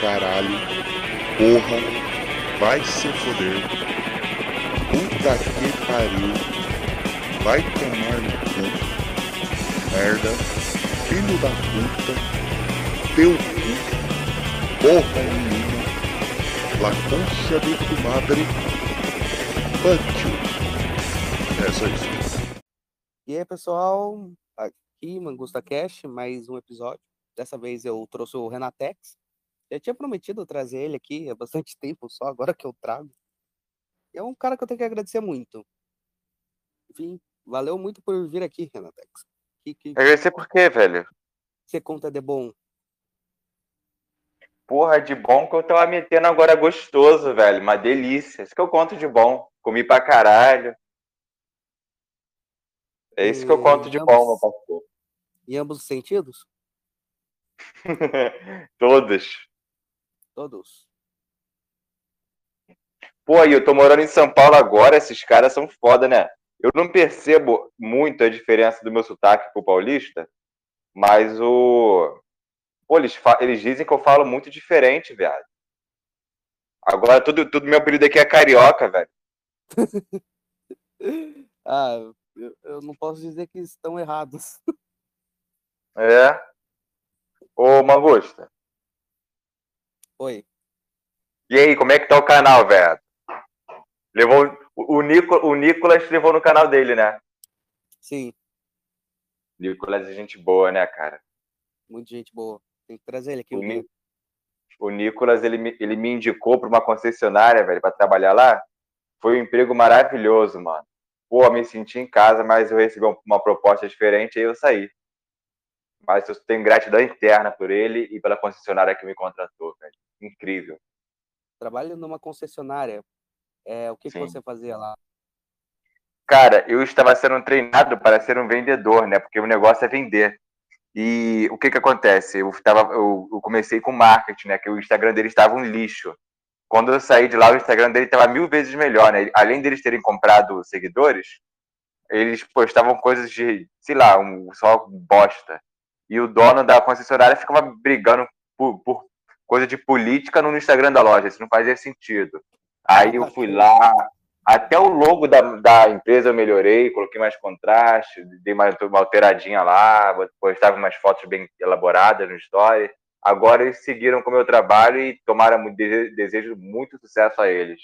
caralho, porra, vai se foder, puta que pariu, vai tomar no cu, merda, filho da puta, teu cu, porra nenhuma, la de tu madre, you. É só isso. E aí, pessoal, aqui Mangusta Cash, mais um episódio. Dessa vez eu trouxe o Renatex. Eu tinha prometido trazer ele aqui há bastante tempo só, agora que eu trago. E é um cara que eu tenho que agradecer muito. Enfim, valeu muito por vir aqui, Renatex. Que, que Agradecer por quê, velho? você conta de bom? Porra, de bom que eu tava metendo agora gostoso, velho. Uma delícia. Isso que eu conto de bom. Comi pra caralho. É isso que eu conto de bom, meu parceiro. Em ambos os sentidos? Todos. Todos. Pô, e eu tô morando em São Paulo agora, esses caras são foda, né? Eu não percebo muito a diferença do meu sotaque pro paulista, mas o. Pô, eles, fa- eles dizem que eu falo muito diferente, viado. Agora tudo, tudo meu apelido aqui é carioca, velho. Ah, eu, eu não posso dizer que estão errados. É. Ô, Mangusta. Oi. E aí, como é que tá o canal, velho? Levou. O, Nico, o Nicolas levou no canal dele, né? Sim, Nicolas é gente boa, né, cara? muita gente boa. Tem que trazer ele aqui. O. Ni- o Nicolas, ele, me- ele me indicou para uma concessionária, velho, para trabalhar lá. Foi um emprego maravilhoso, mano. Pô, me senti em casa, mas eu recebi um- uma proposta diferente e aí eu saí. Mas eu tenho gratidão interna por ele e pela concessionária que me contratou. Incrível. Trabalho numa concessionária. É, o que, que você fazia lá? Cara, eu estava sendo treinado para ser um vendedor, né? Porque o negócio é vender. E o que que acontece? Eu, tava, eu, eu comecei com marketing, né? Que o Instagram dele estava um lixo. Quando eu saí de lá, o Instagram dele estava mil vezes melhor, né? Além deles terem comprado seguidores, eles postavam coisas de, sei lá, um, só bosta. E o dono da concessionária ficava brigando por, por coisa de política no Instagram da loja. Isso não fazia sentido. Aí eu fui lá, até o logo da, da empresa eu melhorei, coloquei mais contraste, dei mais uma alteradinha lá, postava umas fotos bem elaboradas no story. Agora eles seguiram com o meu trabalho e tomaram desejo muito sucesso a eles.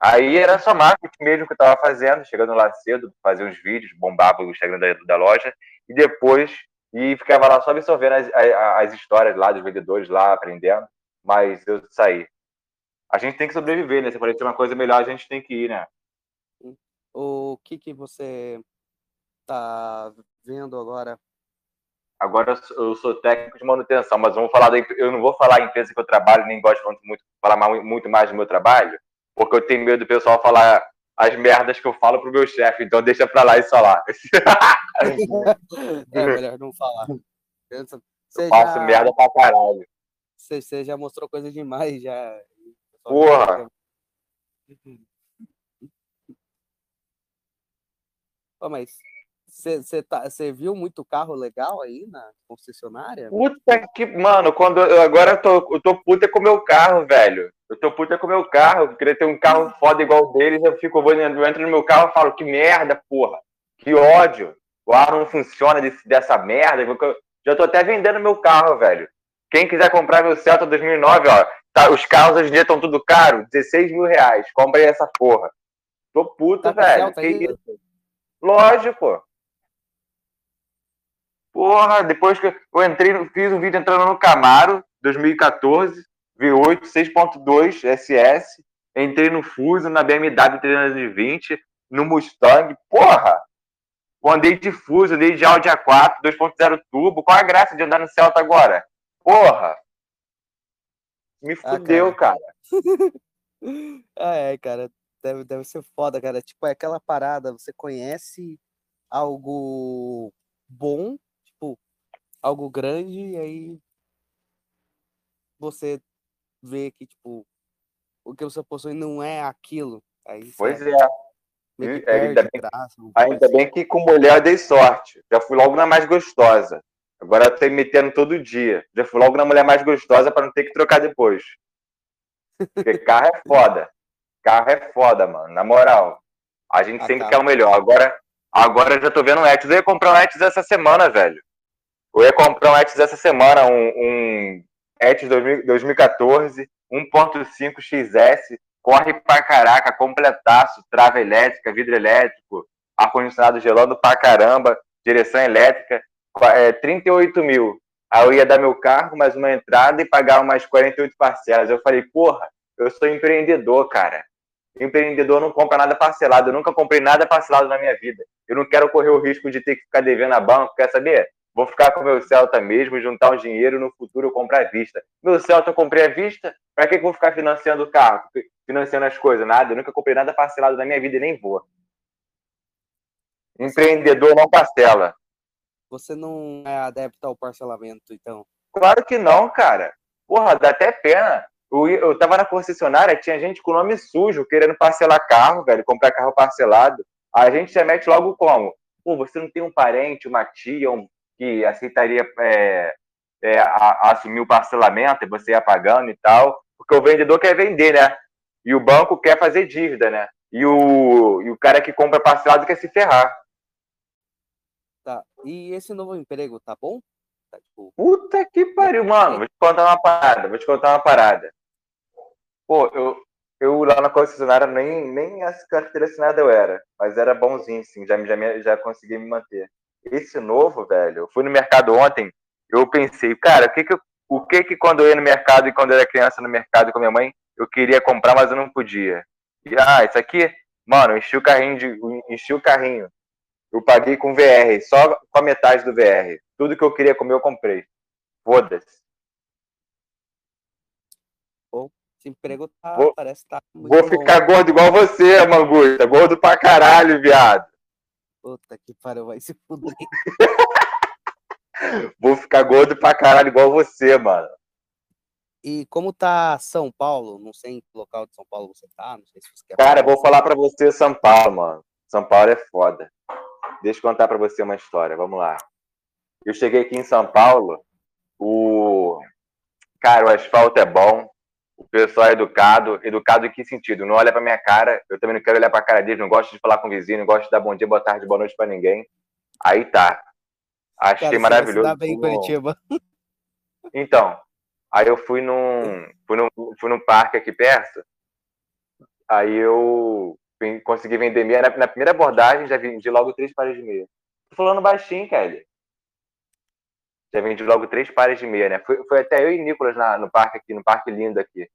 Aí era só marketing mesmo que eu estava fazendo, chegando lá cedo, fazia uns vídeos, bombava o Instagram da, da loja, e depois e ficava lá só absorvendo as, as histórias lá dos vendedores lá, aprendendo, mas eu saí. A gente tem que sobreviver, né? Se aparecer uma coisa melhor, a gente tem que ir, né? O que que você tá vendo agora? Agora eu sou- eu sou técnico de manutenção, mas vamos falar da, eu não vou falar a empresa que eu trabalho, nem gosto muito, muito falar muito mais do meu trabalho, porque eu tenho medo do pessoal falar as merdas que eu falo pro meu chefe, então deixa pra lá e só lá. É melhor não falar. Você Eu faço já, merda pra caralho. você, você já mostrou coisa demais, já. Porra! Pô, mas você, você, tá, você viu muito carro legal aí na concessionária? Puta que. Mano, quando eu, agora eu tô, eu tô puta com o meu carro, velho. Eu tô puta com o meu carro. Eu queria ter um carro foda igual o deles. Eu fico, eu, entro no meu carro e falo, que merda, porra. Que ódio. O ar não funciona desse, dessa merda. Eu já tô até vendendo meu carro, velho. Quem quiser comprar meu Celta 2009, ó. Tá, os carros hoje em dia estão tudo caro. 16 mil reais. Compra aí essa porra. Tô puta, Tá velho. Que isso? Lógico. Porra, depois que eu entrei, fiz um vídeo entrando no Camaro, 2014, V8 6.2 SS, entrei no Fuso, na BMW 320, no Mustang, porra! Eu andei de Fuso, andei de Audi A4, 2.0 turbo, qual a graça de andar no Celta agora? Porra! Me Ah, fudeu, cara. Ah, é, cara. Deve, deve ser foda, cara. Tipo, é aquela parada, você conhece algo bom, tipo, algo grande, e aí você vê que, tipo, o que você possui não é aquilo. Aí Pois é. E ainda bem- graça, Ainda bem que com mulher eu dei sorte. Já fui logo na mais gostosa. Agora eu tô imitando todo dia. Já fui logo na mulher mais gostosa para não ter que trocar depois. Porque carro é foda. Carro é foda, mano. Na moral. A gente ah, sempre tá. quer o melhor. Agora, agora eu já tô vendo um Etios. Eu ia comprar um Etios essa semana, velho. Eu ia comprar um Etios essa semana, um, um Etios 2014, 1.5 XS. Corre pra caraca, completaço, trava elétrica, vidro elétrico, ar-condicionado gelando pra caramba, direção elétrica, é, 38 mil. Aí eu ia dar meu carro, mais uma entrada e pagar umas 48 parcelas. Eu falei, porra, eu sou empreendedor, cara. Empreendedor não compra nada parcelado. Eu nunca comprei nada parcelado na minha vida. Eu não quero correr o risco de ter que ficar devendo a banco. Quer saber? Vou ficar com meu Celta mesmo, juntar um dinheiro no futuro eu comprar à vista. Meu Celta eu comprei à vista, para que, que eu vou ficar financiando o carro? Financiando as coisas? Nada. Eu nunca comprei nada parcelado na minha vida e nem vou. Empreendedor não parcela. Você não é adepto ao parcelamento, então? Claro que não, cara. Porra, dá até pena. Eu, eu tava na concessionária, tinha gente com nome sujo querendo parcelar carro, velho, comprar carro parcelado. A gente já mete logo como? Pô, você não tem um parente, uma tia um, que aceitaria é, é, a, a assumir o parcelamento e você ia pagando e tal? Porque o vendedor quer vender, né? E o banco quer fazer dívida, né? E o, e o cara que compra parcelado quer se ferrar. Tá. E esse novo emprego, tá bom? Tá, tipo... Puta que pariu, mano. Vou te contar uma parada, vou te contar uma parada. Pô, eu, eu lá na concessionária nem, nem as carteira assinada eu era, mas era bonzinho, sim, já, já, já consegui me manter. Esse novo, velho, eu fui no mercado ontem, eu pensei, cara, o que que, o que que quando eu ia no mercado e quando eu era criança no mercado com minha mãe, eu queria comprar, mas eu não podia. E, ah, isso aqui, mano, enchi o carrinho de, enchi o carrinho eu paguei com VR, só com a metade do VR. Tudo que eu queria comer, eu comprei. Foda-se. esse emprego tá, vou, parece tá muito Vou ficar bom. gordo igual você, Mangusta. Gordo pra caralho, viado. Puta que pariu, vai se fuder. vou ficar gordo pra caralho igual você, mano. E como tá São Paulo? Não sei em que local de São Paulo você tá, não sei se você quer Cara, vou falar pra você São Paulo, mano. São Paulo é foda. Deixa eu contar para você uma história. Vamos lá. Eu cheguei aqui em São Paulo. O cara, o asfalto é bom. Pessoal é educado. Educado em que sentido? Não olha para minha cara. Eu também não quero olhar para a cara deles. Não gosto de falar com o vizinho. Não gosto de dar bom dia, boa tarde, boa noite para ninguém. Aí tá. Achei cara, maravilhoso. Dá bem Curitiba. Então, aí eu fui num, fui num, fui num parque aqui perto. Aí eu consegui vender meia. Na, na, primeira abordagem, já vendi logo três pares de meia. Tô falando baixinho, Kelly. Já vendi logo três pares de meia, né? Foi, foi até eu e Nicolas na, no parque aqui, no parque lindo aqui.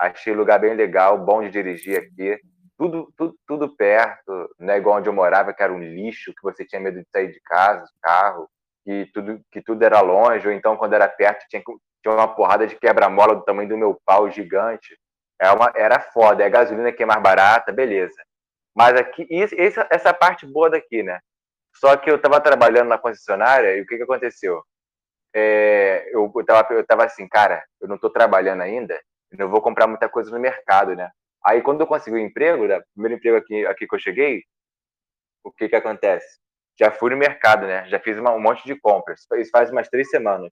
Achei lugar bem legal, bom de dirigir aqui. Tudo, tudo, tudo perto, não é igual onde eu morava, que era um lixo, que você tinha medo de sair de casa, carro, que tudo, que tudo era longe, ou então quando era perto tinha, tinha uma porrada de quebra-mola do tamanho do meu pau gigante. É uma, era foda. É a gasolina que é mais barata, beleza. Mas aqui, isso, essa, parte boa daqui, né? Só que eu estava trabalhando na concessionária e o que, que aconteceu? É, eu, eu, tava, eu tava assim, cara, eu não estou trabalhando ainda, não vou comprar muita coisa no mercado, né? Aí quando eu consegui o um emprego, né, primeiro emprego aqui, aqui que eu cheguei, o que que acontece? Já fui no mercado, né? Já fiz uma, um monte de compras. Isso faz umas três semanas.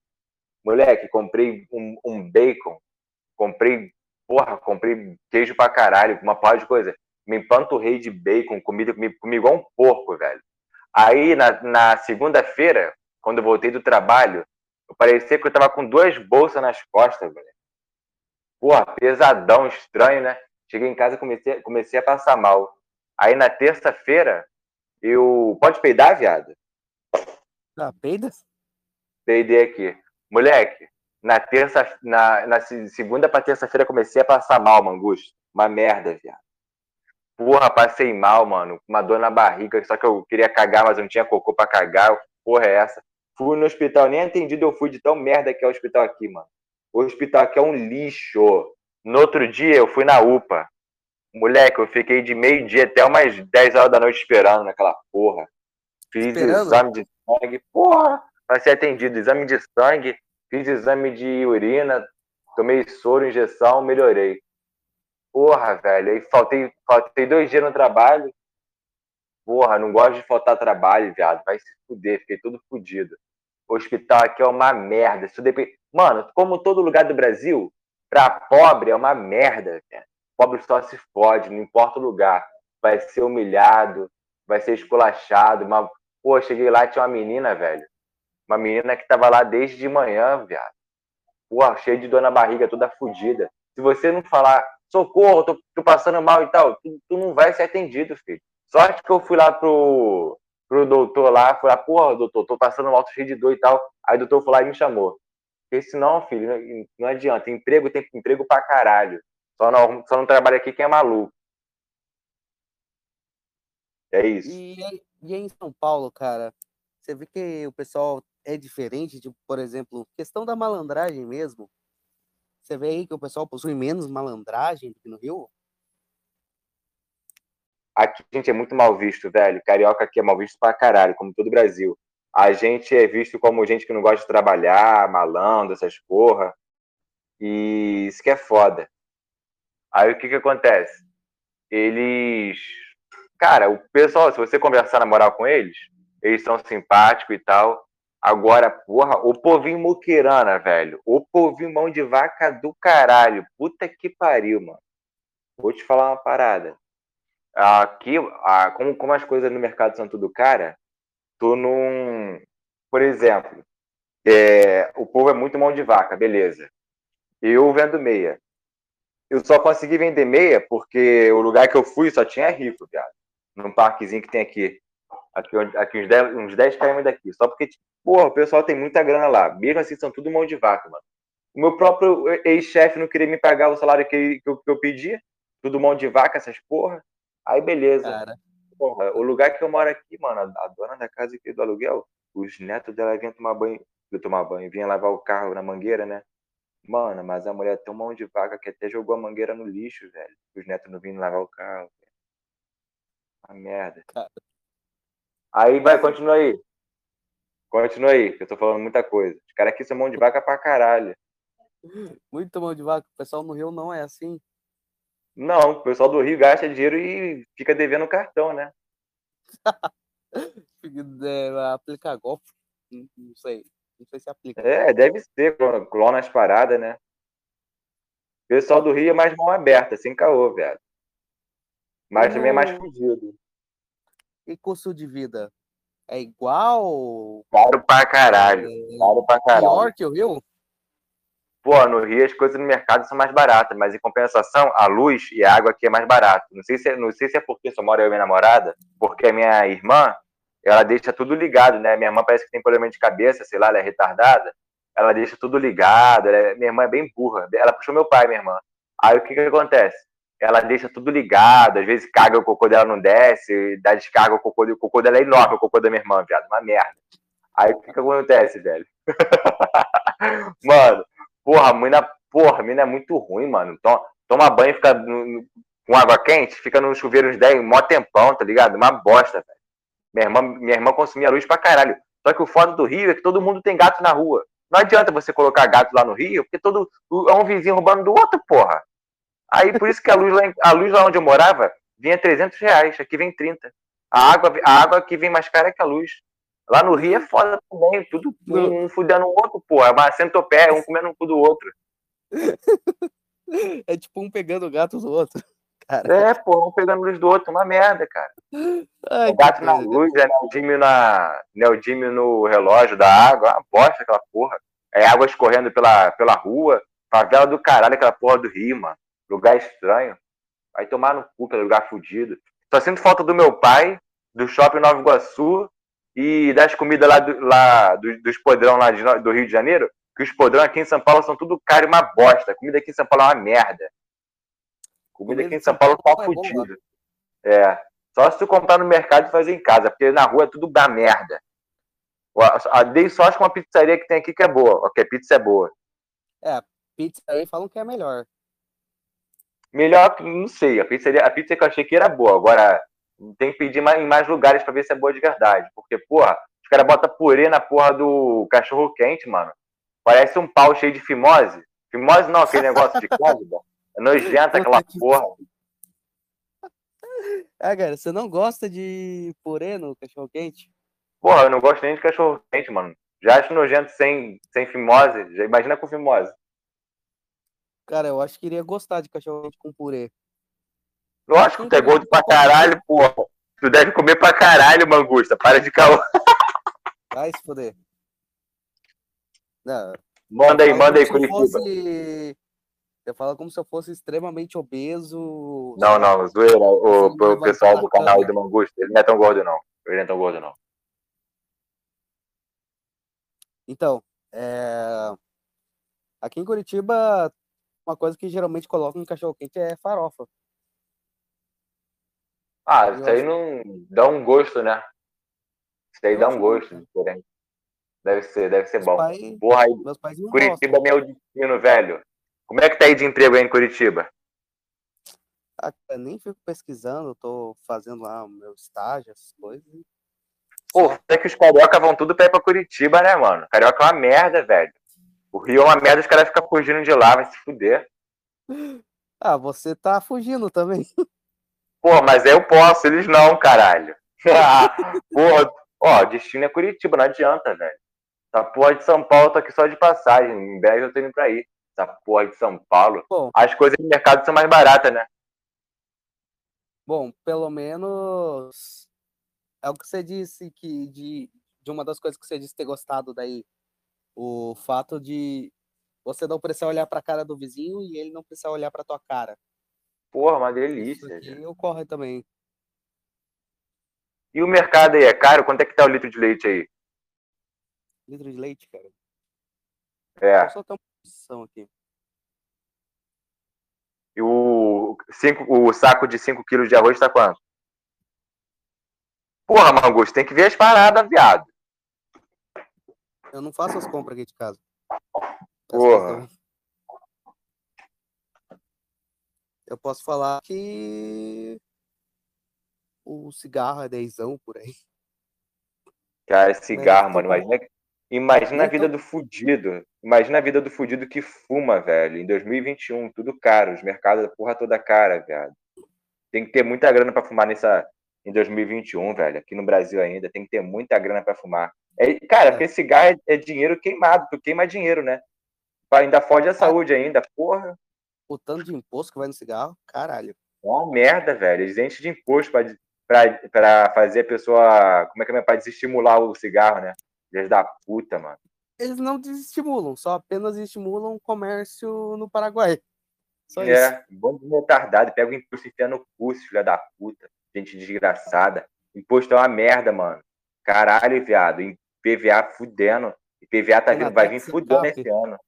Moleque, comprei um, um bacon, comprei porra, comprei queijo pra caralho, uma porra de coisa. Me empanturrei de bacon, comida, comi, comi igual um porco, velho. Aí, na, na segunda-feira, quando eu voltei do trabalho, eu parecia que eu tava com duas bolsas nas costas, velho. Porra, pesadão, estranho, né? Cheguei em casa e comecei, comecei a passar mal. Aí, na terça-feira, eu... Pode peidar, viado? Ah, peida? Peidei aqui. Moleque, na terça, na, na segunda para terça-feira comecei a passar mal, mangusto. Uma merda, viado. Porra, passei mal, mano. Uma dor na barriga, só que eu queria cagar, mas não tinha cocô pra cagar. Porra, é essa? Fui no hospital, nem atendido eu fui de tão merda que é o hospital aqui, mano. O hospital aqui é um lixo. No outro dia eu fui na UPA. Moleque, eu fiquei de meio-dia até umas 10 horas da noite esperando naquela porra. Fiz esperando? exame de sangue. Porra, pra ser atendido. Exame de sangue Fiz exame de urina, tomei soro, injeção, melhorei. Porra, velho, aí faltei, faltei dois dias no trabalho. Porra, não gosto de faltar trabalho, viado. Vai se fuder, fiquei todo fudido. O hospital aqui é uma merda. Isso depende... Mano, como todo lugar do Brasil, pra pobre é uma merda. Pobre só se fode, não importa o lugar. Vai ser humilhado, vai ser esculachado. Uma... Pô, cheguei lá tinha uma menina, velho. Uma menina que tava lá desde de manhã, viado. Pô, cheia de dor na barriga, toda fodida. Se você não falar, socorro, tô, tô passando mal e tal, tu, tu, não vai ser atendido, filho. Sorte que eu fui lá pro, pro doutor lá, fui lá, porra, doutor, tô passando mal, tô cheio de dor e tal. Aí o doutor foi lá e me chamou. Porque senão, filho, não, adianta. Emprego tem emprego pra caralho. Só não, só não trabalha aqui quem é maluco. É isso. E, e em São Paulo, cara, você vê que o pessoal é diferente, tipo, por exemplo, questão da malandragem mesmo. Você vê aí que o pessoal possui menos malandragem do que no Rio? Aqui gente é muito mal visto, velho. Carioca aqui é mal visto pra caralho, como todo o Brasil. A gente é visto como gente que não gosta de trabalhar, malandro, essas porra. E isso que é foda. Aí o que que acontece? Eles. Cara, o pessoal, se você conversar na moral com eles, eles são simpáticos e tal. Agora, porra, o povinho muquirana, velho. O povinho mão de vaca do caralho. Puta que pariu, mano. Vou te falar uma parada. Aqui, como, como as coisas no mercado são tudo cara, tô num. Por exemplo, é, o povo é muito mão de vaca, beleza. Eu vendo meia. Eu só consegui vender meia porque o lugar que eu fui só tinha rico, viado. Num parquezinho que tem aqui. Aqui, aqui uns, 10, uns 10 km daqui. Só porque, porra, o pessoal tem muita grana lá. Mesmo assim, são tudo mão de vaca, mano. O meu próprio ex-chefe não queria me pagar o salário que, que, eu, que eu. Tudo mão de vaca, essas porra. Aí, beleza. Cara. O lugar que eu moro aqui, mano, a dona da casa aqui do aluguel, os netos dela vinham tomar banho, tomar banho, vinha lavar o carro na mangueira, né? Mano, mas a mulher tem um mão de vaca que até jogou a mangueira no lixo, velho. Os netos não vinham lavar o carro. Velho. Uma merda. Cara. Aí vai, continua aí. Continua aí, que eu tô falando muita coisa. Os caras aqui são mão de vaca pra caralho. Muito mão de vaca. O pessoal no Rio não é assim. Não, o pessoal do Rio gasta dinheiro e fica devendo cartão, né? é, aplicar golpe. Não sei. Não sei se aplica. É, deve ser, clona as paradas, né? O pessoal do Rio é mais mão aberta, sem caô, velho. Mas também é mais fugido. E custo de vida? É igual? Caro pra caralho. É... Caro pra caralho. Pior que o Rio? Pô, no Rio as coisas no mercado são mais baratas, mas em compensação, a luz e a água aqui é mais barato. Não sei se é, não sei se é porque só mora eu e minha namorada, porque a minha irmã, ela deixa tudo ligado, né? Minha irmã parece que tem problema de cabeça, sei lá, ela é retardada. Ela deixa tudo ligado. É... Minha irmã é bem burra. Ela puxou meu pai, minha irmã. Aí o que que acontece? ela deixa tudo ligado, às vezes caga o cocô dela não desce, dá descarga o cocô, o cocô dela é enorme, o cocô da minha irmã, viado, uma merda. Aí o que que acontece, velho? mano, porra, a mina, porra, a mina é muito ruim, mano. Toma, toma banho, fica no, no, com água quente, fica no chuveiro uns 10, mó tempão, tá ligado? Uma bosta, velho. Minha irmã, minha irmã consumia luz pra caralho. Só que o foda do Rio é que todo mundo tem gato na rua. Não adianta você colocar gato lá no Rio, porque todo é um vizinho roubando do outro, porra. Aí por isso que a luz lá, a luz lá onde eu morava vinha 300 reais, aqui vem 30. A água, a água aqui vem mais cara que a luz. Lá no Rio é foda também, tudo um fudendo o outro, pô. É uma centopeia, um comendo um cu do outro. É tipo um pegando o gato do outro. Cara. É, pô, um pegando luz do outro, uma merda, cara. Ai, o gato na luz, é neodímio, na, neodímio no relógio da água, uma bosta aquela porra. É água escorrendo pela, pela rua, favela do caralho, aquela porra do Rio, mano lugar estranho. Vai tomar no cu, aquele lugar fudido. Só sinto falta do meu pai, do shopping Nova Iguaçu e das comidas lá, do, lá do, dos podrão lá de, do Rio de Janeiro, que os podrão aqui em São Paulo são tudo caro e uma bosta. A comida aqui em São Paulo é uma merda. Comida aqui em São Paulo tá fudido. É. Só se tu comprar no mercado e fazer em casa, porque na rua é tudo da merda. Dei sorte com uma pizzaria que tem aqui que é boa. Ok, pizza é boa. É, pizza aí falam que é melhor. Melhor, não sei. A pizza, a pizza que eu achei que era boa. Agora, tem que pedir em mais lugares para ver se é boa de verdade. Porque, porra, os caras botam purê na porra do cachorro quente, mano. Parece um pau cheio de fimose. Fimose não, aquele negócio de código. É nojenta aquela porra. Ah, cara, você não gosta de purê no cachorro quente? Porra, eu não gosto nem de cachorro quente, mano. Já acho nojento sem, sem fimose. Já imagina com fimose. Cara, eu acho que iria gostar de cachorro quente com purê. Lógico, tu é gordo pra caralho, porra. Tu deve comer pra caralho, mangusta. Para de caô. Vai se foder. Não, Manda aí, manda aí, Curitiba. fosse- Eu falo como se eu fosse extremamente obeso. Não, não, zoeira. O, Você o pessoal do canal do Mangusta, ele não é tão gordo, não. Ele não é tão gordo, não. Então, é, aqui em Curitiba, uma coisa que geralmente colocam em cachorro quente é farofa. Ah, isso aí não dá um gosto, né? Isso aí dá um gosto diferente. Deve ser, deve ser Meus bom. pais, Porra, aí, Curitiba é meu destino, velho. Como é que tá aí de emprego aí em Curitiba? Ah, nem fico pesquisando, tô fazendo lá o meu estágio, essas coisas. Pô, é que os carioca vão tudo pra ir pra Curitiba, né, mano? Carioca é uma merda, velho. O Rio é uma merda, os caras ficam fugindo de lá, vai se fuder. Ah, você tá fugindo também. Pô, mas eu posso, eles não, caralho. Porra, ó, destino é Curitiba, não adianta, velho. Essa porra de São Paulo tá aqui só de passagem. Em breve eu tô indo pra ir. Essa porra de São Paulo. Bom, As coisas no mercado são mais baratas, né? bom, pelo menos é o que você disse que de, de uma das coisas que você disse ter gostado daí, o fato de você não precisar olhar pra cara do vizinho e ele não precisar olhar pra tua cara. Porra, uma Isso delícia. velho. ocorre também. E o mercado aí é caro? Quanto é que tá o litro de leite aí? Litro de leite, cara. É. Eu só tenho uma posição aqui. E o, cinco, o saco de 5 quilos de arroz tá quanto? Porra, Mangusto, tem que ver as paradas, viado. Eu não faço as compras aqui de casa. Porra. coisas também. Eu posso falar que o cigarro é dezão por aí. Cara, cigarro, Mas, mano. tá Imagina, imagina a Então- vida do fudido. Imagina a vida do fudido que fuma, velho. Em 2021, tudo caro. Os mercados, porra toda cara, viado. Tem que ter muita grana pra fumar nessa. Em 2021, velho. Aqui no Brasil ainda. Tem que ter muita grana pra fumar. É, cara, É. porque cigarro é, é dinheiro queimado. Tu queima dinheiro, né? Ainda fode a saúde ainda. Porra. O tanto de imposto que vai no cigarro, caralho. É uma merda, velho. Eles enchem de imposto pra, pra, pra fazer a pessoa. Como é que é? Pra desestimular o cigarro, né? Filhas da puta, mano. Eles não desestimulam, só apenas estimulam o comércio no Paraguai. Só isso. É, bando de retardado. Pega o imposto e enfia no cu, filha da puta. Gente desgraçada. Imposto é uma merda, mano. Caralho, viado. PVA fudendo. E PVA tá vindo, vai vir fudendo esse ano.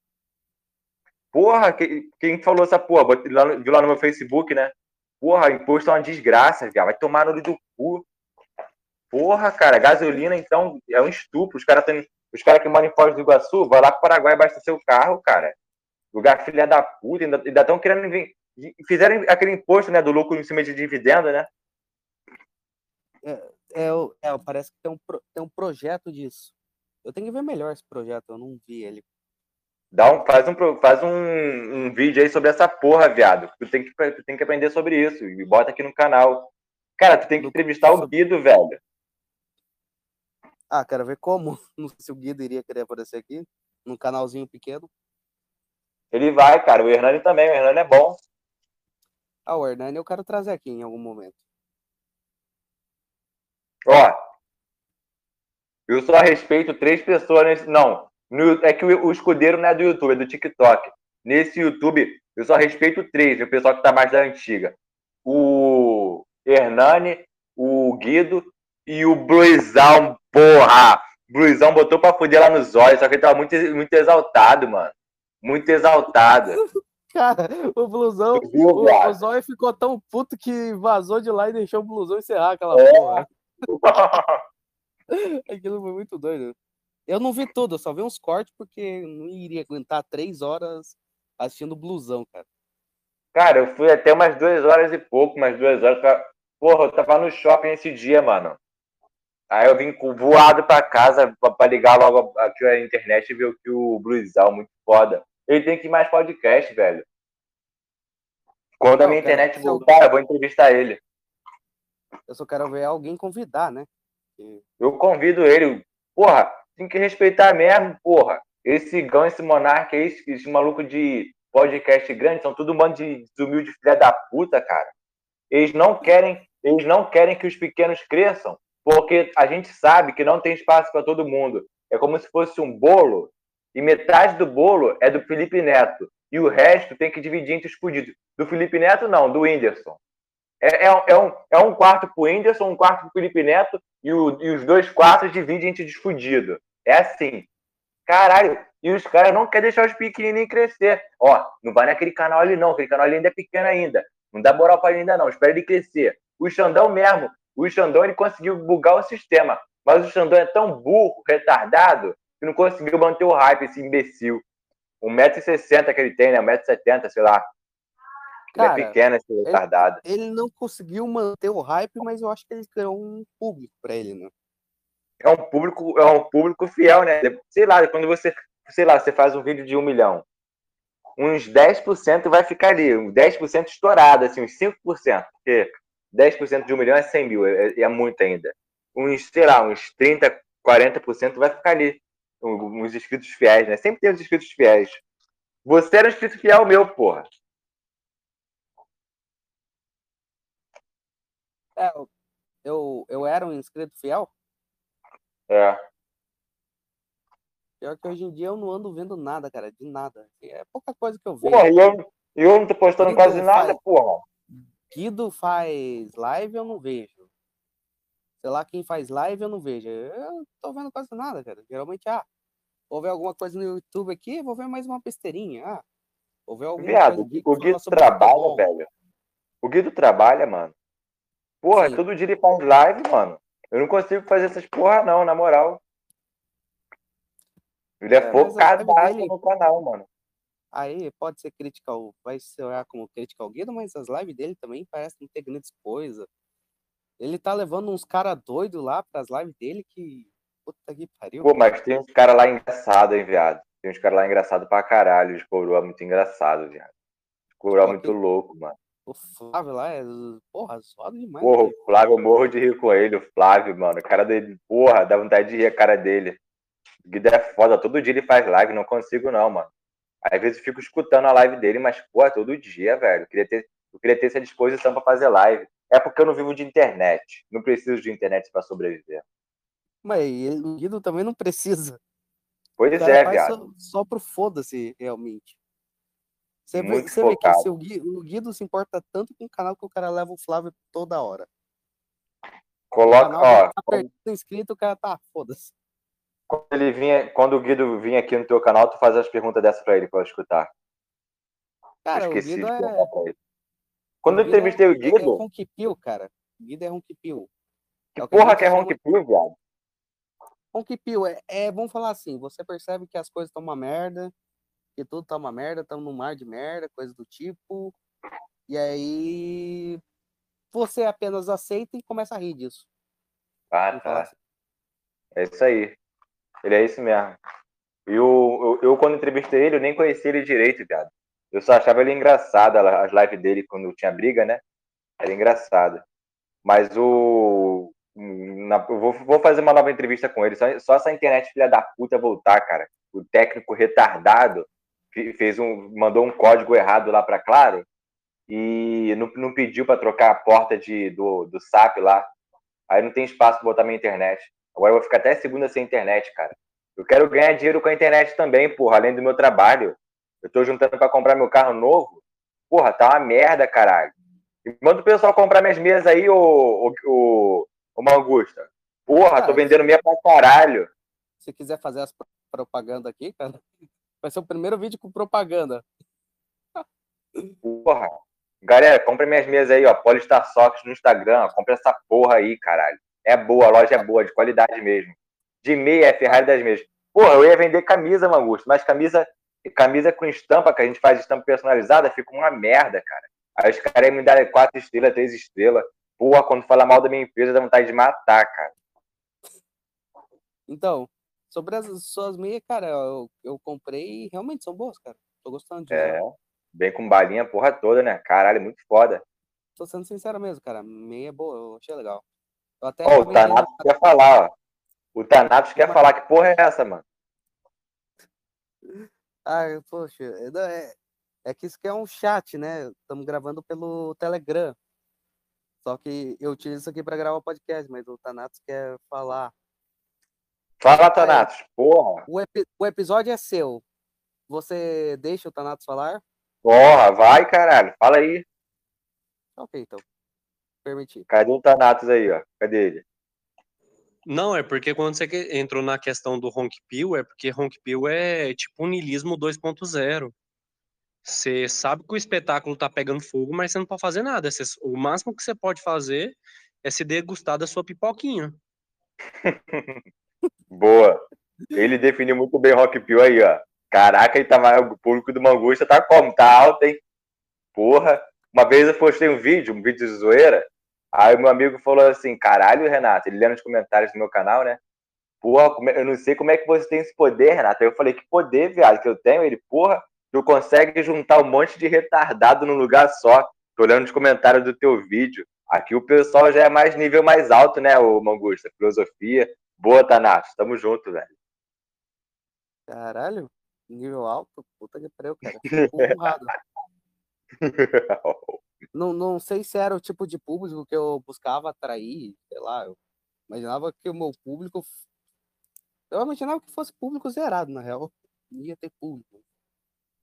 Porra, que- quem falou essa porra? Lá Viu lá no meu Facebook, né? Porra, imposto é uma desgraça, viado. Vai tomar no olho do cu. Porra, cara, gasolina, então, é um estupro. Os caras têm- os caras que moram em Foz do Iguaçu, vai lá pro Paraguai abastecer o carro, cara. Lugar filha da puta, ainda estão querendo vir. Fizeram aquele imposto, né, do lucro em cima de dividendo, né? É, o- é, parece que tem um, tem um projeto disso. Eu tenho que ver melhor esse projeto, eu não vi ele. Dá um, faz um, faz um, um vídeo aí sobre essa porra, viado. Tu tem, que, tu tem que aprender sobre isso. E bota aqui no canal. Cara, tu tem que entrevistar o Guido, velho. Ah, quero ver como. Não sei se o Guido iria querer aparecer aqui, num canalzinho pequeno. Ele vai, cara. O Hernani também. O Hernani é bom. Ah, o Hernani eu quero trazer aqui em algum momento. Ó. Eu só respeito três pessoas nesse. Não. No- é que o, o escudeiro não é do YouTube, é do TikTok. Nesse YouTube, eu só respeito três, o pessoal que tá mais da antiga. O Hernani, o Guido e o Bluizão, porra! Bluizão botou pra fuder lá nos olhos, só que ele tava muito, muito exaltado, mano. Muito exaltado. Cara, o blusão, o, o? Zóio ficou tão puto que vazou de lá e deixou o blusão encerrar aquela É. porra. Aquilo foi muito doido. Eu não vi tudo, eu só vi uns cortes porque não iria aguentar três horas assistindo blusão, cara. Cara, eu fui até umas duas horas e pouco, umas duas horas. Pra... Porra, eu tava no shopping esse dia, mano. Aí eu vim voado pra casa pra, ligar logo aqui a internet e ver o que o Bluizão, muito foda. Ele tem que ir mais podcast, velho. Quando a minha internet voltar, eu vou entrevistar ele. Eu só quero ver alguém convidar, né? Eu convido ele. Porra, Tem que respeitar mesmo, porra. Esse Gão, esse Monarca esse, esse maluco de podcast grande, são tudo um bando de humilde filha da puta, cara. Eles não querem, eles não querem que os pequenos cresçam, porque a gente sabe que não tem espaço para todo mundo. É como se fosse um bolo e metade do bolo é do Felipe Neto e o resto tem que dividir entre os fudidos. Do Felipe Neto, não, do Whindersson. É, é, é, um, é um quarto pro Whindersson, um quarto pro Felipe Neto e, o, e os dois quartos dividem entre os fudidos. É assim. Caralho, e os caras não querem deixar os pequenininhos crescer. Ó, não vai naquele canal ali não, aquele canal ali ainda é pequeno ainda. Não dá moral para ele ainda não, espera ele crescer. O Xandão mesmo, o Xandão ele conseguiu bugar o sistema, mas o Xandão é tão burro, retardado, que não conseguiu manter o hype, esse imbecil. 1,60m que ele tem, né? 1,70m, sei lá. Cara, ele é pequeno, esse retardado. Ele, ele não conseguiu manter o hype, mas eu acho que ele criou um público para ele, né? É um público, é um público fiel, né? Sei lá, quando você, sei lá, você faz um vídeo de um milhão, uns 10% vai ficar ali, 10% estourado, assim, uns 5%, porque 10% de um milhão é 100 mil, é, é muito ainda. Uns, sei lá, uns 30, 40% vai ficar ali, uns inscritos fiéis, né? Sempre tem os inscritos fiéis. Você era um inscrito fiel meu, porra. É, eu, eu era um inscrito fiel? É. Pior que hoje em dia eu não ando vendo nada, cara, de nada. É pouca coisa que eu vejo. Porra, e eu, eu não tô postando Guido quase nada, faz... porra. Guido faz live, eu não vejo. Sei lá quem faz live, eu não vejo. Eu não tô vendo quase nada, cara. Geralmente, ah, vou ver alguma coisa no YouTube aqui, vou ver mais uma besteirinha. Ah, vou ver alguma Viado, coisa. o Guido trabalha, velho. O Guido trabalha, mano. Porra, Sim. todo dia ele faz live, mano. Eu não consigo fazer essas porra, não, na moral. Ele é, é focado dele... no canal, mano. Aí pode ser crítica ao. Vai ser como crítica ao Guido, mas as lives dele também parecem não ter grandes coisas. Ele tá levando uns caras doidos lá pras lives dele que. Puta que pariu. Pô, mas tem uns caras lá engraçados, hein, viado. Tem uns caras lá engraçados pra caralho. Os coroa muito engraçado, viado. Coroa muito louco, mano. O Flávio lá é, porra, zoado demais. Porra, o Flávio, eu morro de rir com ele, o Flávio, mano. O cara dele, porra, dá vontade de rir a cara dele. O Guido é foda, todo dia ele faz live, não consigo não, mano. Às vezes eu fico escutando a live dele, mas, porra, todo dia, velho. Eu queria ter, eu queria ter essa disposição para fazer live. É porque eu não vivo de internet. Não preciso de internet para sobreviver. Mas o Guido também não precisa. Pois é, viado. Só, só pro foda-se, realmente. Você, vê, você vê, que o Guido, o Guido, se importa tanto com o canal que o cara leva o Flávio toda hora. Coloca, ó. Tá quando... inscrito, o cara tá, foda-se. Quando ele vinha, quando o Guido vinha aqui no teu canal, tu faz as perguntas dessa pra ele pra eu escutar. Cara, eu esqueci o Guido de é... pra ele. Quando eu entrevistei o Guido. É, é Ronquipil, cara. O Guido é Ronquipil. Que é porra que é Ronquipil, viado? Ronquipil é, é, vamos falar assim, você percebe que as coisas estão uma merda, que tudo tá uma merda, estamos num mar de merda, coisa do tipo. E aí você apenas aceita e começa a rir disso. Ah, tá. Assim. É isso aí. Ele é isso mesmo. E eu, eu, eu, quando entrevistei ele, eu nem conhecia ele direito, viado. Eu só achava ele engraçado, as lives dele quando tinha briga, né? Era engraçado. Mas o. Na, eu vou, vou fazer uma nova entrevista com ele. Só, só essa internet, filha da puta, voltar, cara. O técnico retardado fez um, mandou um código errado lá para Claro e não, não pediu para trocar a porta de, do, do SAP lá. Aí não tem espaço para botar minha internet. Agora eu vou ficar até segunda sem internet, cara. Eu quero ganhar dinheiro com a internet também, porra, além do meu trabalho. Eu tô juntando para comprar meu carro novo. Porra, tá uma merda, caralho. manda o pessoal comprar minhas mesas aí, ô, ô, ô, ô Mangusta. Porra, tô vendendo meia pra caralho. Se quiser fazer as propaganda aqui, cara, Vai ser o primeiro vídeo com propaganda. Porra. Galera, compra minhas mesas aí, ó. Polystar Socks no Instagram. Compra essa porra aí, caralho. É boa, a loja é boa, de qualidade mesmo. De meia é Ferrari das mesmas. Porra, eu ia vender camisa, Mangusto, mas camisa, camisa com estampa, que a gente faz estampa personalizada, fica uma merda, cara. Aí os caras me dão quatro estrelas, três estrelas. Porra, quando fala mal da minha empresa, dá vontade de matar, cara. Então, Sobre as suas meias, cara, eu, eu comprei e realmente são boas, cara. Tô gostando de É, bem com balinha a porra toda, né? Caralho, é muito foda. Tô sendo sincero mesmo, cara. Meia é boa, eu achei legal. Eu até. Oh, o Tanato quer falar, ó. O Thanatos quer falar que porra é essa, mano? Ah, poxa, é, é que isso aqui é um chat, né? Estamos gravando pelo Telegram. Só que eu utilizo isso aqui para gravar o podcast, mas o Thanatos quer falar. Fala, Thanatos, porra. O, epi o episódio é seu. Você deixa o Thanatos falar? Porra, vai, caralho. Fala aí. Ok, então. Permitir. Cadê o Thanatos aí, ó? Cadê ele? Não, é porque quando você entrou na questão do Honk Pill, é porque Honk Pill é tipo um nilismo 2.0. Você sabe que o espetáculo tá pegando fogo, mas você não pode fazer nada. Você, o máximo que você pode fazer é se degustar da sua pipoquinha. Boa. Ele definiu muito bem Rock Pill aí, ó. Caraca, ele tá mais, o público do Mangusta tá como? Tá alto, hein? Porra. Uma vez eu postei um vídeo, um vídeo de zoeira. Aí meu amigo falou assim: caralho, Renato, ele lendo nos comentários do meu canal, né? Porra, eu não sei como é que você tem esse poder, Renato. Aí eu falei: que poder, viado, que eu tenho? Ele, porra, tu consegue juntar um monte de retardado num lugar só. Tô olhando os comentários do teu vídeo. Aqui o pessoal já é mais nível mais alto, né, o Mangusta? Filosofia. Boa, Tanato. Tamo junto, velho. Caralho, nível alto? Puta que pariu, cara. honrado. não, não sei se era o tipo de público que eu buscava atrair, sei lá. Eu imaginava que o meu público. Eu imaginava que fosse público zerado, na real. Ia ter público.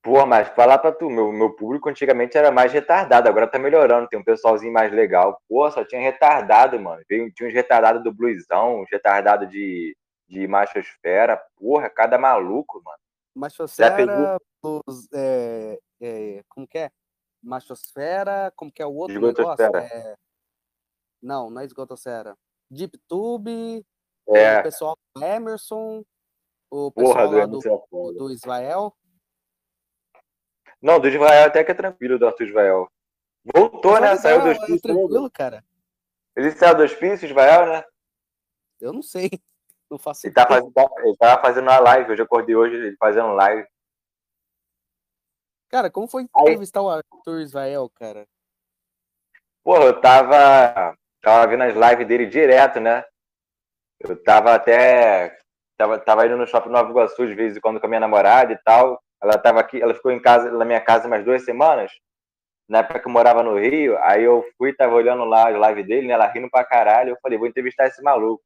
Pô, mas falar pra tu, meu, meu público antigamente era mais retardado, agora tá melhorando, tem um pessoalzinho mais legal. Pô, só tinha retardado, mano. Tinha uns retardados do bluesão, uns retardados de, de machosfera. Porra, cada maluco, mano. Machosfera, plus, é, é, como que é? Machosfera, como que é o outro negócio? É... Não, não é esgotosfera. Deep Tube, é. o pessoal do Emerson, o pessoal Porra, do, do, do Israel. Não, do Israel até que é tranquilo, do Arthur Israel. Voltou, né? Saiu do hospício. É tranquilo, cara. Ele saiu do hospício, Israel, né? Eu não sei. Não faço ele, tá fazendo, ele tava fazendo uma live, hoje eu acordei hoje ele fazendo live. Cara, como foi entrevistar o Arthur Israel, cara? Porra, eu tava, tava vendo as lives dele direto, né? Eu tava até. Tava, tava indo no shopping Nova Iguaçu de vez em quando com a minha namorada e tal. Ela estava aqui, ela ficou em casa, na minha casa umas duas semanas, na época que eu morava no Rio, aí eu fui, tava olhando lá a live dele, né, ela rindo pra caralho, eu falei, vou entrevistar esse maluco.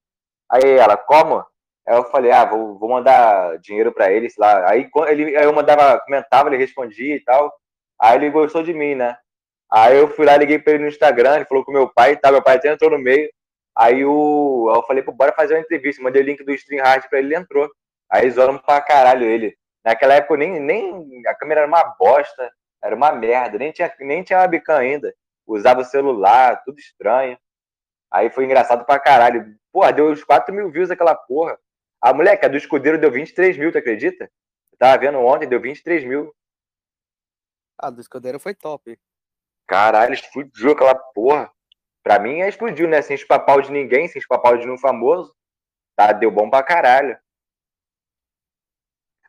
Aí ela, como? Aí eu falei, ah, vou, vou mandar dinheiro para ele, sei lá. Aí, ele, aí eu mandava, comentava, ele respondia e tal. Aí ele gostou de mim, né? Aí eu fui lá, liguei pra ele no Instagram, ele falou com meu pai, tá? Meu pai até entrou no meio. Aí o, eu falei, pô, bora fazer uma entrevista. Mandei o link do Stream Hard pra ele, ele entrou. Aí zoaram pra caralho ele. Naquela época nem, nem a câmera era uma bosta, era uma merda, nem tinha, nem tinha webcam ainda. Usava o celular, tudo estranho. Aí foi engraçado pra caralho. Porra, deu uns 4 mil views aquela porra. A moleque, a do escudeiro deu 23 mil, tu acredita? Eu tava vendo ontem, deu 23 mil. Ah, do escudeiro foi top. Caralho, explodiu aquela porra. Pra mim, é explodiu, né? Sem espapau de ninguém, sem espapau de nenhum famoso. Tá, deu bom pra caralho.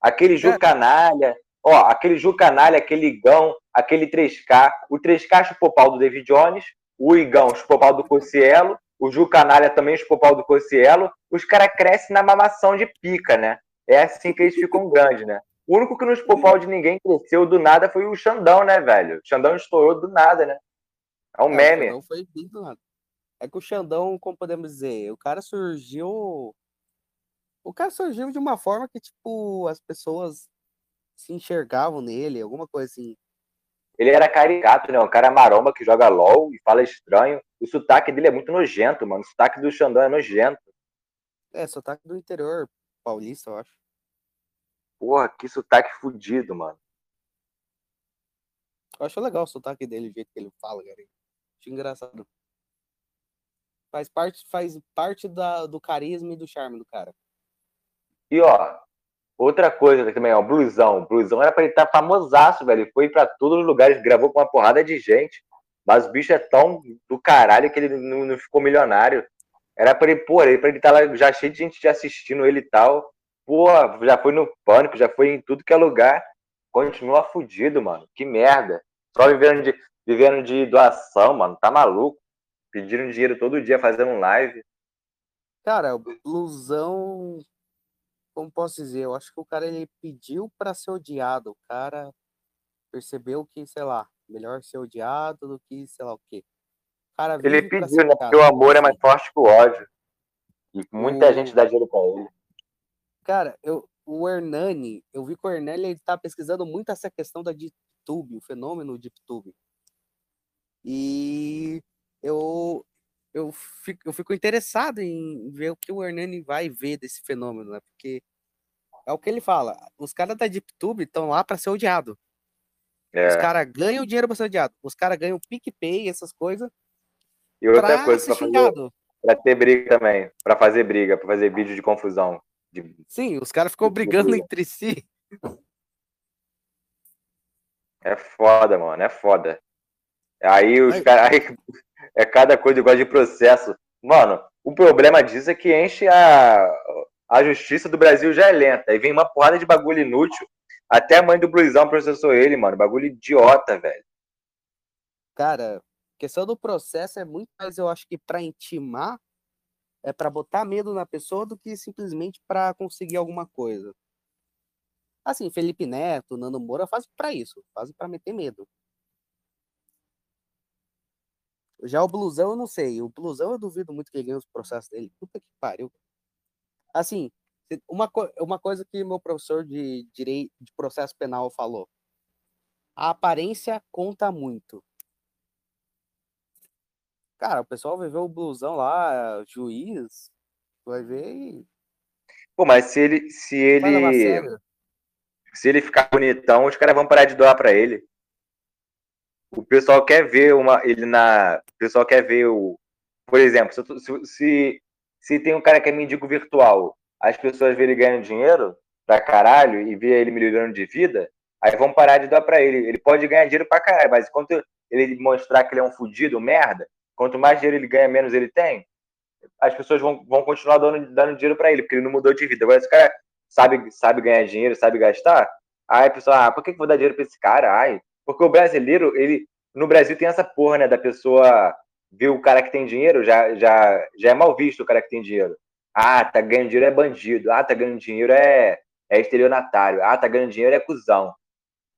Aquele Ju é. Canalha, ó, aquele Ju Canalha, aquele Igão, aquele 3K. O 3K chupou pau do David Jones, o Igão chupou pau do Cossielo, o Ju Canalha também chupou pau do Cossielo. Os caras crescem na mamação de pica, né? É assim que eles ficam grandes, né? O único que não chupou pau de ninguém cresceu do nada foi o Xandão, né, velho? O Xandão estourou do nada, né? É um é, meme. Não foi bem do nada. É que o Xandão, como podemos dizer, o cara surgiu o cara surgiu de uma forma que, tipo, as pessoas se enxergavam nele, alguma coisa assim. Ele era caricato, né? Um cara maromba que joga LOL e fala estranho. O sotaque dele é muito nojento, mano. O sotaque do Xandão é nojento. É, sotaque do interior paulista, eu acho. Porra, que sotaque fudido, mano. Eu acho legal o sotaque dele, o jeito que ele fala, cara. Acho engraçado. Faz parte, faz parte da, do carisma e do charme do cara. E ó, outra coisa também, ó, o Blusão. O Blusão era pra ele estar tá famosaço, velho. Ele foi pra todos os lugares, gravou com uma porrada de gente. Mas o bicho é tão do caralho que ele não, não ficou milionário. Era pra ele, pô, ele, pra ele estar tá lá já cheio de gente assistindo ele e tal. Pô, já foi no pânico, já foi em tudo que é lugar. Continua fudido, mano. Que merda. Só vivendo de, vivendo de doação, mano. Tá maluco. Pedindo dinheiro todo dia, fazendo live. Cara, o blusão. Como posso dizer? Eu acho que o cara ele pediu pra ser odiado. O cara percebeu que, sei lá, melhor ser odiado do que sei lá o quê. O cara Ele pediu, né? Porque o amor é mais forte que o ódio. E muita O- gente dá dinheiro pra ele. Cara, eu, o Hernani, eu vi que o Hernani ele tá pesquisando muito essa questão da DeepTube, o fenômeno DeepTube. E eu, eu, fico, eu fico interessado em ver o que o Hernani vai ver desse fenômeno, né? Porque é o que ele fala, os caras da DeepTube estão lá para ser odiado. Os É. caras ganham dinheiro para ser odiado. Os caras ganham PicPay, essas coisas, E outra coisa, pra, fazer, pra ter briga também. Pra fazer briga, pra fazer vídeo de confusão. De- Sim, os caras ficam brigando entre si. É foda, mano. É foda. Aí os caras. É cada coisa igual de processo. Mano, o problema disso é que enche a. A justiça do Brasil já é lenta. Aí vem uma porrada de bagulho inútil. Até a mãe do Bluizão processou ele, mano. Bagulho idiota, velho. Cara, questão do processo é muito mais, eu acho que para intimar, é para botar medo na pessoa do que simplesmente para conseguir alguma coisa. Assim, Felipe Neto, Nando Moura fazem para isso, fazem para meter medo. Já o Blusão eu não sei, o Blusão eu duvido muito que ele ganhe os processos dele. Puta que pariu. Assim, uma, co- uma coisa que meu professor de direito de processo penal falou. A aparência conta muito. Cara, o pessoal vai ver o blusão lá, juiz, vai ver e Pô, mas se ele. Se ele. Se ele ficar bonitão, os caras vão parar de doar pra ele. O pessoal quer ver uma, ele na. O pessoal quer ver o. Por exemplo, se, se, se, se tem um cara que é mendigo virtual, as pessoas verem ele ganhando dinheiro pra caralho e ver ele melhorando de vida, aí vão parar de doar pra ele. Ele pode ganhar dinheiro pra caralho, mas enquanto ele mostrar que ele é um fudido, merda, quanto mais dinheiro ele ganha, menos ele tem, as pessoas vão, vão continuar dando, dando dinheiro pra ele, porque ele não mudou de vida. Agora, se o cara sabe, sabe ganhar dinheiro, sabe gastar, aí a pessoa, ah, por que que vou dar dinheiro pra esse cara? Ai, porque o brasileiro, ele, no Brasil tem essa porra, né, da pessoa ver o cara que tem dinheiro, já, já, já é mal visto o cara que tem dinheiro. Ah, tá ganhando dinheiro é bandido. Ah, tá ganhando dinheiro é, é estelionatário. Ah, tá ganhando dinheiro é cuzão.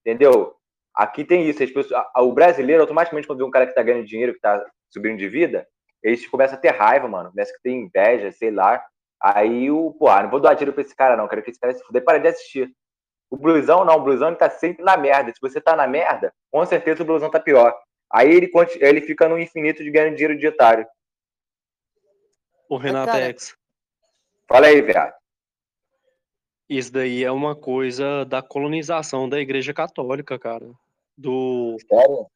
Entendeu? Aqui tem isso. As pessoas, o brasileiro, automaticamente, quando vê um cara que tá ganhando dinheiro, que tá subindo de vida, eles começam a ter raiva, mano. Começam a ter inveja, sei lá. Aí o, pô, ah, não vou dar dinheiro pra esse cara, não. Quero que esse cara se fuder. Para de assistir. O blusão não, o blusão ele tá sempre na merda. Se você tá na merda, com certeza o blusão tá pior. Aí ele, ele fica no infinito de ganhando dinheiro dietário. O cara, Renatex, Fala aí, viado. isso daí é uma coisa da colonização da Igreja Católica, cara. Do, Sério?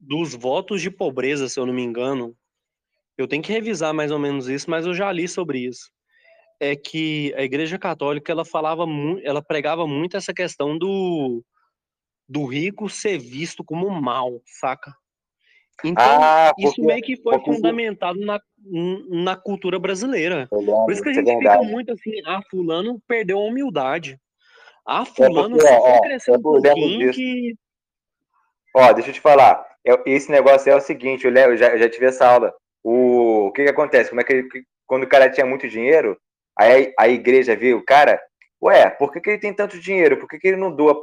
dos votos de pobreza, se eu não me engano. Eu tenho que revisar mais ou menos isso, mas eu já li sobre isso. É que a Igreja Católica ela falava muito, ela pregava muito essa questão do do rico ser visto como mal, saca? Então, Ah, isso porque meio que foi porque- fundamentado na, na cultura brasileira. eu lembro, Por isso que a isso é gente fica muito assim, ah, fulano perdeu a humildade. Ah, É fulano porque, só ó, cresceu um eu pouquinho que... Ó, deixa eu te falar. É- Esse negócio é o seguinte, eu, lembro, eu já, eu já tive essa aula. O, o que que acontece? Como é que- quando o cara tinha muito dinheiro, aí a igreja viu, cara, ué, por que, que ele tem tanto dinheiro? Por que, que ele não doa,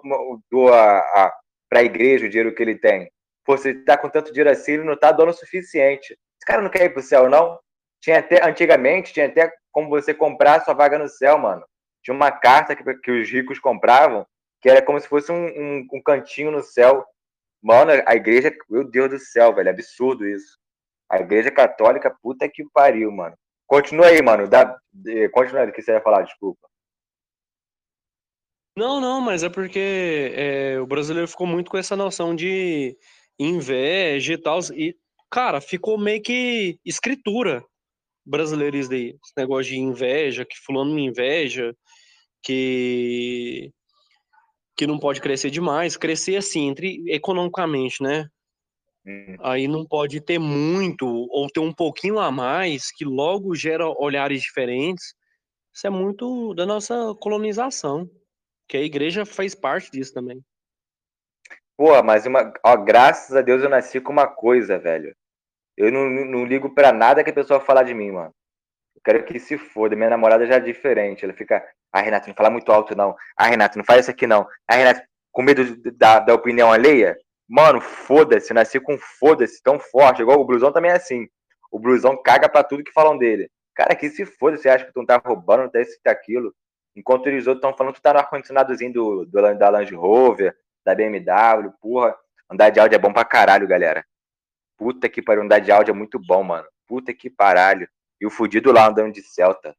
doa a, pra igreja o dinheiro que ele tem? Pô, se ele tá com tanto dinheiro assim, ele não tá dando o suficiente. Esse cara não quer ir pro céu, não? Tinha até, antigamente, tinha até como você comprar sua vaga no céu, mano. Tinha uma carta que, que os ricos compravam, que era como se fosse um, um, um cantinho no céu. Mano, a igreja, meu Deus do céu, velho, absurdo isso. A igreja católica, puta que pariu, mano. Continua aí, mano. Dá, eh, continua aí o que você ia falar, desculpa. Não, não, mas é porque é, o brasileiro ficou muito com essa noção de inveja e tal. E, cara, ficou meio que escritura brasileira isso daí. Esse negócio de inveja, que fulano me inveja, que que não pode crescer demais, crescer assim, entre economicamente, né? Hum. Aí não pode ter muito ou ter um pouquinho a mais, que logo gera olhares diferentes. Isso é muito da nossa colonização, que a igreja faz parte disso também. Pô, mas uma, ó, graças a Deus eu nasci com uma coisa, velho. Eu não, não ligo pra nada que a pessoa falar de mim, mano. Eu quero que se foda. Minha namorada já é diferente. Ela fica, ah, Renato, não fala muito alto, não. Ah, Renato, não faz isso aqui, não. Ah, Renato, com medo da, da opinião alheia? Mano, foda-se, nasci com foda-se tão forte. Igual o blusão também é assim. O blusão caga pra tudo que falam dele. Cara, que se foda, você acha que tu não tá roubando, não tá isso e aquilo. Enquanto eles outros estão falando que tu tá no ar-condicionadozinho do, do, da Land Rover, da BMW, porra. Andar de áudio é bom pra caralho, galera. Puta que pariu, andar de áudio é muito bom, mano. Puta que paralho. E o fudido lá andando de Celta.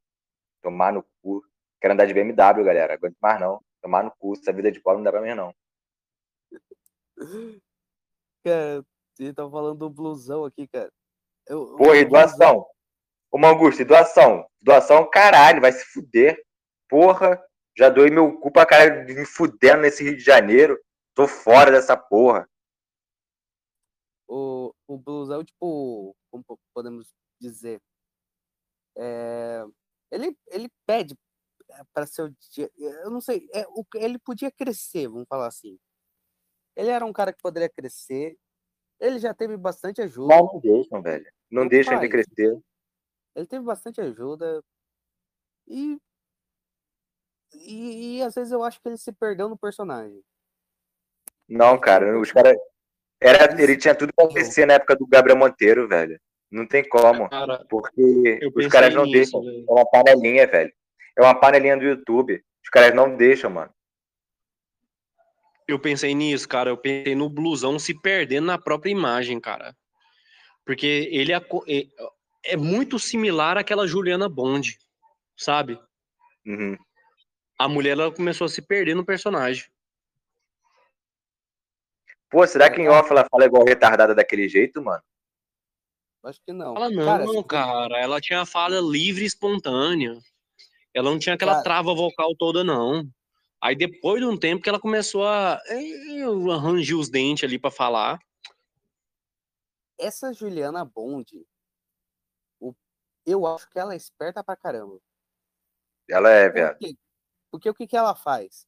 Tomar no cu. Quero andar de BMW, galera. Aguento mais não. Tomar no cu. Essa vida de pobre não dá pra mim, não. Cara, você tá falando do blusão aqui, cara. Eu, Porra, e doação? Ô, Mangusto, doação? Doação, caralho, vai se fuder. Porra, já doei meu cu pra caralho me fudendo nesse Rio de Janeiro. Tô fora dessa porra. O, o blusão, tipo, como podemos dizer, é, ele, ele pede para ser o dia. Eu não sei, é, o, ele podia crescer, vamos falar assim. Ele era um cara que poderia crescer. Ele já teve bastante ajuda. Não, não deixam, velho. Não, não deixam ele crescer. Ele teve bastante ajuda. E, e, e, às vezes eu acho que ele se perdeu no personagem. Não, cara, os caras. Era, ele tinha tudo pra crescer na época do Gabriel Monteiro, velho. Não tem como. Cara, porque os caras não nisso, deixam. Velho. É uma panelinha, velho. É uma panelinha do YouTube. Os caras não deixam, mano. Eu pensei nisso, cara. Eu pensei no blusão se perdendo na própria imagem, cara. Porque ele é, é, muito similar àquela Juliana Bond, sabe? Uhum. A mulher ela começou a se perder no personagem. Pô, será que em off ela fala igual retardada daquele jeito, mano? Acho que não. Ela não, cara, cara. Ela tinha fala livre e espontânea. Ela não tinha aquela cara... trava vocal toda, não. Aí depois de um tempo que ela começou a arranjar os dentes ali para falar. Essa Juliana Bond, eu acho que ela é esperta pra caramba. Ela é, velho. Porque, porque o que, que ela faz?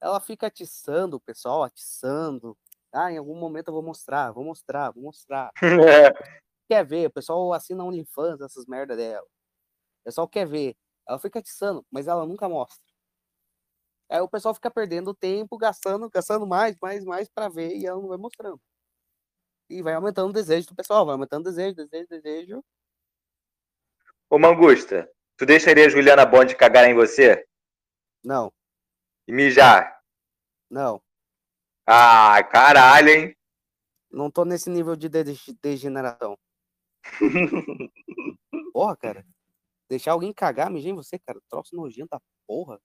Ela fica atiçando o pessoal, atiçando. Ah, em algum momento eu vou mostrar, vou mostrar, vou mostrar. quer ver, o pessoal assina OnlyFans, essas merda dela. O pessoal quer ver. Ela fica atiçando, mas ela nunca mostra. Aí o pessoal fica perdendo tempo, gastando, gastando mais, mais, mais para ver e ela não vai mostrando. E vai aumentando o desejo do pessoal, vai aumentando o desejo, desejo, desejo. Ô Mangusta, tu deixaria a Juliana Bond cagar em você? Não. E mijar? Não. Ah, caralho, hein? Não tô nesse nível de degeneração. porra, cara. Deixar alguém cagar, mijar em você, cara. Troço nojento da porra.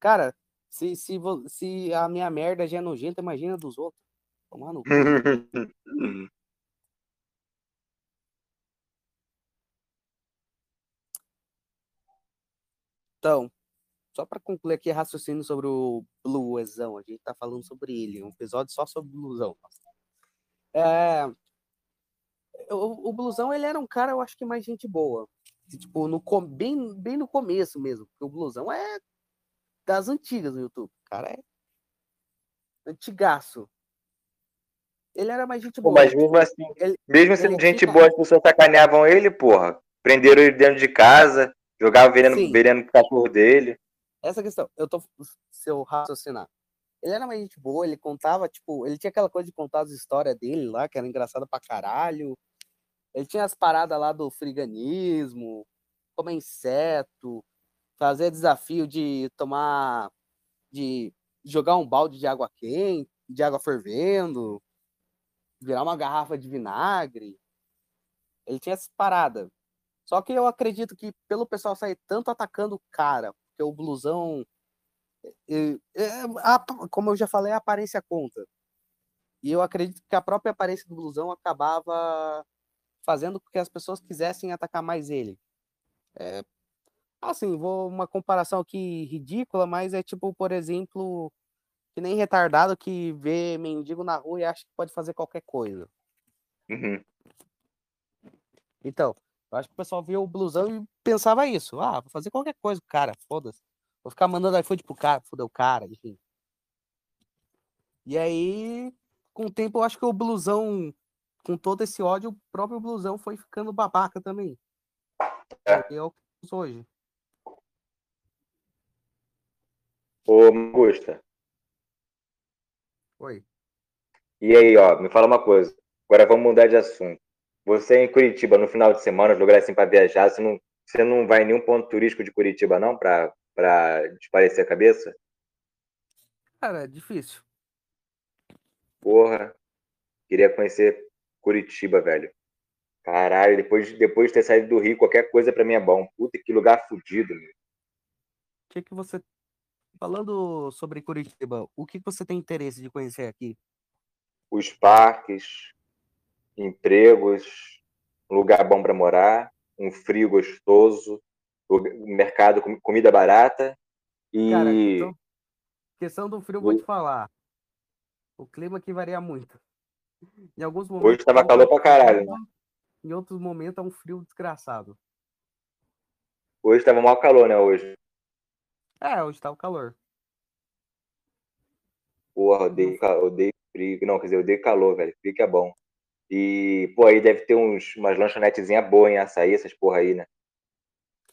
Cara, se, se, se a minha merda já é nojenta, imagina dos outros. Tomar no Então, só para concluir aqui raciocínio sobre o Bluesão, a gente tá falando sobre ele, um episódio só sobre o Bluesão. É, o, o Blusão, ele era um cara, eu acho que mais gente boa. Tipo, no, bem, bem no começo mesmo. Porque o Blusão é das antigas no YouTube. Cara é antigaço. Ele era mais gente boa. Mas mesmo assim, ele, mesmo sendo ele gente boa, as pessoas sacaneavam ele, porra. Prenderam ele dentro de casa, jogavam veneno, veneno pro cachorro dele. Essa questão, eu tô. Se eu raciocinar. Ele era mais gente boa, ele contava, tipo, ele tinha aquela coisa de contar as histórias dele lá, que era engraçada pra caralho. Ele tinha as paradas lá do friganismo, comer inseto, fazer desafio de tomar, de jogar um balde de água quente, de água fervendo, virar uma garrafa de vinagre. Ele tinha essa parada. Só que eu acredito que pelo pessoal sair tanto atacando o cara, porque o blusão, é, é, a, como eu já falei, a aparência conta. E eu acredito que a própria aparência do blusão acabava fazendo com que as pessoas quisessem atacar mais ele. É, Assim, vou uma comparação aqui ridícula, mas é tipo, por exemplo, que nem retardado que vê mendigo na rua e acha que pode fazer qualquer coisa. Uhum. Então, eu acho que o pessoal via o blusão e pensava isso. Ah, vou fazer qualquer coisa com o cara, foda-se. Vou ficar mandando iFood pro cara, foda o cara, enfim. E aí, com o tempo, eu acho que o blusão, com todo esse ódio, o próprio blusão foi ficando babaca também. É. é o que eu uso hoje. Ô, Augusta, Oi. e aí, ó, me fala uma coisa. Agora vamos mudar de assunto. Você é em Curitiba, no final de semana, lugar assim pra viajar, você não, você não vai em nenhum ponto turístico de Curitiba, não, pra, pra desparecer a cabeça? Cara, é difícil. Porra, queria conhecer Curitiba, velho. Caralho, depois, depois de ter saído do Rio, qualquer coisa pra mim é bom. Puta, que lugar fudido, meu. O que, que você. Falando sobre Curitiba, o que, que você tem interesse de conhecer aqui? Os parques, empregos, um lugar bom pra morar, um frio gostoso, mercado com comida barata Cara, e questão, do frio, eu vou te falar. O clima aqui varia muito. Em alguns momentos. hoje tava tá um calor pra caralho, né? Em outros momentos é um frio desgraçado. Hoje tava mal calor, né, hoje. É, hoje tá o calor. Porra, odeio, odeio frio. Não, quer dizer, odeio calor, velho. Frio que é bom. E, pô, aí deve ter uns, umas lanchonetezinhas boas em açaí, essas porra aí, né?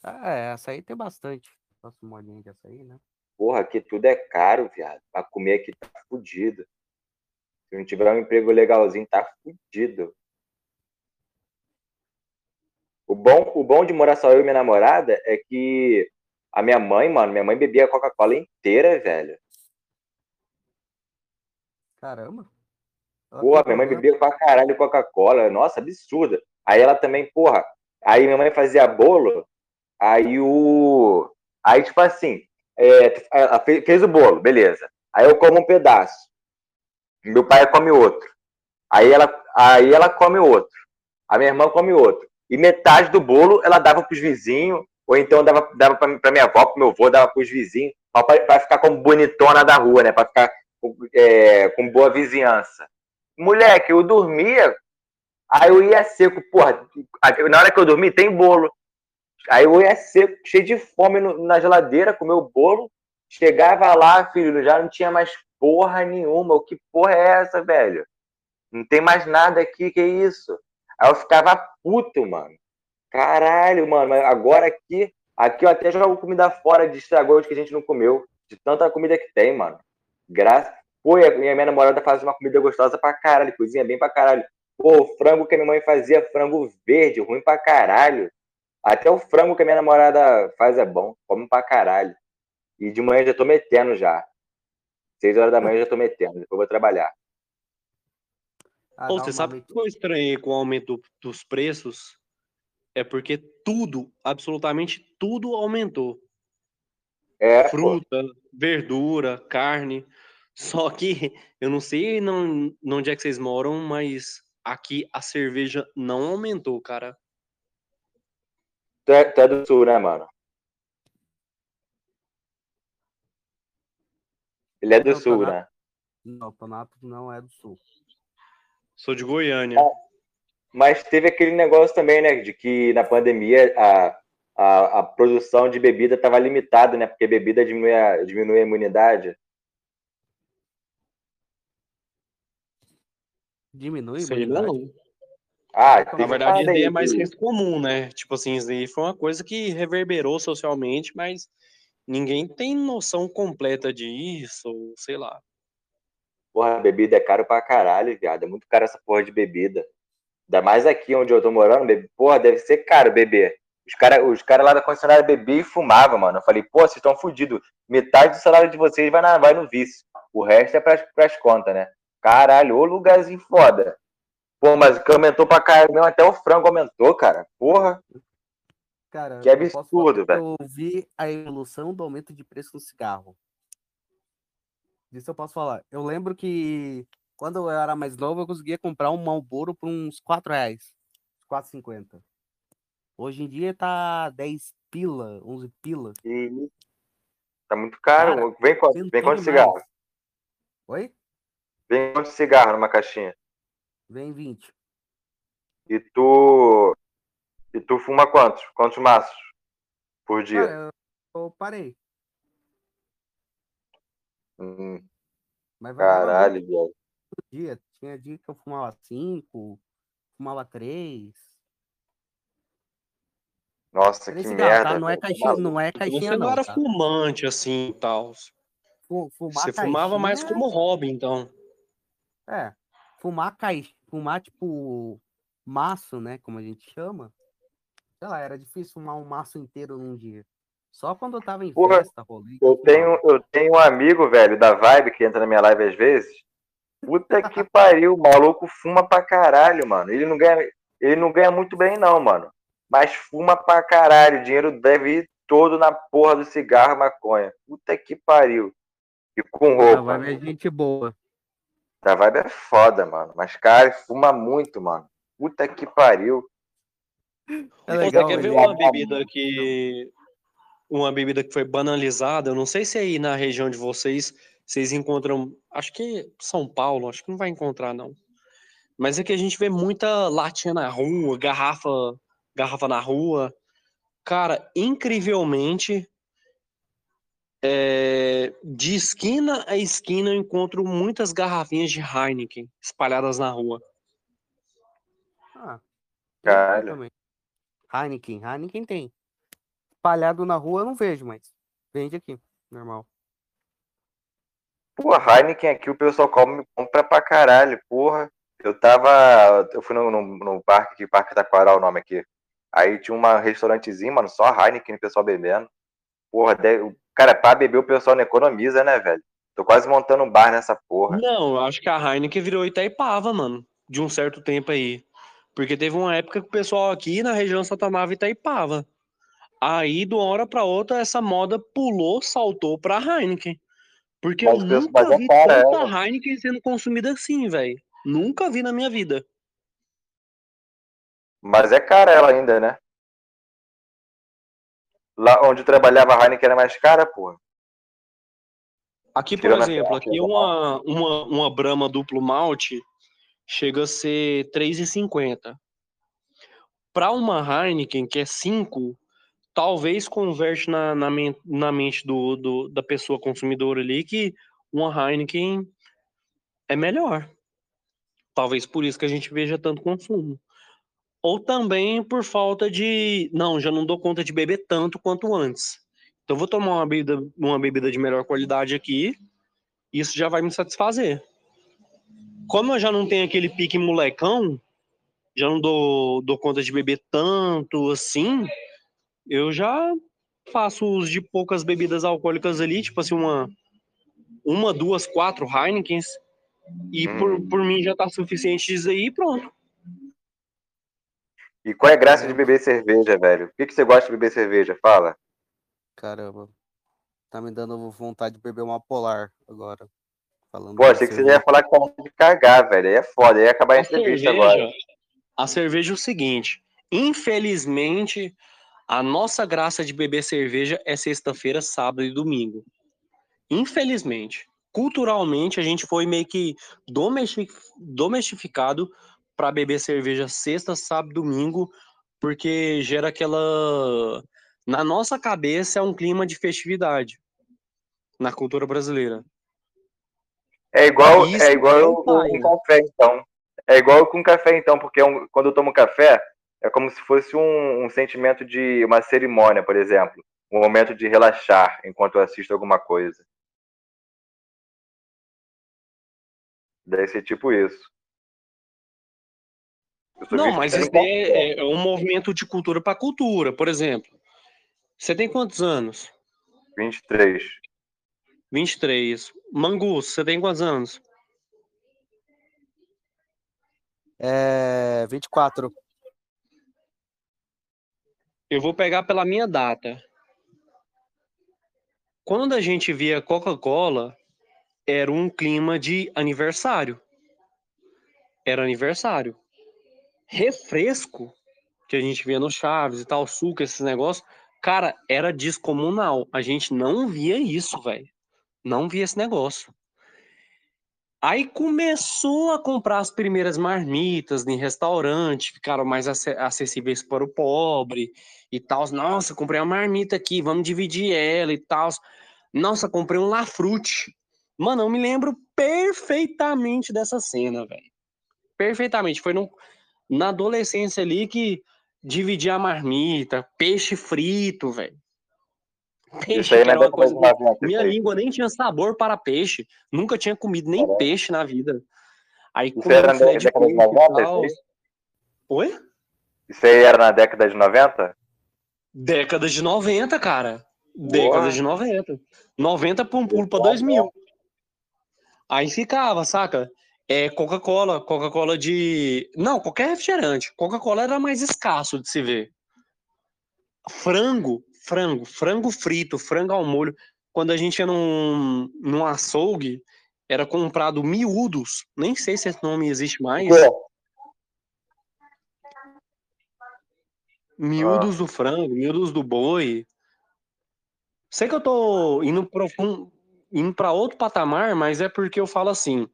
Ah, é, açaí tem bastante. Nossa, molinha de açaí, né? Porra, aqui tudo é caro, viado. Pra comer aqui tá fudido. Se não tiver um emprego legalzinho, tá fudido. O bom, o bom de morar só eu e minha namorada é que a minha mãe, mano, minha mãe bebia Coca-Cola inteira, velho. Caramba. Ela tem minha mãe bebia pra caralho Coca-Cola. Nossa, absurda. Aí ela também, porra. Aí minha mãe fazia bolo. Aí o. Aí, tipo assim, é, ela fe- fez o bolo, beleza. Aí eu como um pedaço. Meu pai come outro. Aí ela, aí ela come outro. A minha irmã come outro. E metade do bolo ela dava pros vizinhos, ou então dava, dava pra, pra minha avó, pro meu avô, dava pros vizinhos, pra ficar como bonitona da rua, né? Pra ficar é, com boa vizinhança. Moleque, eu dormia, aí eu ia seco, porra. Na hora que eu dormi, tem bolo. Aí eu ia seco, cheio de fome no- na geladeira, comer o bolo. Chegava lá, filho, já não tinha mais porra nenhuma. O que porra é essa, velho? Não tem mais nada aqui, que isso? Aí eu ficava puto, mano. Caralho, mano, mas agora aqui, aqui eu até jogo comida fora de estragou hoje que a gente não comeu. De tanta comida que tem, mano. Graças. Pô, e a minha minha namorada faz uma comida gostosa pra caralho, cozinha bem pra caralho. Pô, o frango que a minha mãe fazia, frango verde, ruim pra caralho. Até o frango que a minha namorada faz é bom, come pra caralho. E de manhã eu já tô metendo já. Seis horas da manhã eu já tô metendo, depois eu vou trabalhar. Ah, Ô, dá você sabe o que eu estranhei com o aumento dos preços? É porque tudo, absolutamente tudo aumentou. É, pô, Fruta, verdura, carne. Só que eu não sei não, não onde é que vocês moram, mas aqui a cerveja não aumentou, cara. tu é, tu é do sul, né, mano? Ele é do Não, sul, na- né? Não, Tonato não é do sul. Sou de Goiânia. Mas teve aquele negócio também, né? De que na pandemia a, a, a produção de bebida estava limitada, né? Porque bebida diminui a, diminui a imunidade. Diminui a imunidade? não. Ah, Na verdade, isso aí é mais senso comum, né? Tipo assim, isso aí foi uma coisa que reverberou socialmente, mas ninguém tem noção completa disso, sei lá. Porra, bebida é caro pra caralho, viado. É muito caro essa porra de bebida. Ainda mais aqui onde eu tô morando, bebe... porra, deve ser caro beber. Os caras os cara lá da concessionária bebiam e fumavam, mano. Eu falei, pô, vocês estão fodidos. Metade do salário de vocês vai, na... vai no vício. O resto é pras, pras contas, né? Caralho, ô lugarzinho foda. Pô, mas que aumentou pra caralho mesmo, até o frango aumentou, cara. Porra. Cara, Que absurdo, que Eu vi a evolução do aumento de preço no cigarro. Disso eu posso falar. Eu lembro que quando eu era mais novo, eu conseguia comprar um Marlboro por uns 4 reais. 4,50. Hoje em dia tá 10 pila, 11 pila. E... Tá muito caro. Cara, vem aumentou vem demais. cigarro? Oi? Vem quanto cigarro numa caixinha? Vem 20. E tu. E tu fuma quantos? Quantos maços por dia? Cara, eu, eu parei. Hum, caralho, viado. Dia. Tinha dia que eu fumava 5, fumava 3. Nossa, Era que cigarro, merda. tá? Não é velho. caixinha, não é caixinha Você não era tá? fumante assim e tal. Fu- Fumar Você fumava mais caixinha- como hobby, então. É, fumar cai, fumar tipo maço, né, como a gente chama. Sei lá, era difícil fumar um maço inteiro num dia. Só quando eu tava em Porra, festa, rolê. Eu tenho, eu tenho um amigo, velho, da Vibe, que entra na minha live às vezes. Puta que pariu, o maluco fuma pra caralho, mano. Ele não ganha, ele não ganha muito bem, não, mano. Mas fuma pra caralho. O dinheiro deve ir todo na porra do cigarro maconha. Puta que pariu. E com roupa. vai ver gente boa. Da Vibe é foda, mano. Mas, cara, fuma muito, mano. Puta que pariu. É Pô, legal, você quer ver uma bebida que. Uma bebida que foi banalizada? Eu não sei se aí na região de vocês vocês encontram. Acho que São Paulo, acho que não vai encontrar, não. Mas é que a gente vê muita latinha na rua, garrafa, garrafa na rua. Cara, incrivelmente, é, de esquina a esquina eu encontro muitas garrafinhas de Heineken espalhadas na rua. Ah, Caralho. Heineken, Heineken tem. Espalhado na rua eu não vejo, mas vende aqui, normal. Pô, Heineken aqui o pessoal compra pra caralho, porra. Eu tava. Eu fui no, no, no parque aqui, Parque Taquaral, o nome aqui. Aí tinha um restaurantezinho, mano, só Heineken, o pessoal bebendo. Porra, deve- cara, pra beber o pessoal não economiza, né, velho? Tô quase montando um bar nessa porra. Não, acho que a Heineken virou Itaipava, mano, de um certo tempo aí. Porque teve uma época que o pessoal aqui na região só tomava Itaipava. Aí, de uma hora pra outra, essa moda pulou, saltou pra Heineken. Porque Mas eu nunca é vi tanta Heineken sendo consumida assim, velho. Nunca vi na minha vida. Mas é cara ela ainda, né? Lá onde trabalhava a Heineken era mais cara, porra. Aqui, por Tirando exemplo, aqui da uma, uma, uma Brahma duplo malte chega a ser R$ 3,50. Para uma Heineken, que é 5, talvez converte na, na, na mente do, do- da pessoa consumidora ali que uma Heineken é melhor. Talvez por isso que a gente veja tanto consumo. Ou também por falta de. Não, já não dou conta de beber tanto quanto antes. Então vou tomar uma bebida, uma bebida de melhor qualidade aqui. Isso já vai me satisfazer. Como eu já não tenho aquele pique molecão, já não dou, dou conta de beber tanto assim, eu já faço uso de poucas bebidas alcoólicas ali, tipo assim, uma, uma duas, quatro Heinekens. E Hum. por, por mim já tá suficiente isso aí e pronto. E qual é a graça de beber cerveja, velho? Por que, que você gosta de beber cerveja? Fala. Caramba. Tá me dando vontade de beber uma polar agora. Falando Pô, achei que você ia falar que tá vontade de cagar, velho. Aí é foda, aí ia acabar a A entrevista cerveja, agora. a cerveja é o seguinte, infelizmente, a nossa graça de beber cerveja é sexta-feira, sábado e domingo. Infelizmente. Culturalmente, a gente foi meio que domestificado para beber cerveja sexta, sábado e domingo, porque gera aquela. Na nossa cabeça é um clima de festividade. Na cultura brasileira. É igual, é igual é com pai. café, então. É igual com café, então, porque é um- quando eu tomo café, é como se fosse um, um sentimento de uma cerimônia, por exemplo. Um momento de relaxar enquanto eu assisto alguma coisa. Deve ser tipo isso. Não, mas isso café. é, é um movimento de cultura para cultura. Por exemplo, você tem quantos anos? 23. 23. Mangus, você tem quantos anos? É. 24. Eu vou pegar pela minha data. Quando a gente via Coca-Cola, era um clima de aniversário. Era aniversário. Refresco, que a gente via no Chaves e tal, suco, esses negócios, cara, era descomunal. A gente não via isso, velho. Não via esse negócio. Aí começou a comprar as primeiras marmitas em restaurante, ficaram mais ace- acessíveis para o pobre e tal. Nossa, comprei uma marmita aqui, vamos dividir ela e tal. Nossa, comprei um Lafrute. Mano, eu me lembro perfeitamente dessa cena, velho. Perfeitamente. Foi no, na adolescência ali que dividir a marmita, peixe frito, velho. Peixe Isso aí que era uma década coisa. de 90. isso Minha língua nem tinha sabor para peixe. Nunca tinha comido nem Caralho. peixe na vida. Aí Isso era na década de porco e 90, tal. isso Oi? Isso aí era na década de 90? Década de 90, cara. Década Porra. de 90. 90 pra um pulo pra 2000. Aí ficava, saca? É Coca-Cola, Coca-Cola de. Não, qualquer refrigerante. Coca-Cola era mais escasso de se ver. Frango, frango, frango frito, frango ao molho. Quando a gente ia num, num açougue, era comprado miúdos. Nem sei se esse nome existe mais. Miúdos do frango, miúdos do boi. Sei que eu tô indo profundo, indo para outro patamar, mas é porque eu falo assim,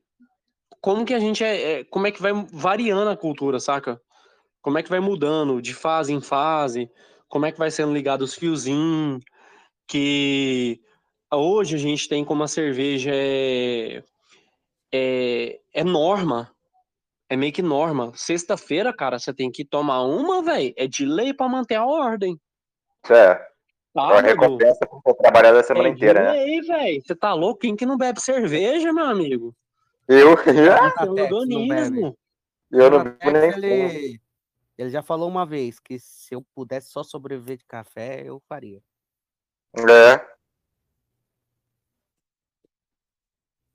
como que a gente é, é- como é que vai variando a cultura, saca? Como é que vai mudando de fase em fase? Como é que vai sendo ligado os fiozinhos? Que hoje a gente tem como a cerveja é, é, é norma. É meio que norma. Sexta-feira, cara, você tem que tomar uma, velho. É de lei pra manter a ordem. É. É uma Sábado, recompensa por ter trabalhado a semana é de inteira, né? lei, velho. Você tá louco? Quem que não bebe cerveja, meu amigo? Eu, é um não bebe. organismo. eu não bebo nem ele, ele já falou uma vez que se eu pudesse só sobreviver de café, eu faria. É.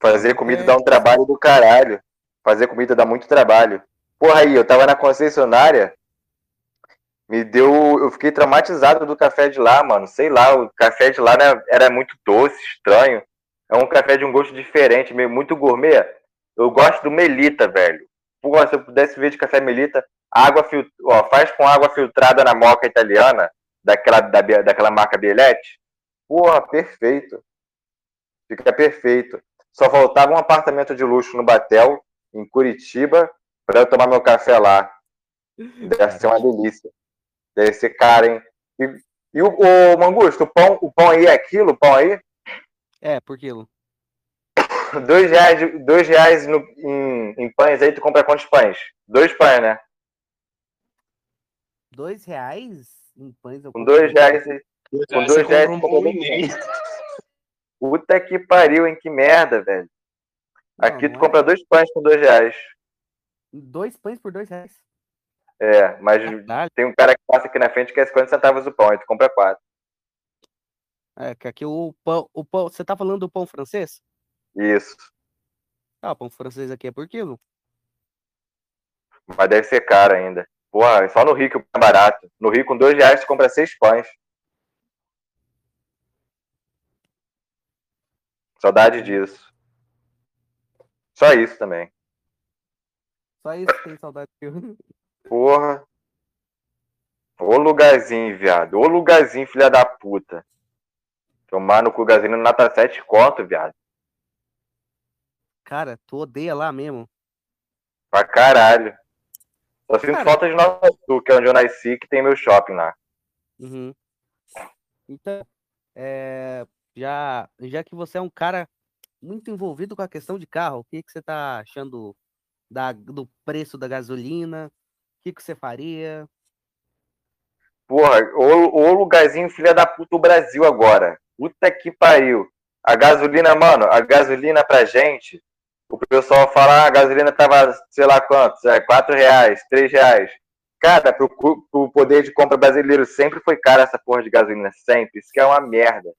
Fazer comida É. dá um trabalho do caralho. Fazer comida dá muito trabalho. Porra aí, eu tava na concessionária, me deu. Eu fiquei traumatizado do café de lá, mano. Sei lá, o café de lá né, era muito doce, estranho. É um café de um gosto diferente, meio muito gourmet. Eu gosto do Melita, velho. Porra, se eu pudesse viver de café Melita, água fil... ó, faz com água filtrada na moca italiana, daquela, da, daquela marca Bielete. Porra, perfeito. Fica perfeito. Só faltava um apartamento de luxo no Batel, em Curitiba, para eu tomar meu café lá. Deve ser uma delícia. Deve ser caro, hein? E, e o, o Mangusto, o pão, o pão aí é aquilo, o pão aí? É, por quilo. Dois reais, dois reais no, em, em pães aí, tu compra quantos pães? Dois pães, né? Dois reais em pães? Com dois dois. reais. Com dois reais, um pão dois e meio. Puta que pariu, hein? Que merda, velho. Aqui não tu é. compra dois pães com dois reais. Dois pães por dois reais. É, mas Caralho. tem um cara que passa aqui na frente que é 50 centavos o pão, aí tu compra quatro. É, que aqui o pão, o pão. Você tá falando do pão francês? Isso. Ah, o pão francês aqui é por quilo. Mas deve ser caro ainda. Porra, só no Rio que o pão é barato. No Rio, com dois reais, tu compra seis pães. Saudade disso. Só isso também. Só isso que tem saudade de eu. Porra. Ô lugarzinho, viado. Ô lugarzinho, filha da puta. Tomar no cu gasolina nota 7 conto, viado. Cara, tu odeia lá mesmo. Pra caralho. Só sinto Cara. falta de Nova Sul, que é onde eu nasci, que tem meu shopping lá. Uhum. Então, é, já, já que você é um cara muito envolvido com a questão de carro, o que, que você tá achando da, do preço da gasolina? O que, que você faria? Porra, ô, ô lugarzinho filha da puta o Brasil agora. Puta que pariu. A gasolina, mano, a gasolina pra gente, o pessoal fala, ah, a gasolina tava, sei lá quantos, é, 4 reais, 3 reais. Cara, pro, pro poder de compra brasileiro sempre foi cara essa porra de gasolina, sempre. Isso que é uma merda.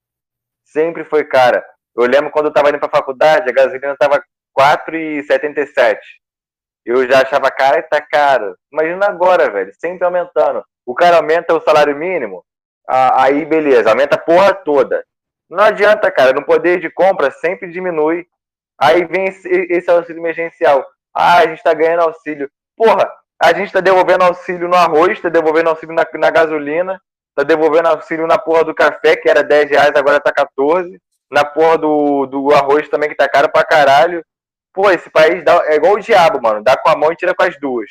Sempre foi cara. Eu lembro quando eu tava indo pra faculdade, a gasolina tava 4,77. Eu já achava, cara, tá caro. Imagina agora, velho, sempre aumentando. O cara aumenta o salário mínimo, aí beleza, aumenta a porra toda. Não adianta, cara, no poder de compra sempre diminui. Aí vem esse, auxílio emergencial. Ah, a gente tá ganhando auxílio. Porra, a gente tá devolvendo auxílio no arroz, tá devolvendo auxílio na, na gasolina, tá devolvendo auxílio na porra do café, que era 10 reais, agora tá 14. Na porra do, do arroz também, que tá caro pra caralho. Pô, esse país dá, é igual o diabo, mano. Dá com a mão e tira com as duas.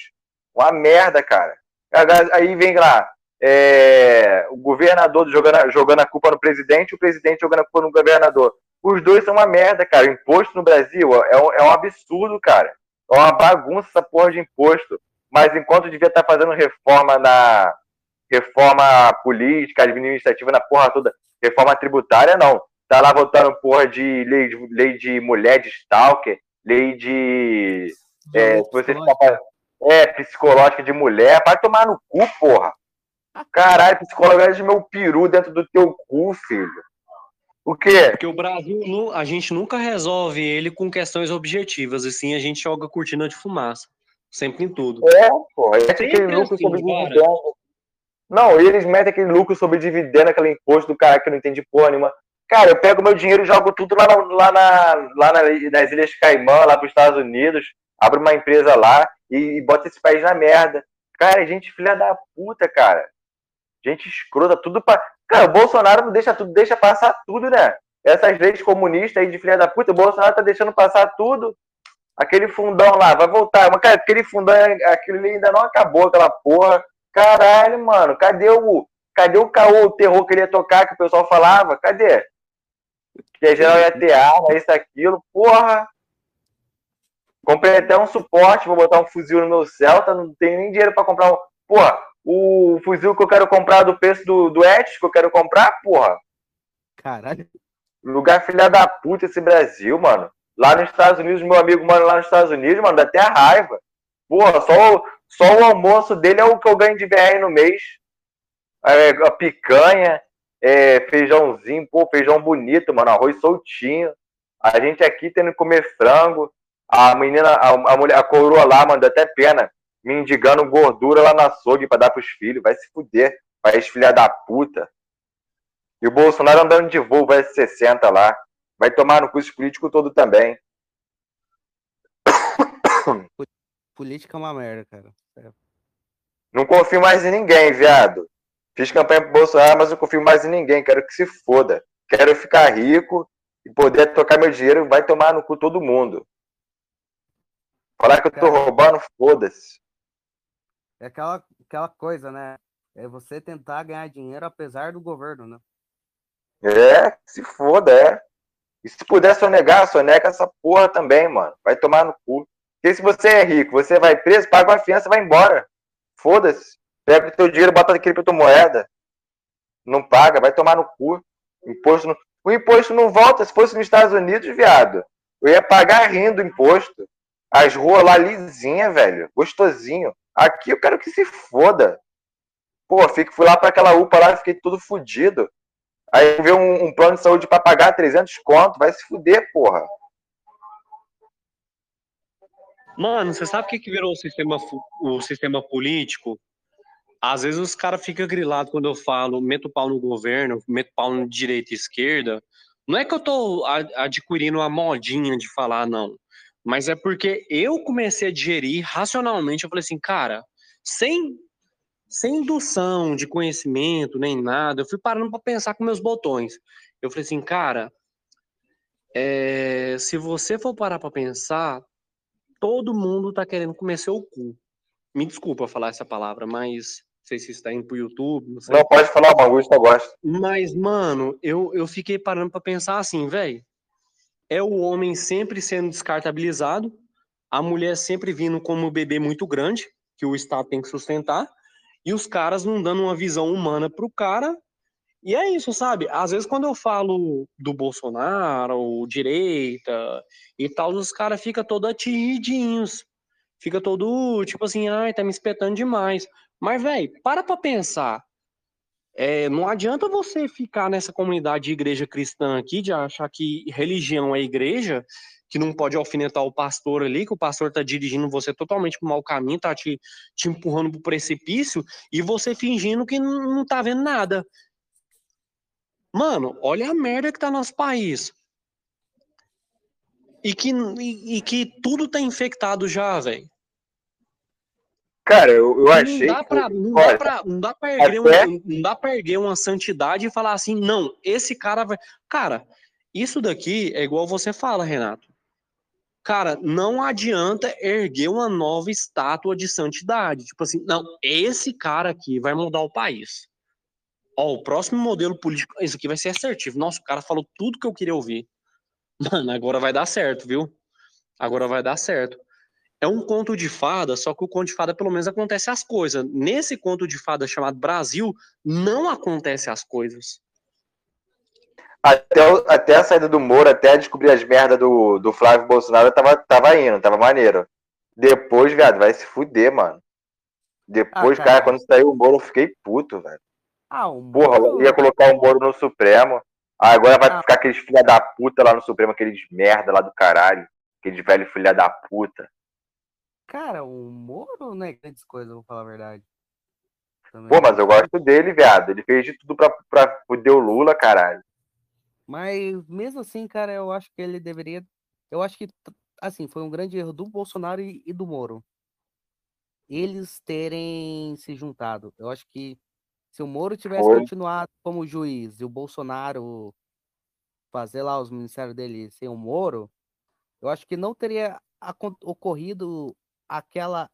Uma merda, cara. Aí vem lá, é, o governador jogando, jogando a culpa no presidente, o presidente jogando a culpa no governador. Os dois são uma merda, cara. O imposto no Brasil é um, é um absurdo, cara. É uma bagunça essa porra de imposto. Mas enquanto devia estar fazendo reforma na, reforma política, administrativa na porra toda, reforma tributária, não. Tá lá votando porra de lei, de lei de mulher de stalker, lei de. É, você é, psicológica de mulher, vai tomar no cu, porra. Caralho, psicólogo é de meu peru dentro do teu cu, filho. O quê? Porque o Brasil, a gente nunca resolve ele com questões objetivas, e sim a gente joga cortina de fumaça. Sempre em tudo. É, pô. É aquele lucro assim, sobre cara. dividendo. Não, eles metem aquele lucro sobre dividendo, aquele imposto do cara que não entende porra nenhuma. Cara, eu pego meu dinheiro e jogo tudo lá, na, lá, na, lá nas Ilhas Caimã, lá pros Estados Unidos, abro uma empresa lá e, e boto esse país na merda. Cara, gente filha da puta, cara. Gente escrota, tudo pra. Cara, o Bolsonaro não deixa tudo, deixa passar tudo, né? Essas leis comunistas aí de filha da puta, o Bolsonaro tá deixando passar tudo. Aquele fundão lá, vai voltar. Mas, cara, aquele fundão, aquele ainda não acabou, aquela porra. Caralho, mano, cadê o. Cadê o caô, o terror que ele ia tocar, que o pessoal falava? Cadê? Que a geral ia ter arma, isso, aquilo, porra. Comprei até um suporte, vou botar um fuzil no meu Celta, não tenho nem dinheiro pra comprar um. Porra, o fuzil que eu quero comprar do preço do, do Etis que eu quero comprar, porra. Caralho. Lugar filha da puta esse Brasil, mano. Lá nos Estados Unidos, meu amigo mano lá nos Estados Unidos, mano, dá até raiva. Porra, só, só o almoço dele é o que eu ganho de BR no mês. É, a picanha, é, feijãozinho, pô, feijão bonito, mano, arroz soltinho. A gente aqui tendo que comer frango. A menina, a, a mulher, a coroa lá, mano, dá até pena mendigando gordura lá na açougue pra dar pros filhos. Vai se fuder, país filha da puta. E o Bolsonaro andando de voo, vai 60 lá. Vai tomar no curso político todo também. Política é uma merda, cara. É. Não confio mais em ninguém, viado. Fiz campanha pro Bolsonaro, mas não confio mais em ninguém. Quero que se foda. Quero ficar rico e poder tocar meu dinheiro. Vai tomar no cu todo mundo. Falar que eu tô roubando, foda-se. É aquela, aquela coisa, né? É você tentar ganhar dinheiro apesar do governo, né? É, se foda, é. E se puder sonegar, sonega essa porra também, mano. Vai tomar no cu. Porque se você é rico, você vai preso, paga uma fiança vai embora. Foda-se. Pega o teu dinheiro, bota na criptomoeda. Não paga, vai tomar no cu. Imposto não... O imposto não volta. Se fosse nos Estados Unidos, viado, eu ia pagar rindo o imposto. As ruas lá lisinha, velho. Gostosinho. Aqui eu quero que se foda. Pô, fui lá para aquela UPA lá fiquei tudo fudido. Aí veio um, um, plano de saúde para pagar 300 conto, vai se fuder, porra. Mano, você sabe o que, que virou o sistema, o sistema político? Às vezes os caras ficam grilados quando eu falo meto pau no governo, meto pau no direita e esquerda. Não é que eu tô adquirindo uma modinha de falar, não. Mas é porque eu comecei a digerir racionalmente. Eu falei assim, cara, sem, sem indução de conhecimento nem nada, eu fui parando para pensar com meus botões. Eu falei assim, cara, é, se você for parar para pensar, todo mundo tá querendo comer seu cu. Me desculpa falar essa palavra, mas não sei se está indo pro YouTube. Não, não pode falar, Augusto, eu gosto. Mas, mano, eu, eu fiquei parando para pensar assim, velho é o homem sempre sendo descartabilizado, a mulher sempre vindo como bebê muito grande, que o Estado tem que sustentar, e os caras não dando uma visão humana pro cara. E é isso, sabe? Às vezes quando eu falo do Bolsonaro, direita e tal, os caras ficam todos atingidinhos. Fica todo, tipo assim, ai, tá me espetando demais. Mas, velho, para pra pensar. É, não adianta você ficar nessa comunidade de igreja cristã aqui, de achar que religião é igreja, que não pode alfinetar o pastor ali, que o pastor está dirigindo você totalmente para o mau caminho, está te, te empurrando para o precipício, e você fingindo que não, não tá vendo nada. Mano, olha a merda que tá nosso país. E que, e, e que tudo tá infectado já, velho. Cara, eu, eu achei. Não dá pra, não dá pra, não dá pra erguer até... uma, não dá pra erguer uma santidade e falar assim, não, esse cara vai. Cara, isso daqui é igual você fala, Renato. Cara, não adianta erguer uma nova estátua de santidade. Tipo assim, não, esse cara aqui vai mudar o país. Ó, o próximo modelo político, isso aqui vai ser assertivo. Nossa, o cara falou tudo que eu queria ouvir. Mano, agora vai dar certo, viu? Agora vai dar certo. É um conto de fada, só que o conto de fada pelo menos acontece as coisas. Nesse conto de fada chamado Brasil, não acontece as coisas. Até, até a saída do Moro, até descobrir as merdas do, do Flávio Bolsonaro, tava, tava indo, tava maneiro. Depois, viado, vai se fuder, mano. Depois, ah, cara. cara. quando saiu o Moro, eu fiquei puto, velho. Ah, o Moro... Porra, ia colocar o Moro no Supremo. Agora vai ah. ficar aqueles filha da puta lá no Supremo, aqueles merda lá do caralho. Aqueles velho filha da puta. Cara, o Moro não é grandes coisas, vou falar a verdade. Também. Pô, mas eu gosto dele, viado. Ele fez de tudo pra, pra fuder o Lula, caralho. Mas mesmo assim, cara, eu acho que ele deveria. Eu acho que, assim, foi um grande erro do Bolsonaro e, e do Moro. Eles terem se juntado. Eu acho que se o Moro tivesse foi. continuado como juiz e o Bolsonaro fazer lá os ministérios dele sem o Moro, eu acho que não teria ocorrido aquela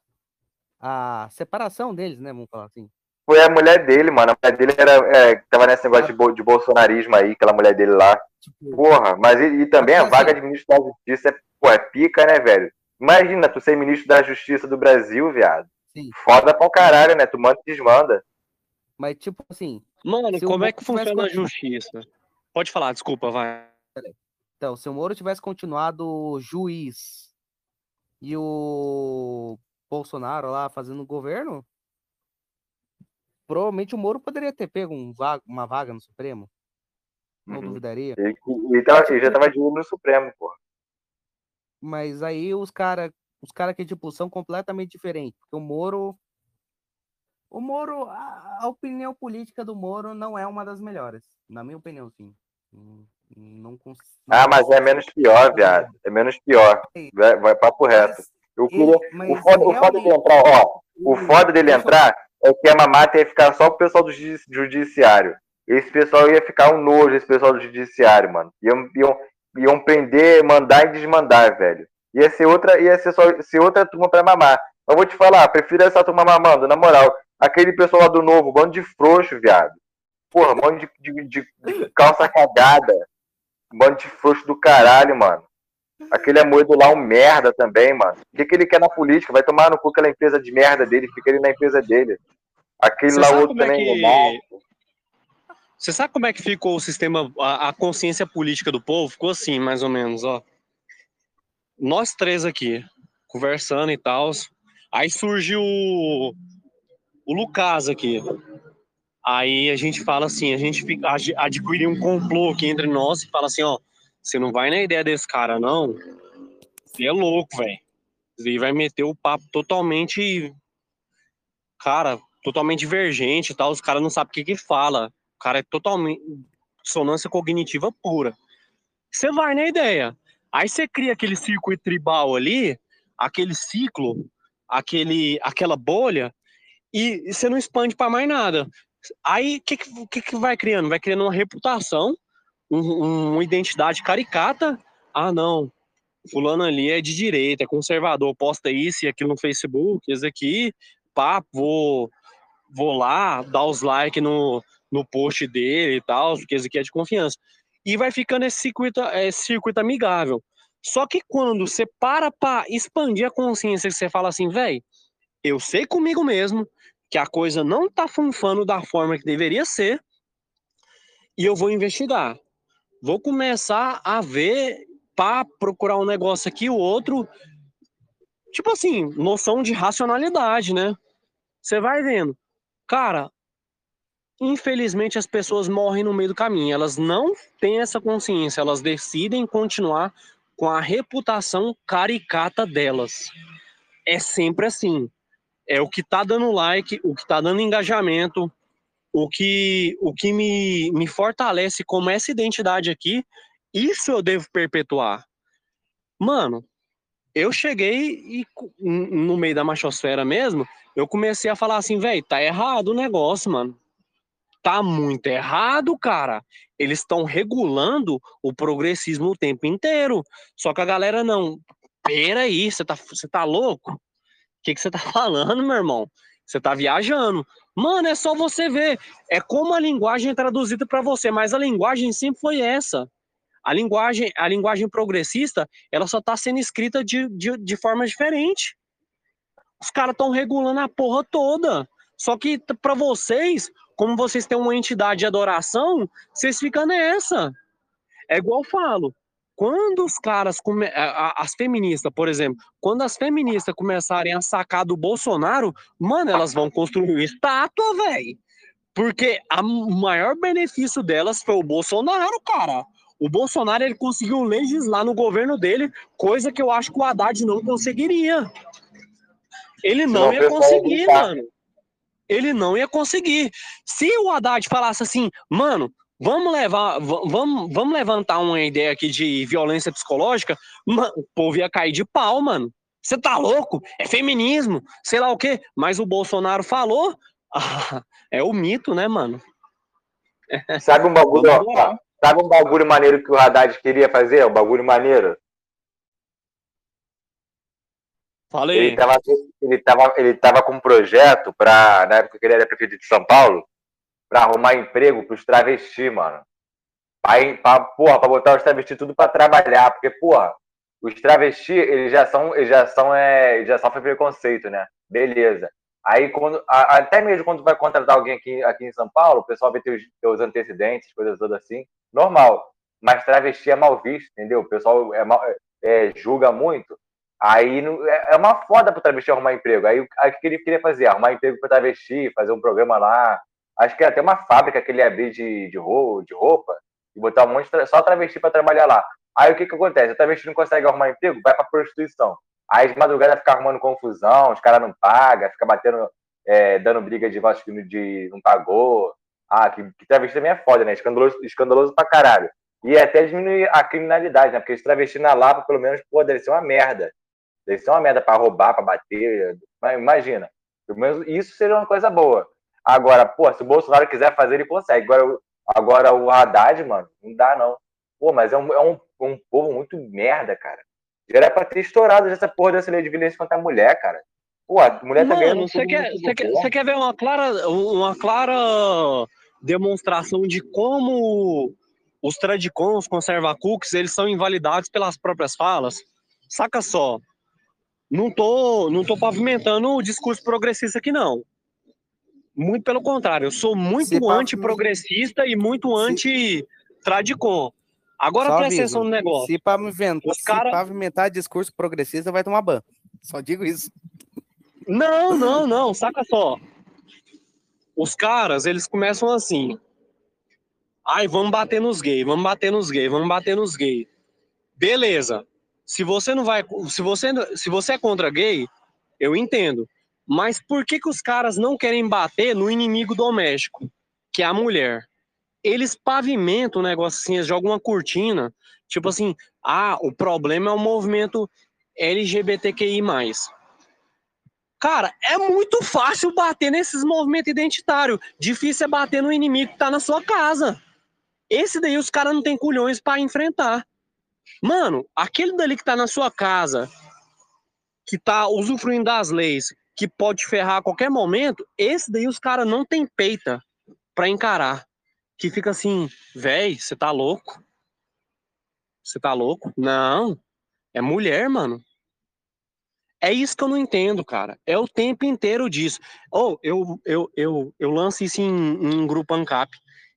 a separação deles, né? Vamos falar assim. Foi a mulher dele, mano. A mulher dele era, é, tava nesse negócio de, de bolsonarismo aí, aquela mulher dele lá. Tipo, Porra, mas e, e também a vaga assim, de ministro da Justiça é, pô, é pica, né, velho? Imagina tu ser ministro da Justiça do Brasil, viado. Sim. Foda pra um caralho, né? Tu manda e desmanda. Mas, tipo assim. Mano, como é que funciona a justiça? Pode falar, desculpa, vai. Então, se o Moro tivesse continuado juiz e o Bolsonaro lá fazendo governo, provavelmente o Moro poderia ter pego um vaga, uma vaga no Supremo. Não uhum. duvidaria. Ele, ele, tava, ele já tava de olho no Supremo, pô. Mas aí os caras os cara que, tipo, são completamente diferentes. Porque o Moro. O Moro, a, a, opinião política do Moro não é uma das melhores. Na minha opinião, sim. Não, cons... Ah, mas é menos pior, viado. É menos pior. Vai, vai papo reto. Eu queria... o, foda, o foda dele entrar, ó. O foda dele entrar é que a mamata ia ficar só pro pessoal do judiciário. Esse pessoal ia ficar um nojo, esse pessoal do judiciário, mano. Iam, iam, iam prender, mandar e desmandar, velho. Ia ser outra, ia ser só ser outra turma pra mamar. Mas vou te falar, prefiro essa turma mamando, na moral. Aquele pessoal lá do novo, bando de frouxo, viado. Porra, bando de, de, de calça cagada. Bando de frouxo do caralho, mano. Aquele Amoedo lá é um merda também, mano. O que, que ele quer na política? Vai tomar no cu aquela empresa de merda dele, fica ali na empresa dele. Aquele Você lá outro é também é que... Você sabe como é que ficou o sistema, a, a, consciência política do povo? Ficou assim, mais ou menos, ó. Nós três aqui, conversando e tal. Aí surgiu o, o Lucas aqui. Aí a gente fala assim, a gente adquire um complô aqui entre nós e fala assim, ó, você não vai na ideia desse cara, não. Você é louco, velho. Ele vai meter o papo totalmente. Cara, totalmente divergente e tal. Os caras não sabem o que que fala. O cara é totalmente. Dissonância cognitiva pura. Você vai na ideia. Aí você cria aquele circuito tribal ali, aquele ciclo, aquele, aquela bolha, e você não expande para mais nada. Aí o que, que, que vai criando? Vai criando uma reputação um, uma identidade caricata. Ah, não, fulano ali é de direita, é conservador, posta isso e aquilo no Facebook, isso aqui, pá, vou, vou lá dar os likes no, no post dele e tal, porque isso aqui é de confiança. E vai ficando esse circuito, esse circuito amigável. Só que quando você para para expandir a consciência, você fala assim, velho, eu sei comigo mesmo que a coisa não tá funfando da forma que deveria ser, e eu vou investigar vou começar a ver para procurar um negócio aqui, o outro. Tipo assim, noção de racionalidade, né? Você vai vendo. Cara, infelizmente as pessoas morrem no meio do caminho. Elas não têm essa consciência, elas decidem continuar com a reputação caricata delas. É sempre assim. É o que tá dando like, o que tá dando engajamento, o que, o que me, me fortalece como essa identidade aqui, isso eu devo perpetuar. Mano, eu cheguei e no meio da machosfera mesmo, eu comecei a falar assim, velho, tá errado o negócio, mano. Tá muito errado, cara. Eles estão regulando o progressismo o tempo inteiro. Só que a galera não. Peraí, você tá, você tá louco? Que, que você tá falando, meu irmão? Você tá viajando. Mano, é só você ver. É como a linguagem é traduzida para você, mas a linguagem sempre foi essa. A linguagem, a linguagem progressista, ela só está sendo escrita de, de, de forma diferente. Os caras estão regulando a porra toda. Só que para vocês, como vocês têm uma entidade de adoração, vocês ficam nessa. É igual eu falo. Quando os caras, come... as feministas, por exemplo, quando as feministas começarem a sacar do Bolsonaro, mano, elas vão construir estátua, velho. Porque o maior benefício delas foi o Bolsonaro, cara. O Bolsonaro ele conseguiu legislar no governo dele, coisa que eu acho que o Haddad não conseguiria. Ele não, ia conseguir, mano. Ele não ia conseguir. Se o Haddad falasse assim, mano, vamos levar, vamos, vamos levantar uma ideia aqui de violência psicológica, mano, o povo ia cair de pau, mano. Você tá louco? É feminismo, sei lá o quê. Mas o Bolsonaro falou, ah, é o mito, né, mano? Sabe um bagulho, ó, sabe um bagulho maneiro que o Haddad queria fazer? Um bagulho maneiro? Falei. Ele tava, ele tava, ele tava com um projeto para na época que ele era prefeito de São Paulo, para arrumar emprego pros travestis, mano. Pra, pra, porra, pra botar os travestis tudo para trabalhar, porque, porra, os travestis, eles já são, eles já são, é, eles já sofrem preconceito, né? Beleza. Aí, quando, até mesmo quando vai contratar alguém aqui, aqui em São Paulo, o pessoal vê teus, teus antecedentes, coisas todas assim, normal. Mas travesti é mal visto, entendeu? O pessoal é mal, é, julga muito. Aí é, é uma foda pro travesti arrumar emprego. Aí, o que ele queria fazer? Arrumar emprego pro travesti, fazer um programa lá. Acho que era até uma fábrica que ele ia abrir de, de, roupa, de roupa e botar um monte de só travesti para trabalhar lá. Aí o que que acontece? O travesti não consegue arrumar emprego, vai pra prostituição. Aí de madrugada fica arrumando confusão, os caras não pagam, fica batendo, é, dando briga de voz que de, não pagou. Ah, que, que travesti também é foda, né? Escandaloso, escandaloso pra caralho. E até diminuir a criminalidade, né? Porque esse travesti na Lapa, pelo menos, pô, deve ser uma merda. Deve ser uma merda pra roubar, pra bater. Imagina. Pelo menos isso seria uma coisa boa. Agora, pô, se o Bolsonaro quiser fazer, ele consegue. Agora, agora o Haddad, mano, não dá, não. Pô, mas é um, é um, um povo muito merda, cara. Era pra ter estourado essa porra dessa lei de violência contra a mulher, cara. Pô, a mulher tá ganhando. Você quer, você, quer, você quer ver uma clara, uma clara demonstração de como os tradicons, conserva cookies, eles são invalidados pelas próprias falas? Saca só. Não tô, não tô pavimentando o discurso progressista aqui, não. Muito pelo contrário, eu sou muito anti-progressista e muito anti-tradicon. Agora Só presta atenção no negócio. Se pavimentar, se cara... pavimentar discurso progressista, vai tomar ban. Só digo isso. Não, não, não. Saca só. Os caras, eles começam assim. Ai, vamos bater nos gays, vamos bater nos gays, vamos bater nos gays. Beleza. Se você não vai. Se você, se você é contra gay, eu entendo. Mas por que, que os caras não querem bater no inimigo doméstico, que é a mulher? eles pavimentam o negócio assim, eles jogam uma cortina, tipo assim, ah, o problema é o movimento LGBTQI+. Cara, é muito fácil bater nesses movimentos identitários. Difícil é bater no inimigo que tá na sua casa. Esse daí os caras não tem culhões para enfrentar. Mano, aquele dali que tá na sua casa, que tá usufruindo das leis, que pode ferrar a qualquer momento, esse daí os caras não tem peita para encarar que fica assim, véi, você tá louco? Você tá louco? Não, é mulher, mano. É isso que eu não entendo, cara. É o tempo inteiro disso. Ou oh, eu, eu, eu, eu lanço isso em, em grupo ANCAP.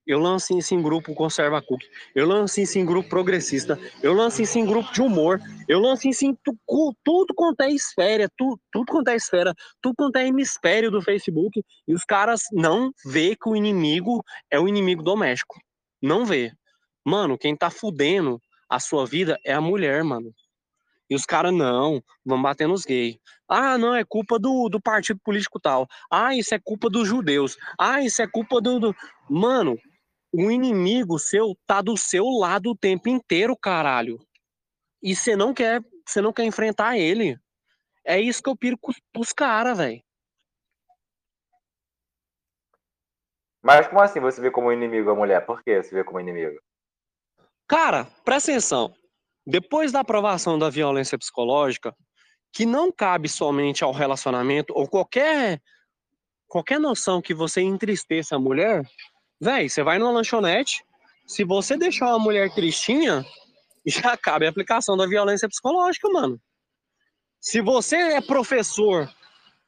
Eu lanço isso em grupo Conserva Cook. Eu lanço isso em grupo progressista. Eu lanço isso em grupo de humor. Eu lanço isso em tu, tudo quanto é esfera, tu, tudo quanto é esfera, tudo quanto é hemisfério do Facebook. E os caras não vê que o inimigo é o inimigo doméstico. Não vê. Mano, quem tá fudendo a sua vida é a mulher, mano. E os caras, não, vão bater nos gays. Ah, não, é culpa do, do partido político tal. Ah, isso é culpa dos judeus. Ah, isso é culpa do. do... Mano, o inimigo seu tá do seu lado o tempo inteiro, caralho. E você não quer, você não quer enfrentar ele. É isso que eu piro pros caras, velho. Mas como assim você vê como inimigo a mulher? Por que você vê como inimigo? Cara, presta atenção. Depois da aprovação da violência psicológica, que não cabe somente ao relacionamento ou qualquer qualquer noção que você entristeça a mulher, Véi, você vai numa lanchonete, Se você deixar uma mulher tristinha, já cabe a aplicação da violência psicológica, mano. Se você é professor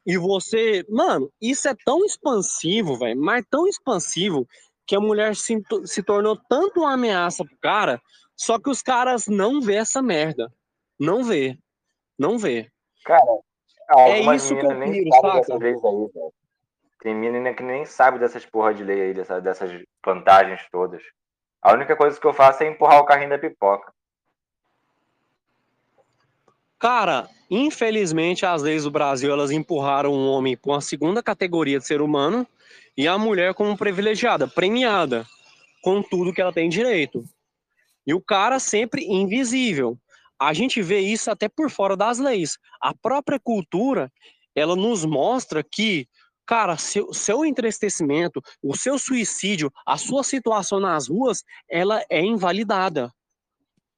e você. Mano, isso é tão expansivo, velho, mas tão expansivo que a mulher se, se tornou tanto uma ameaça pro cara, só que os caras não vê essa merda. Não vê. Não vê. Cara, é isso que eu nem piro, saca? dessas leis aí, velho. Tem menina que nem sabe dessas porra de lei aí, dessa- dessas vantagens todas. A única coisa que eu faço é empurrar o carrinho da pipoca. Cara, infelizmente as leis do Brasil elas empurraram o homem para uma segunda categoria de ser humano e a mulher como privilegiada, premiada com tudo que ela tem direito. E o cara sempre invisível. A gente vê isso até por fora das leis. A própria cultura, ela nos mostra que, cara, seu, seu entristecimento, o seu suicídio, a sua situação nas ruas, ela é invalidada.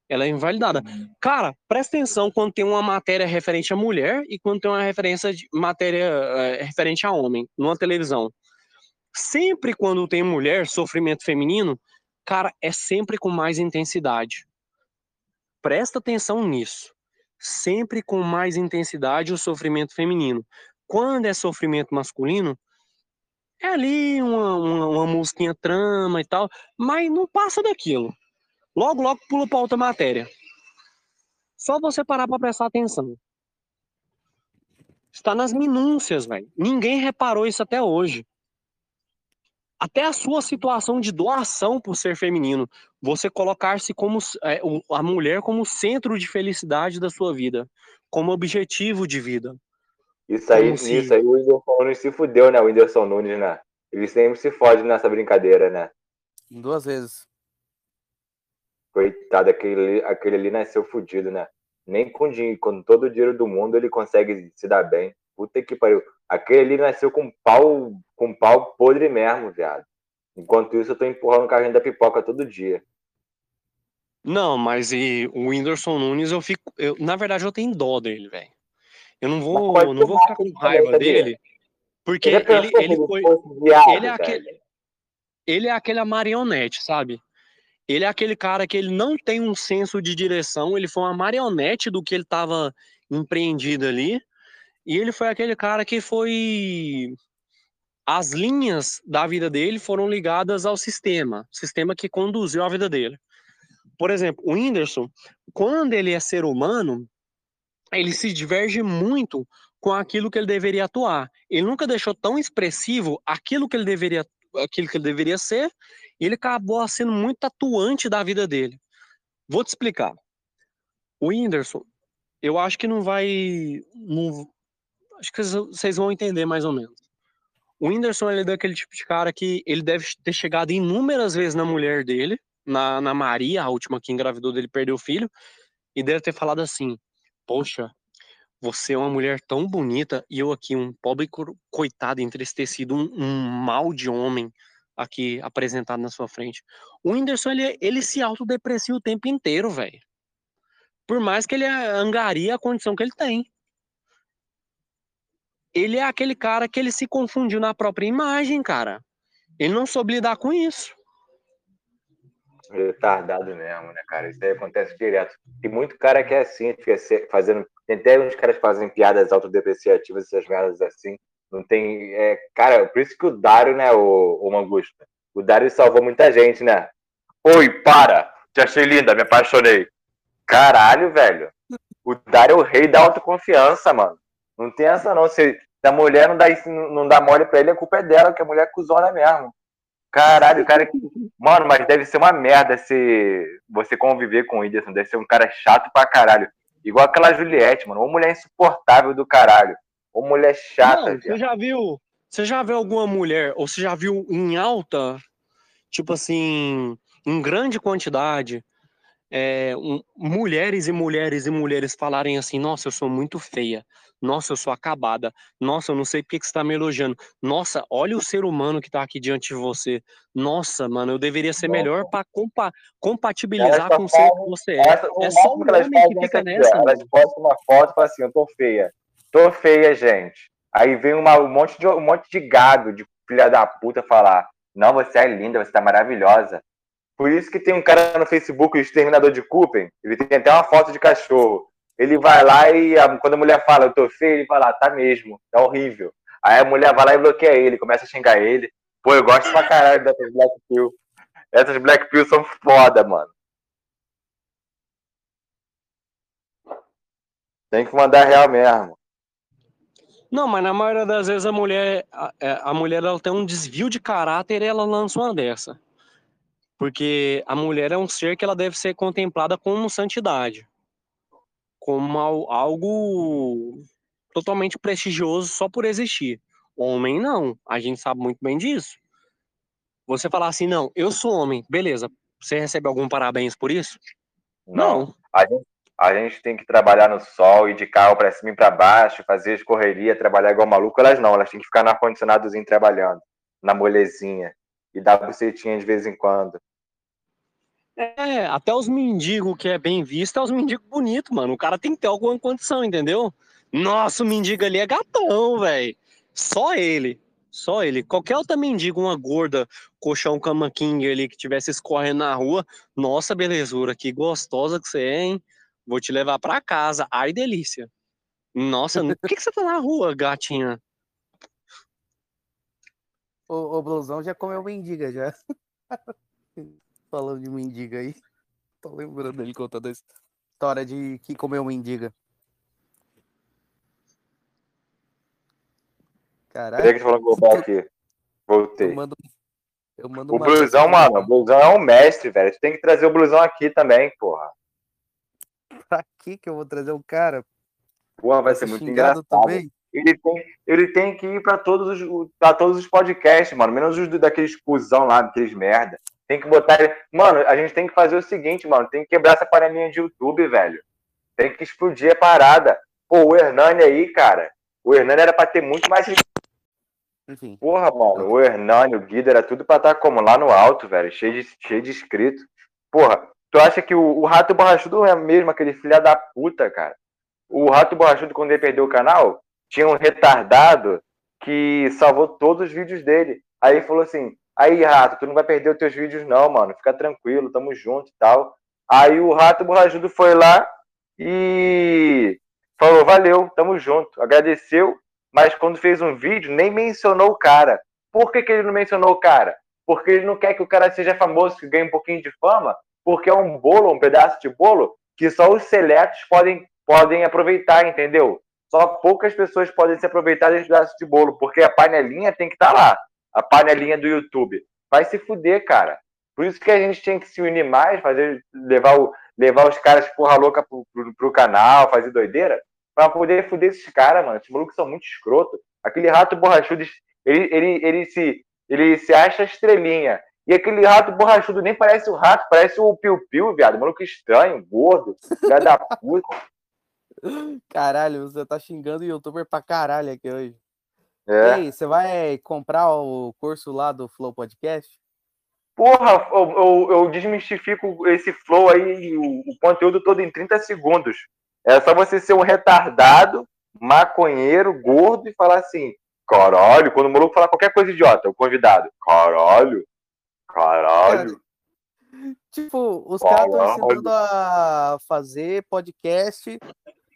Ela é invalidada. Cara, presta atenção quando tem uma matéria referente à mulher e quando tem uma referência de matéria eh, referente a homem numa televisão. Sempre quando tem mulher, sofrimento feminino, cara, é sempre com mais intensidade. Presta atenção nisso. Sempre com mais intensidade o sofrimento feminino. Quando é sofrimento masculino, é ali uma, uma, uma musiquinha trama e tal, mas não passa daquilo. Logo, logo pula para outra matéria. Só você parar para prestar atenção. Está nas minúcias, velho. Ninguém reparou isso até hoje. Até a sua situação de doação por ser feminino, você colocar-se como é, a mulher como centro de felicidade da sua vida, como objetivo de vida. Isso aí, Como nisso aí o Whindersson Nunes se fudeu, né? O Whindersson Nunes, né? Ele sempre se fode nessa brincadeira, né? Duas vezes. Coitado, aquele, aquele ali nasceu fudido, né? Nem com dinheiro, com todo o dinheiro do mundo ele consegue se dar bem. Puta que pariu. Aquele ali nasceu com pau, com pau podre mesmo, viado. Enquanto isso, eu tô empurrando o carrinho da pipoca todo dia. Não, mas e o Whindersson Nunes, eu fico. Eu, na verdade, eu tenho dó dele, velho. Eu não vou, não vou ficar com raiva dele, porque ele, se ele foi. ele é aquele- Ele é aquela marionete, sabe? Ele é aquele cara que ele não tem um senso de direção, ele foi uma marionete do que ele estava empreendido ali, e ele foi aquele cara que foi. As linhas da vida dele foram ligadas ao sistema, sistema que conduziu a vida dele. Por exemplo, o Whindersson, quando ele é ser humano, ele se diverge muito com aquilo que ele deveria atuar. Ele nunca deixou tão expressivo aquilo que ele deveria, aquilo que ele deveria ser, e ele acabou sendo muito atuante da vida dele. Vou te explicar. O Whindersson, eu acho que não vai, não- acho que vocês- vão entender mais ou menos. O Whindersson ele é daquele tipo de cara que ele deve ter chegado inúmeras vezes na mulher dele, na, na Maria, a última que engravidou dele, perdeu o filho, e deve ter falado assim: Poxa, você é uma mulher tão bonita e eu aqui, um pobre co- coitado, entristecido, um, um mal de homem aqui apresentado na sua frente. O Whindersson, ele, ele se autodeprecia o tempo inteiro, velho. Por mais que ele angaria a condição que ele tem. Ele é aquele cara que ele se confundiu na própria imagem, cara. Ele não soube lidar com isso. Retardado mesmo, né, cara? Isso aí acontece direto. Tem muito cara que é assim, fica fazendo. Tem até uns caras que fazem piadas autodepreciativas, essas merdas assim. Não tem. É, cara, por isso que o Dário, né, o, o Mangusta? O Dário salvou muita gente, né? Oi, para! Te achei linda, me apaixonei. Caralho, velho. O Dário é o rei da autoconfiança, mano. Não tem essa não. Se, a mulher não dá, não dá mole pra ele, a culpa é dela, que a mulher é cuzona mesmo. Caralho, o cara. Mano, mas deve ser uma merda se você conviver com o Whindersson. Deve ser um cara chato pra caralho. Igual aquela Juliette, mano. Uma mulher insuportável do caralho. Uma mulher chata, Não, você já viu? Você já viu alguma mulher, ou você já viu em alta, tipo assim, em grande quantidade, é, um- mulheres e mulheres e mulheres falarem assim: Nossa, eu sou muito feia. Nossa, eu sou acabada. Nossa, eu não sei por que você tá me elogiando. Nossa, olha o ser humano que tá aqui diante de você. Nossa, mano, eu deveria ser melhor pra compa compatibilizar Elas só com o ser que você é. Essa, o É só elas homem que fica aqui, nessa. Elas mano. postam uma foto e falam assim, eu tô feia. Tô feia, gente. Aí vem uma- um, monte de, um monte de gado, de filha da puta, falar, não, você é linda, você tá maravilhosa. Por isso que tem um cara no Facebook, o Exterminador de Cooper, ele tem até uma foto de cachorro. Ele vai lá e a, quando a mulher fala, eu tô feio, ele vai lá, tá mesmo, tá horrível. Aí a mulher vai lá e bloqueia ele, começa a xingar ele. Pô, eu gosto pra caralho dessas Black Pill. Essas Black Pill são foda, mano. Tem que mandar real mesmo. Não, mas na maioria das vezes a mulher, a, é, a mulher ela tem um desvio de caráter e ela lança uma dessa. Porque a mulher é um ser que ela deve ser contemplada como santidade. Como algo totalmente prestigioso só por existir. Homem não, a gente sabe muito bem disso. Você falar assim, não, eu sou homem, beleza. Você recebe algum parabéns por isso? Não. não. A, gente, a gente tem que trabalhar no sol, ir de carro para cima e para baixo, fazer escorreria, trabalhar igual maluco. Elas não, elas têm que ficar no ar-condicionadozinho trabalhando, na molezinha. E dar bucetinha de vez em quando. É, até os mendigos que é bem visto, é os mendigos bonitos, mano. O cara tem que ter alguma condição, entendeu? Nossa, o mendigo ali é gatão, velho. Só ele. Só ele. Qualquer outra mendigo, uma gorda, colchão cama king ali que tivesse escorrendo na rua. Nossa, belezura, que gostosa que você é, hein? Vou te levar pra casa. Ai, delícia. Nossa, por que, que você tá na rua, gatinha? O, o blusão já comeu mendiga, já. Falando de mendiga aí. Tô lembrando dele contando a história de que comeu mendiga. Caralho. Peraí que que voltar aqui. Voltei. Eu mando, eu mando o blusão, mano, o blusão é um mestre, velho. Tu tem que trazer o blusão aqui também, porra. Pra que que eu vou trazer o cara? Porra, vai ser muito engraçado. Também? Ele tem, ele tem que ir pra todos os, pra todos os podcasts, mano. Menos os daqueles cuzão lá, daqueles merda. Tem que botar ele. Mano, a gente tem que fazer o seguinte, mano. Tem que quebrar essa panelinha de YouTube, velho. Tem que explodir a parada. Pô, o Hernani aí, cara. O Hernani era pra ter muito mais enfim. Porra, mano, o Hernani, o Guido, era tudo pra estar tá como? Lá no alto, velho, cheio de, cheio de inscritos. Porra, tu acha que o, o Rato Borrachudo é mesmo aquele filha da puta, cara? O Rato Borrachudo, quando ele perdeu o canal, tinha um retardado que salvou todos os vídeos dele. Aí falou assim: Aí, Rato, tu não vai perder os teus vídeos, não, mano. Fica tranquilo, tamo junto e tal. Aí o Rato Borrachudo foi lá e falou: Valeu, tamo junto. Agradeceu mas quando fez um vídeo, nem mencionou o cara. Por que, que ele não mencionou o cara? Porque ele não quer que o cara seja famoso, que ganhe um pouquinho de fama, porque é um bolo, um pedaço de bolo, que só os seletos podem, podem aproveitar, entendeu? Só poucas pessoas podem se aproveitar desse pedaço de bolo, porque a panelinha tem que estar tá lá. A panelinha do YouTube. Vai se fuder, cara. Por isso que a gente tem que se unir mais, fazer, levar, o, levar os caras porra louca pro, pro, pro canal, fazer doideira pra poder fuder esses caras, mano. Esses malucos são muito escroto. Aquele rato borrachudo, ele, ele, ele, se, ele se acha estrelinha. E aquele rato borrachudo nem parece o rato, parece o piu-piu, viado. Maluco estranho, gordo, filha da puta. Caralho, você tá xingando o youtuber pra caralho aqui hoje. É. E aí, você vai comprar o curso lá do Flow Podcast? Porra, eu, eu, eu desmistifico esse flow aí, o, o, conteúdo todo em 30 segundos. É só você ser um retardado, maconheiro, gordo e falar assim, caralho, quando o maluco falar qualquer coisa idiota, o convidado, caralho, caralho. Tipo, os caras estão ensinando a fazer podcast,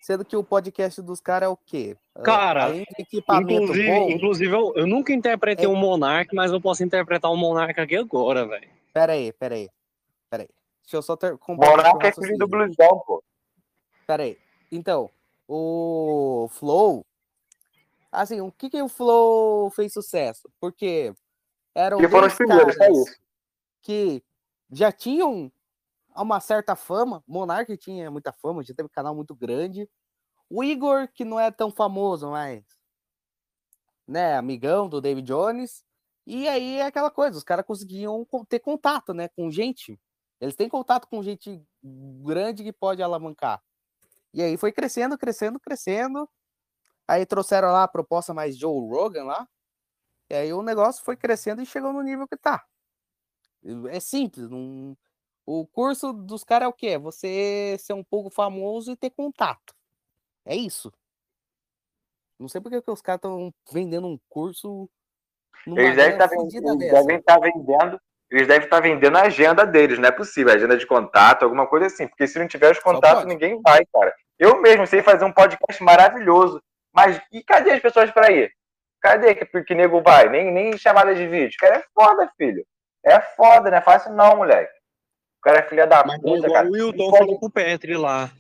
sendo que o podcast dos caras é o quê? Cara, inclusive, bom, inclusive eu, eu, nunca interpretei é... um monarca, mas eu posso interpretar um monarca aqui agora, velho. Pera aí, pera aí, pera aí. Deixa eu só ter... Monarca é filho do blusão, pô. Pera aí. Então, o Flow. Assim, o que, que o Flow fez sucesso? Porque eram que foram os primeiros, é isso. que já tinham uma certa fama. Monark tinha muita fama, já teve um canal muito grande. O Igor, que não é tão famoso, mas. Né, amigão do David Jones. E aí é aquela coisa, os caras conseguiam ter contato, né, com gente. Eles têm contato com gente grande que pode alavancar. E aí foi crescendo, crescendo, crescendo. Aí trouxeram lá a proposta mais Joe Rogan lá. E aí o negócio foi crescendo e chegou no nível que tá. É simples. Não... O curso dos caras é o quê? É você ser um pouco famoso e ter contato. É isso. Não sei porque que os caras estão vendendo um curso. Eles devem estar tá estar tá vendendo eles devem estar vendendo a agenda deles, não é possível, agenda de contato, alguma coisa assim, porque se não tiver os contatos, ninguém vai, cara. Eu mesmo sei fazer um podcast maravilhoso, mas e cadê as pessoas para ir? Cadê que, que nego vai? Nem, nem chamada de vídeo. Cara é foda, filho. É foda, não é fácil não, moleque. O cara é filha da Mas puta, cara. o Wilton Pode- falou com o Petri lá.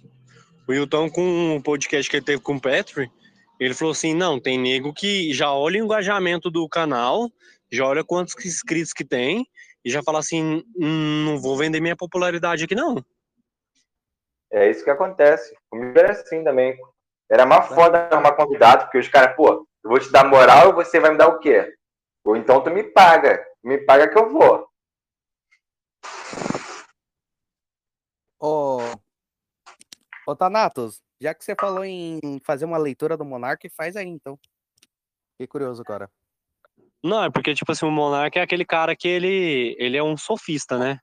O Wilton, com o podcast que ele teve com o Petri, ele falou assim: não, tem nego que já olha o engajamento do canal, já olha quantos inscritos que tem, e já fala assim: "Hum, não vou vender minha popularidade aqui, não. É isso que acontece. Comigo era assim também. Era uma foda arrumar convidado, porque os caras, pô, eu vou te dar moral e você vai me dar o quê? Ou então tu me paga. Me paga que eu vou. Ô, ô Thanatos, já que você falou em fazer uma leitura do Monark, faz aí então. Fiquei curioso agora. Não, é porque, tipo assim, o Monark é aquele cara que ele, ele é um sofista, né?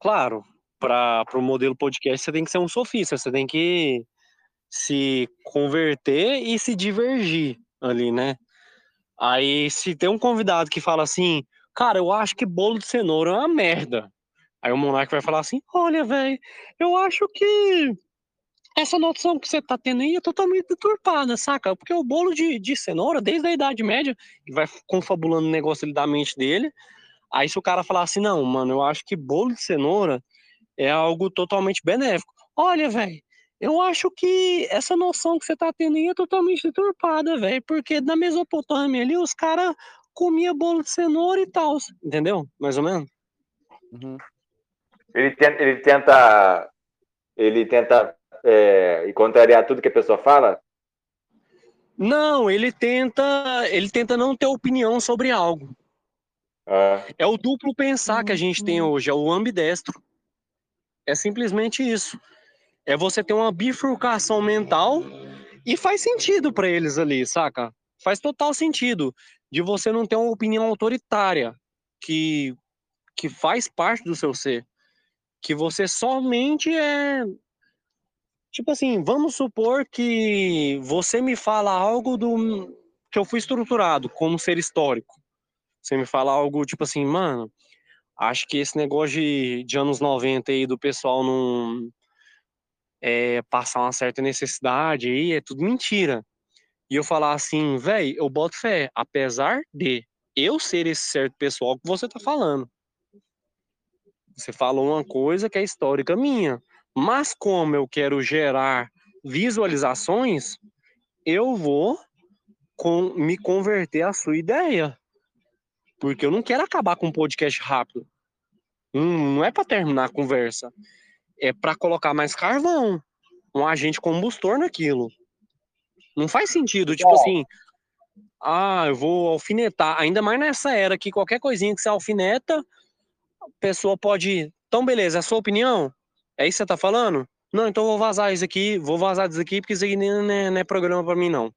Claro, para o modelo podcast você tem que ser um sofista, você tem que se converter e se divergir ali, né? Aí, se tem um convidado que fala assim, cara, eu acho que bolo de cenoura é uma merda. Aí o Monark vai falar assim, olha, velho, eu acho que essa noção que você tá tendo aí é totalmente deturpada, saca? Porque o bolo de, de cenoura, desde a Idade Média, e vai confabulando o negócio ali da mente dele. Aí se o cara falar assim, não, mano, eu acho que bolo de cenoura é algo totalmente benéfico. Olha, velho, eu acho que essa noção que você tá tendo aí é totalmente deturpada, velho, porque na Mesopotâmia ali os caras comiam bolo de cenoura e tal, entendeu? Mais ou menos. Uhum. Ele tenta, ele tenta, ele tenta é, contrariar tudo que a pessoa fala. Não, ele tenta, ele tenta não ter opinião sobre algo. Ah, É o duplo pensar que a gente tem hoje, é o ambidestro. É simplesmente isso. É você ter uma bifurcação mental e faz sentido para eles ali, saca? Faz total sentido de você não ter uma opinião autoritária que que faz parte do seu ser, que você somente é tipo assim, vamos supor que você me fala algo do que eu fui estruturado como ser histórico. Você me fala algo tipo assim, mano, acho que esse negócio de, de anos 90 aí do pessoal não é, passar uma certa necessidade aí é tudo mentira. E eu falar assim, velho, eu boto fé, apesar de eu ser esse certo pessoal que você tá falando. Você falou uma coisa que é histórica minha, mas como eu quero gerar visualizações, eu vou com, me converter à sua ideia. Porque eu não quero acabar com um podcast rápido. Hum, não é para terminar a conversa. É para colocar mais carvão, um agente combustor naquilo. Não faz sentido, tipo Bom. assim, ah, eu vou alfinetar. Ainda mais nessa era que qualquer coisinha que você alfineta, a pessoa pode. Então, beleza, é a sua opinião? É isso que você tá falando? Não, então eu vou vazar isso aqui, vou vazar isso aqui, porque isso aqui nem, nem- não é programa pra mim, não.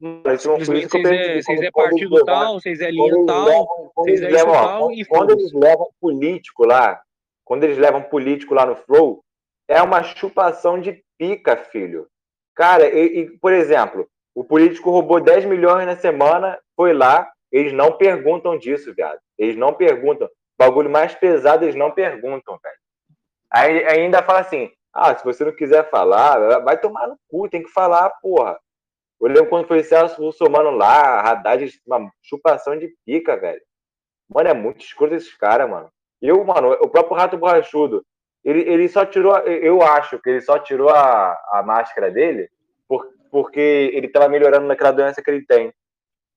Mas que eu é, vocês é quando- quando partido tal, vocês é quando linha eles tal. levam- quando vocês eles é levam, tal e quando foda-se. eles levam político lá, quando eles levam político lá no Flow, é uma chupação de pica, filho. Cara, e, e, por exemplo, o político roubou 10 milhões na semana, foi lá, eles não perguntam disso, viado. Eles não perguntam. Bagulho mais pesado, eles não perguntam, velho. Aí ainda fala assim: ah, se você não quiser falar, vai tomar no cu, tem que falar, porra. Eu lembro quando foi Celso Russomano lá, Haddad, uma chupação de pica, velho. Mano, é muito escuro esses caras, mano. Eu, mano, o próprio Rato Borrachudo, ele, ele só tirou, eu acho que ele só tirou a, a máscara dele por, porque ele tava melhorando naquela doença que ele tem.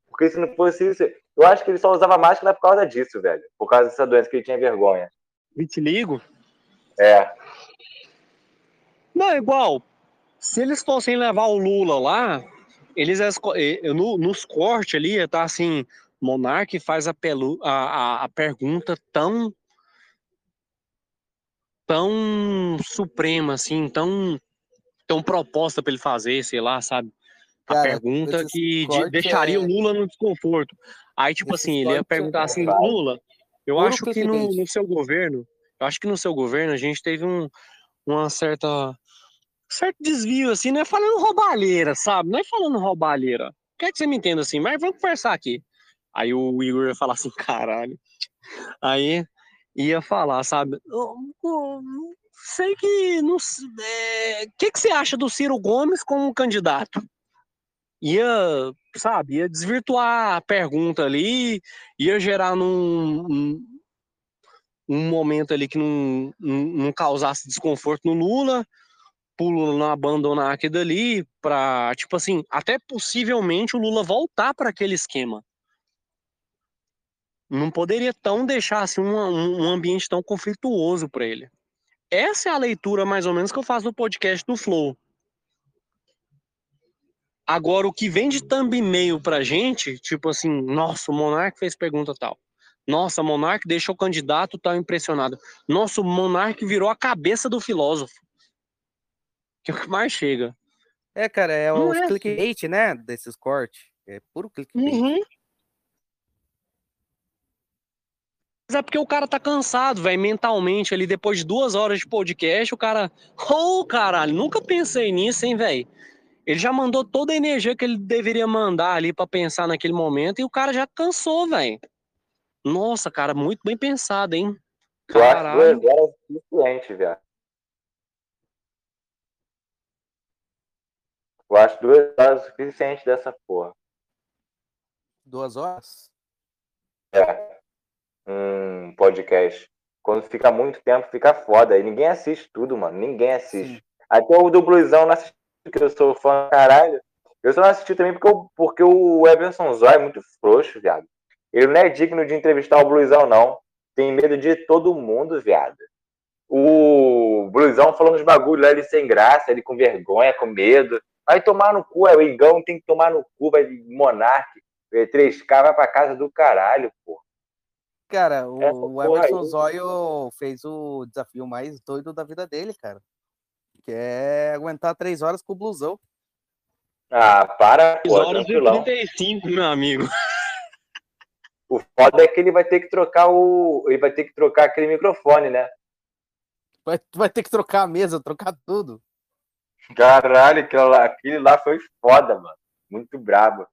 Porque se não fosse isso, eu acho que ele só usava máscara por causa disso, velho. Por causa dessa doença que ele tinha vergonha. Vitiligo? É. Não, é igual. Se eles fossem levar o Lula lá, eles esco- eh, no, nos cortes ali, tá assim, Monark faz a, pelu, a, a, a pergunta tão tão suprema, assim, tão, tão proposta para ele fazer, sei lá, sabe? A Cara, pergunta que de- deixaria é- o Lula no desconforto. Aí, tipo Esses assim, ele ia perguntar assim. Lula, eu acho que no, no seu governo, eu acho que no seu governo a gente teve um, uma certa certo desvio, assim, não é falando roubalheira, sabe? Não é falando roubalheira. Quer que você me entenda assim, mas vamos conversar aqui. Aí o Igor ia falar assim, caralho, Aí ia falar, sabe? Sei que o é, que, que você acha do Ciro Gomes como candidato? Ia, sabe, ia desvirtuar a pergunta ali, ia gerar num, um, um momento ali que não, não, não causasse desconforto no Lula, pro Lula não abandonar aquilo dali, para tipo assim, até possivelmente o Lula voltar para aquele esquema. Não poderia tão deixar assim, um, um ambiente tão conflituoso para ele. Essa é a leitura, mais ou menos, que eu faço no podcast do Flow. Agora, o que vem de thumbnail pra gente, tipo assim, nossa, o Monark fez pergunta tal. Nossa, Monark deixou o candidato tal impressionado. Nossa, o Monark virou a cabeça do filósofo. Que é o que mais chega. É, cara, é o é. clickbait, né? Desses cortes. É puro clickbait. Uhum. Mas é porque o cara tá cansado, velho, mentalmente ali, depois de duas horas de podcast, o cara. Ô, oh, caralho, nunca pensei nisso, hein, velho. Ele já mandou toda a energia que ele deveria mandar ali para pensar naquele momento e o cara já cansou, velho. Nossa, cara, muito bem pensado, hein? Caralho. Eu acho duas horas suficiente, velho. Eu acho duas horas suficiente dessa porra. Duas horas? É um podcast. Quando fica muito tempo, fica foda. E ninguém assiste tudo, mano. Ninguém assiste. Sim. Até o do Bluesão não assisti, porque eu sou fã caralho. Eu só não assisti também porque, eu, porque o Everson Zói é muito frouxo, viado. Ele não é digno de entrevistar o Bluesão, não. Tem medo de todo mundo, viado. O Bluesão falando os bagulhos lá, ele sem graça, ele com vergonha, com medo. Vai tomar no cu, é o Igão tem que tomar no cu, vai Monark. 3K vai pra casa do caralho, pô. Cara, o, o Emerson Zóio fez o desafio mais doido da vida dele, cara. Que é aguentar três horas com o blusão. Ah, para, pô, 3 horas e 35, meu amigo. O foda é que ele vai ter que trocar o. Ele vai ter que trocar aquele microfone, né? Vai, vai ter que trocar a mesa, trocar tudo. Caralho, aquele lá, aquele lá foi foda, mano. Muito brabo.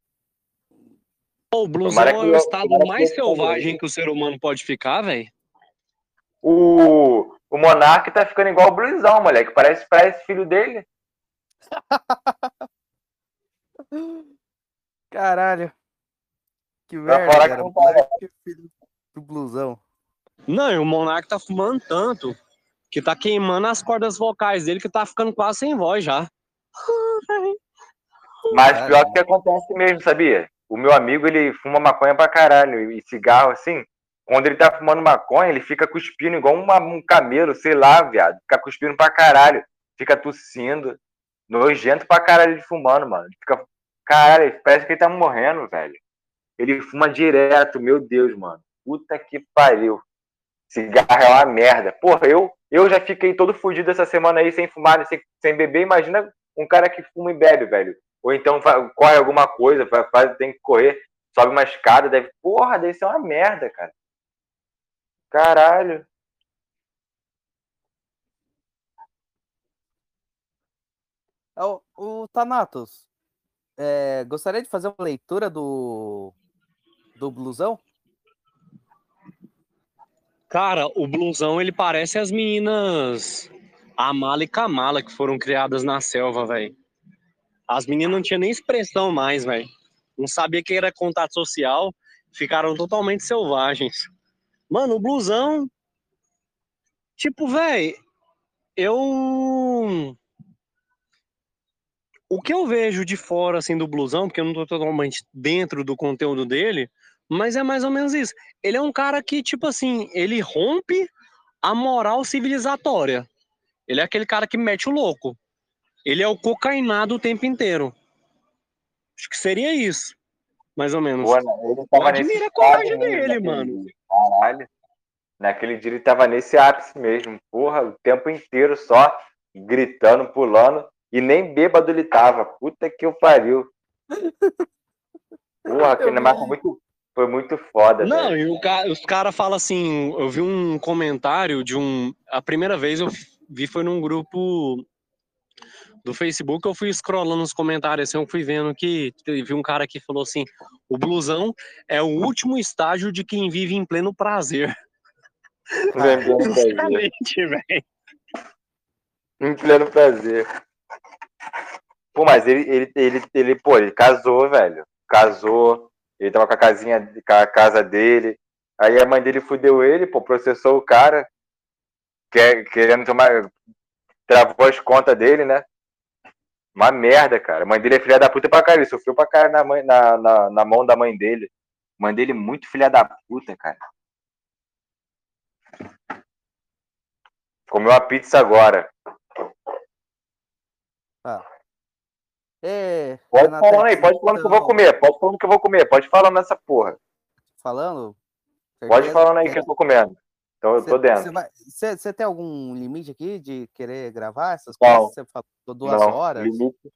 O blusão é o estado mais selvagem que o ser humano pode ficar, velho. O, o Monark tá ficando igual o blusão, moleque. Parece, parece filho dele. Caralho. Que merda, cara. Que filho do blusão. Não, e o Monark tá fumando tanto que tá queimando as cordas vocais dele que tá ficando quase sem voz já. Mas pior que acontece mesmo, sabia? o meu amigo, ele fuma maconha pra caralho. E cigarro, assim, quando ele tá fumando maconha, ele fica cuspindo igual uma, um camelo, sei lá, viado. Fica cuspindo pra caralho. Fica tossindo. Nojento pra caralho de fumando, mano. Fica. Caralho, parece que ele tá morrendo, velho. Ele fuma direto, meu Deus, mano. Puta que pariu. Cigarro é uma merda. Porra, eu, eu já fiquei todo fudido essa semana aí sem fumar, sem, sem beber. Imagina um cara que fuma e bebe, velho ou então corre alguma coisa, faz, tem que correr, sobe uma escada, deve. Porra, deve ser uma merda, cara. Caralho. O, o Thanatos, é, gostaria de fazer uma leitura do, do blusão? Cara, o blusão ele parece as meninas Amala e Kamala que foram criadas na selva, velho. As meninas não tinham nem expressão mais, velho. Não sabia que era contato social, ficaram totalmente selvagens. Mano, o blusão. Tipo, velho, eu. O que eu vejo de fora, assim, do blusão, porque eu não tô totalmente dentro do conteúdo dele, mas é mais ou menos isso. Ele é um cara que, tipo assim, ele rompe a moral civilizatória. Ele é aquele cara que mete o louco. Ele é o cocainado o tempo inteiro. Acho que seria isso. Mais ou menos. Pô, ele tava Admira a coragem dele, mano. Caralho. Naquele dia ele tava nesse ápice mesmo. Porra, o tempo inteiro só gritando, pulando. E nem bêbado ele tava. Puta que eu pariu. Porra, aquele marco foi muito, foi muito foda. Não, velho. e o ca... os caras falam assim. Eu vi um comentário de um. A primeira vez eu vi foi num grupo do Facebook, eu fui scrollando nos comentários, assim, eu fui vendo que teve um cara que falou assim: o blusão é o último estágio de quem vive em pleno prazer. Exatamente, velho. Em pleno prazer. Pô, mas ele, ele, ele, ele, pô, ele casou, velho. Casou. Ele tava com a casinha, com a casa dele. Aí a mãe dele fudeu ele, pô, processou o cara. Quer, querendo tomar. Travou as contas dele, né? Uma merda, cara. A mãe dele é filha da puta pra caralho. Ele sofreu pra caralho na, mãe, na, na, na mão da mãe dele. A mãe dele é muito filha da puta, cara. Comeu uma pizza agora. Ah. É, pode falar aí, pode falando que eu vou comer. Pode falando que eu vou comer. Pode falar nessa porra. Falando? Pode falando aí que eu tô comendo. Então eu tô dentro. Você tem algum limite aqui de querer gravar essas coisas? Você falou duas não, horas? Limite,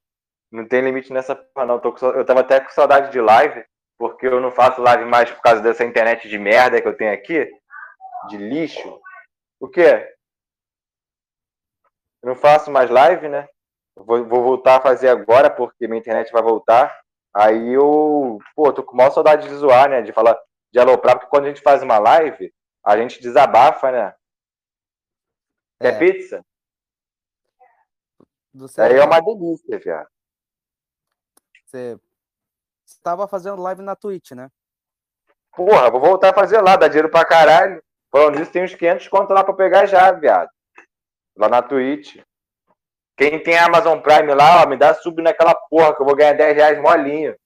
não tem limite nessa porra, não. Tô com, eu tava até com saudade de live, porque eu não faço live mais por causa dessa internet de merda que eu tenho aqui. De lixo. O quê? Eu não faço mais live, né? Vou, vou, voltar a fazer agora, porque minha internet vai voltar. Aí eu, pô, tô com maior saudade de zoar, né? De falar, de aloprar, porque quando a gente faz uma live, a gente desabafa, né? É, é pizza? Aí é uma delícia, viado. Você estava fazendo live na Twitch, né? Porra, vou voltar a fazer lá, dá dinheiro pra caralho. Falando isso, tem uns 500 conto lá pra pegar já, viado. Lá na Twitch. Quem tem Amazon Prime lá, ó, me dá sub naquela porra que eu vou ganhar 10 reais molinho.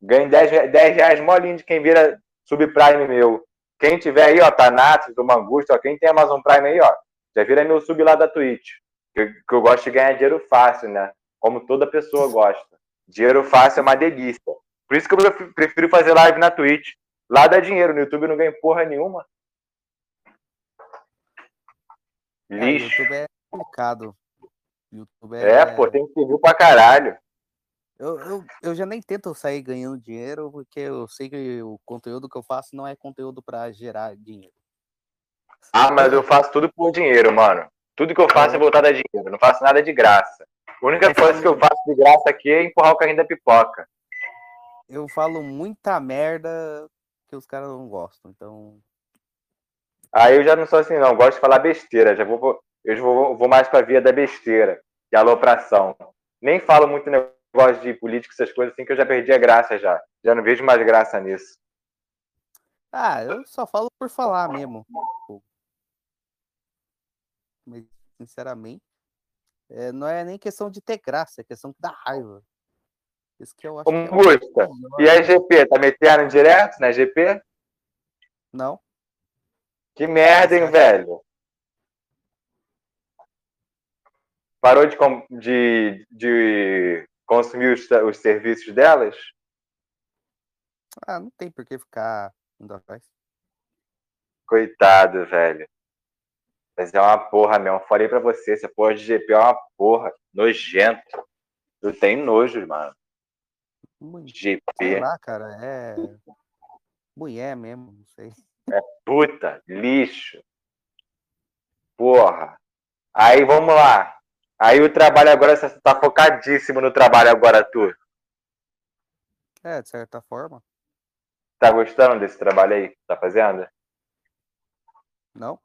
Ganho 10, 10 reais molinho de quem vira subprime meu. Quem tiver aí, ó, Thanatos, do Mangusto, ó, quem tem Amazon Prime aí, ó, já vira meu sub lá da Twitch. Que, que eu gosto de ganhar dinheiro fácil, né? Como toda pessoa gosta. Dinheiro fácil é uma delícia. Por isso que eu prefiro fazer live na Twitch. Lá dá dinheiro, no YouTube não ganha porra nenhuma. É, Lixo. É, YouTube é complicado. YouTube é... é, pô, tem que servir pra caralho. Eu, eu, eu já nem tento sair ganhando dinheiro, porque eu sei que o conteúdo que eu faço não é conteúdo para gerar dinheiro. Ah, mas eu faço tudo por dinheiro, mano. Tudo que eu faço é voltado a dinheiro. Não faço nada de graça. A única coisa que eu faço de graça aqui é empurrar o carrinho da pipoca. Eu falo muita merda que os caras não gostam, então. Aí eu já não sou assim, não. Gosto de falar besteira. Já vou, eu vou, vou mais pra via da besteira, de alopração. Nem falo muito negócio gosto de política, essas coisas assim, que eu já perdi a graça já. Já não vejo mais graça nisso. Ah, eu só falo por falar mesmo. Mas, sinceramente, é, não é nem questão de ter graça, é questão da raiva. Isso que eu acho Como que é E a GP, tá metendo direto na GP? Não. Que merda, hein, velho? Parou de, de, de consumir os, os serviços delas? Ah, não tem por que ficar indo atrás. Coitado, velho. Mas é uma porra mesmo. Falei pra você, essa porra de GP é uma porra. Nojento. Eu tenho nojo, mano. GP. Sei lá, cara. É. Mulher mesmo, não sei. É puta, lixo. Porra. Aí vamos lá. Aí o trabalho agora, você tá focadíssimo no trabalho agora, tu. É, de certa forma. Tá gostando desse trabalho aí que tá fazendo? Não.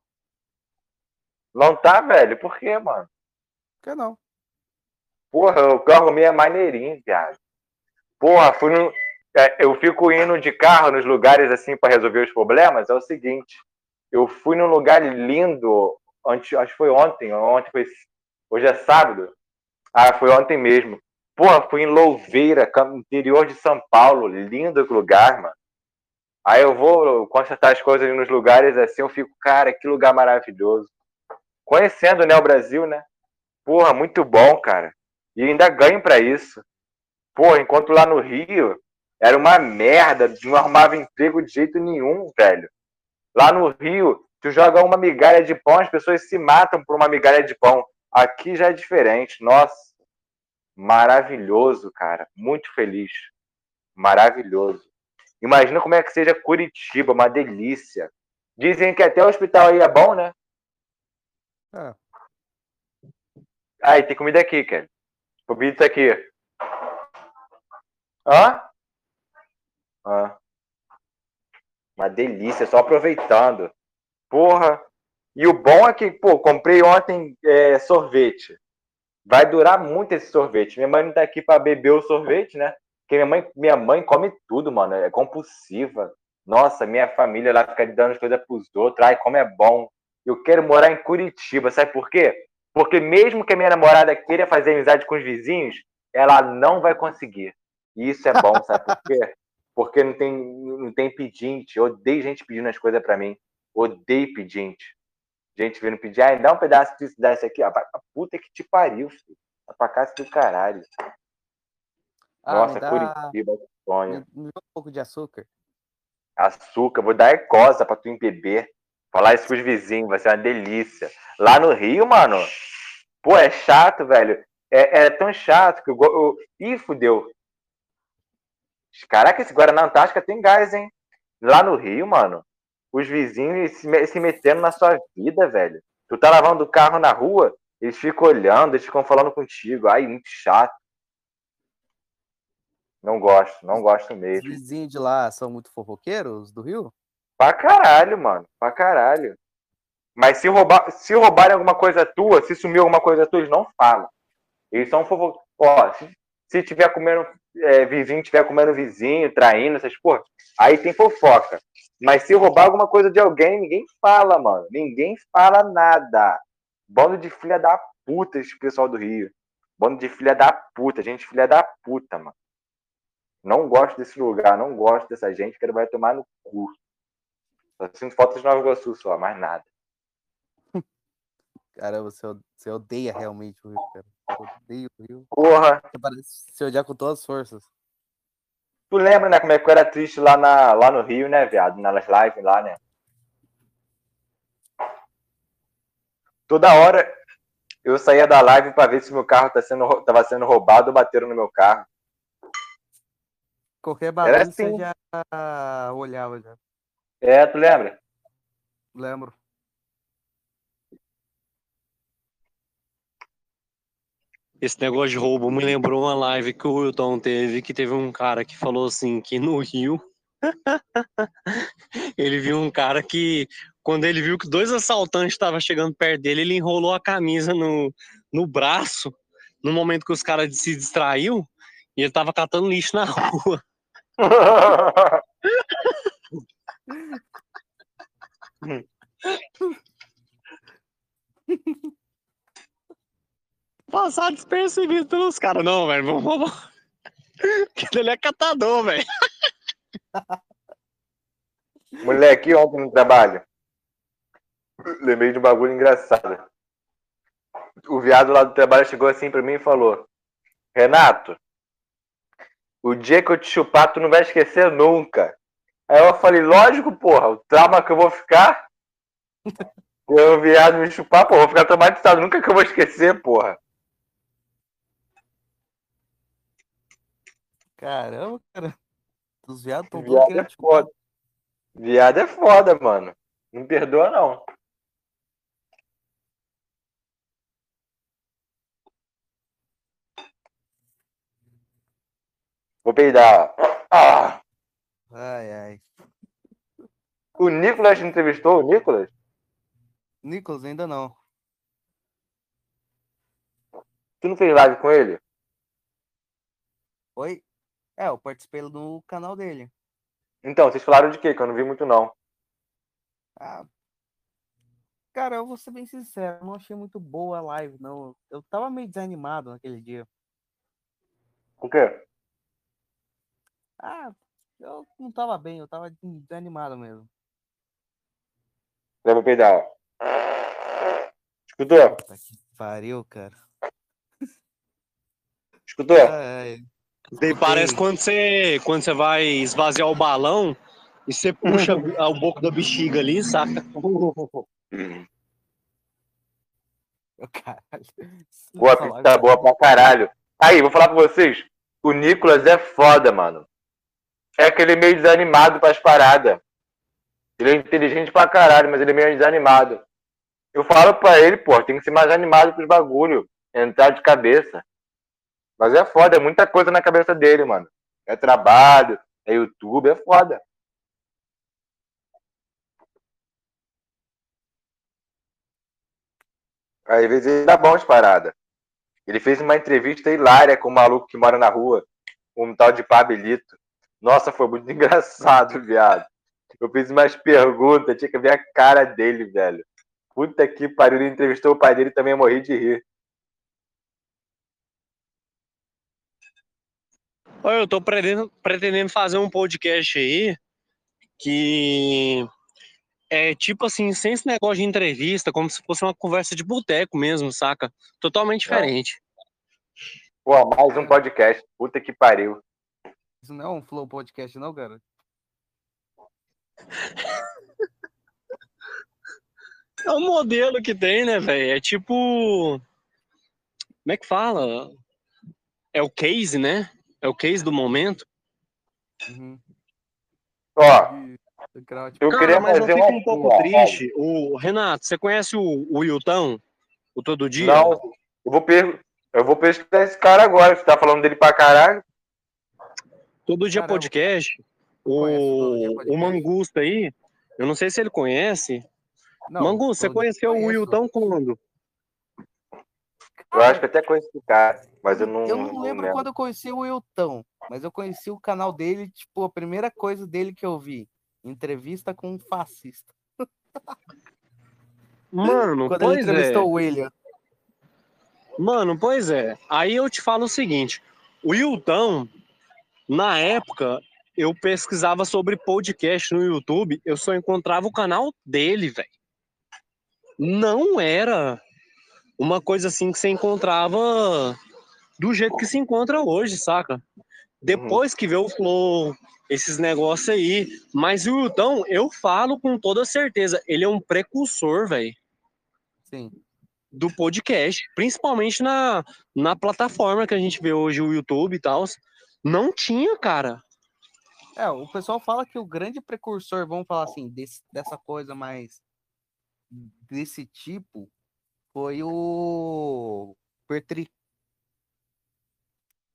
Não tá, velho? Por quê, mano? Por que não? Porra, o eu arrumei é maneirinho, viado. Porra, fui no... É, eu fico indo de carro nos lugares assim para resolver os problemas. É o seguinte, eu fui num lugar lindo, acho que foi ontem, ontem foi Hoje é sábado. Ah, foi ontem mesmo. Porra, fui em Louveira, interior de São Paulo. Lindo lugar, mano. Aí eu vou consertar as coisas nos lugares assim, eu fico, cara, que lugar maravilhoso. Conhecendo, né, o Brasil, né? Porra, muito bom, cara. E ainda ganho para isso. Porra, enquanto lá no Rio era uma merda, não arrumava emprego de jeito nenhum, velho. Lá no Rio, tu joga uma migalha de pão, as pessoas se matam por uma migalha de pão. Aqui já é diferente. Nossa, maravilhoso, cara. Muito feliz. Maravilhoso. Imagina como é que seja Curitiba, uma delícia. Dizem que até o hospital aí é bom, né? É. Aí tem comida aqui, cara. Vídeo tá aqui. Hã? Hã? Uma delícia, só aproveitando. Porra. E o bom é que, pô, comprei ontem é, sorvete. Vai durar muito esse sorvete. Minha mãe não tá aqui pra beber o sorvete, né? Porque minha mãe, minha mãe come tudo, mano. É compulsiva. Nossa, minha família lá fica dando as coisas pros outros. Ai, como é bom. Eu quero morar em Curitiba. Sabe por quê? Porque mesmo que a minha namorada queira fazer amizade com os vizinhos, ela não vai conseguir. E isso é bom, sabe por quê? Porque não tem, não tem pedinte. Eu odeio gente pedindo as coisas para mim. Odeio pedinte. Gente vindo pedir, ah, dá um pedaço disso, dá isso aqui. Ah, puta que te pariu, filho. Pra casa do caralho. Ah, Nossa, dá- Curitiba, que sonho. Me, me dá um pouco de açúcar. Açúcar, vou dar ecosa pra tu beber. Falar isso pros vizinhos, vai ser uma delícia. Lá no Rio, mano, pô, é chato, velho. É, é tão chato que eu, go- eu... Ih, fudeu. Caraca, esse Guaraná Antártica tem gás, hein? Lá no Rio, mano, os vizinhos se, se metendo na sua vida, velho. Tu tá lavando o carro na rua, eles ficam olhando, eles ficam falando contigo. Ai, muito chato. Não gosto, não gosto Os mesmo. vizinhos de lá são muito fofoqueiros do Rio? Pra caralho, mano. Pra caralho. Mas se, roubar, se roubarem alguma coisa tua, se sumir alguma coisa tua, eles não falam. Eles são fofo... Ó, se, se tiver comendo, é, vizinho tiver comendo vizinho, traindo, essas porra, aí tem fofoca. Mas se roubar alguma coisa de alguém, ninguém fala, mano. Ninguém fala nada. Bando de filha da puta, esse pessoal do Rio. Bando de filha da puta, gente filha da puta, mano. Não gosto desse lugar, não gosto dessa gente que ele vai tomar no cu. Só sinto falta de Nova Iguaçu só, mais nada. Cara, você, você odeia realmente o Rio, cara. Eu odeio o Rio. Porra, Você parece se odiar com todas as forças. tu lembra, né, como é que eu era triste lá, na, lá no Rio, né, viado? Nas lives lá, né? Toda hora eu saía da live pra ver se meu carro tá sendo, tava sendo roubado ou bateram no meu carro. Qualquer barulho assim. você já olhava já. É, tu lembra? Lembro. Esse negócio de roubo me lembrou uma live que o Wilton teve, que teve um cara que falou assim, que no Rio, ele viu um cara que, quando ele viu que dois assaltantes estavam chegando perto dele, ele enrolou a camisa no, no braço, no momento que os caras se distraiu, e ele tava catando lixo na rua. Passar despercebido pelos caras. Não, velho, vamos. Porque ele é catador, velho. Moleque, ontem no trabalho. Lembrei de um bagulho engraçado. O viado lá do trabalho chegou assim pra mim e falou: Renato, o dia que eu te chupar, tu não vai esquecer nunca. Aí eu falei: Lógico, porra, o trauma que eu vou ficar. O viado me chupar, porra, eu vou ficar traumatizado. Nunca que eu vou esquecer, porra. Caramba, cara. Os viados todos Viado é te foda. Viado é foda, mano. Não perdoa, não. Vou peidar. Ah, Ai, ai. o Nicolas entrevistou, o Nicolas? Nicolas, ainda não. Tu não fez live com ele? Oi? É, eu participei do canal dele. Então, vocês falaram de quê? Que eu não vi muito, não. Ah, cara, eu vou ser bem sincero, não achei muito boa a live, não. Eu tava meio desanimado naquele dia. O quê? Ah, eu não tava bem, eu tava desanimado mesmo. Já vou peidar. Escutou? Puta que pariu, cara. Escutou? Ai, ai. Daí parece quando você, quando você vai esvaziar o balão e você puxa o boco da bexiga ali, saca? Caralho. Boa, tá boa pra caralho. Aí, vou falar pra vocês. O Nicolas é foda, mano. É aquele meio desanimado pras paradas. Ele é inteligente pra caralho, mas ele é meio desanimado. Eu falo pra ele, pô, tem que ser mais animado pros bagulho. Entrar de cabeça. Mas é foda, é muita coisa na cabeça dele, mano. É trabalho, é YouTube, é foda. Às vezes ele dá as paradas. Ele fez uma entrevista hilária com um maluco que mora na rua, um tal de Pabelito. Nossa, foi muito engraçado, viado. Eu fiz umas perguntas, tinha que ver a cara dele, velho. Puta que pariu, ele entrevistou o pai dele também morri de rir. Olha, eu tô pretendendo, pretendendo fazer um podcast aí que é tipo assim, sem esse negócio de entrevista, como se fosse uma conversa de boteco mesmo, saca? Totalmente diferente. Pô, mais um podcast. Puta que pariu. Isso não é um flow podcast, não, cara? É um modelo que tem, né, velho? É tipo. Como é que fala? É o case, né? É o case do momento. Uhum. Ó, eu Cara, queria mas eu fico uma. um pouco uma- triste. O Renato, você conhece o, o Wilton? O Todo Dia? Não, eu vou, per... eu vou pesquisar esse cara agora. Você tá falando dele pra caralho? Todo Dia Caramba. Podcast. O Todo Dia O, Podcast. o Mangusta aí. Eu não sei se ele conhece. Não, Mangusta, você conheceu o. Wilton quando? Eu acho que até conheço esse cara, mas eu não. Eu não lembro lembro. quando eu conheci o Wilton, mas eu conheci o canal dele, tipo, a primeira coisa dele que eu vi, entrevista com um fascista. Mano, Quando ele pois é. entrevistou o William. Mano, pois é. Aí eu te falo o seguinte: o Wilton, na época, eu pesquisava sobre podcast no YouTube, eu só encontrava o canal dele, velho. Não era uma coisa assim que você encontrava do jeito que se encontra hoje, saca? Depois que vê o Flow, esses negócios aí. Mas o Wilton, eu falo com toda certeza, ele é um precursor, velho Sim. do podcast, principalmente na, na plataforma que a gente vê hoje, o YouTube e tal. Não tinha, cara. É, o pessoal fala que o grande precursor, vamos falar assim, desse- dessa coisa mais desse tipo, foi o Petri.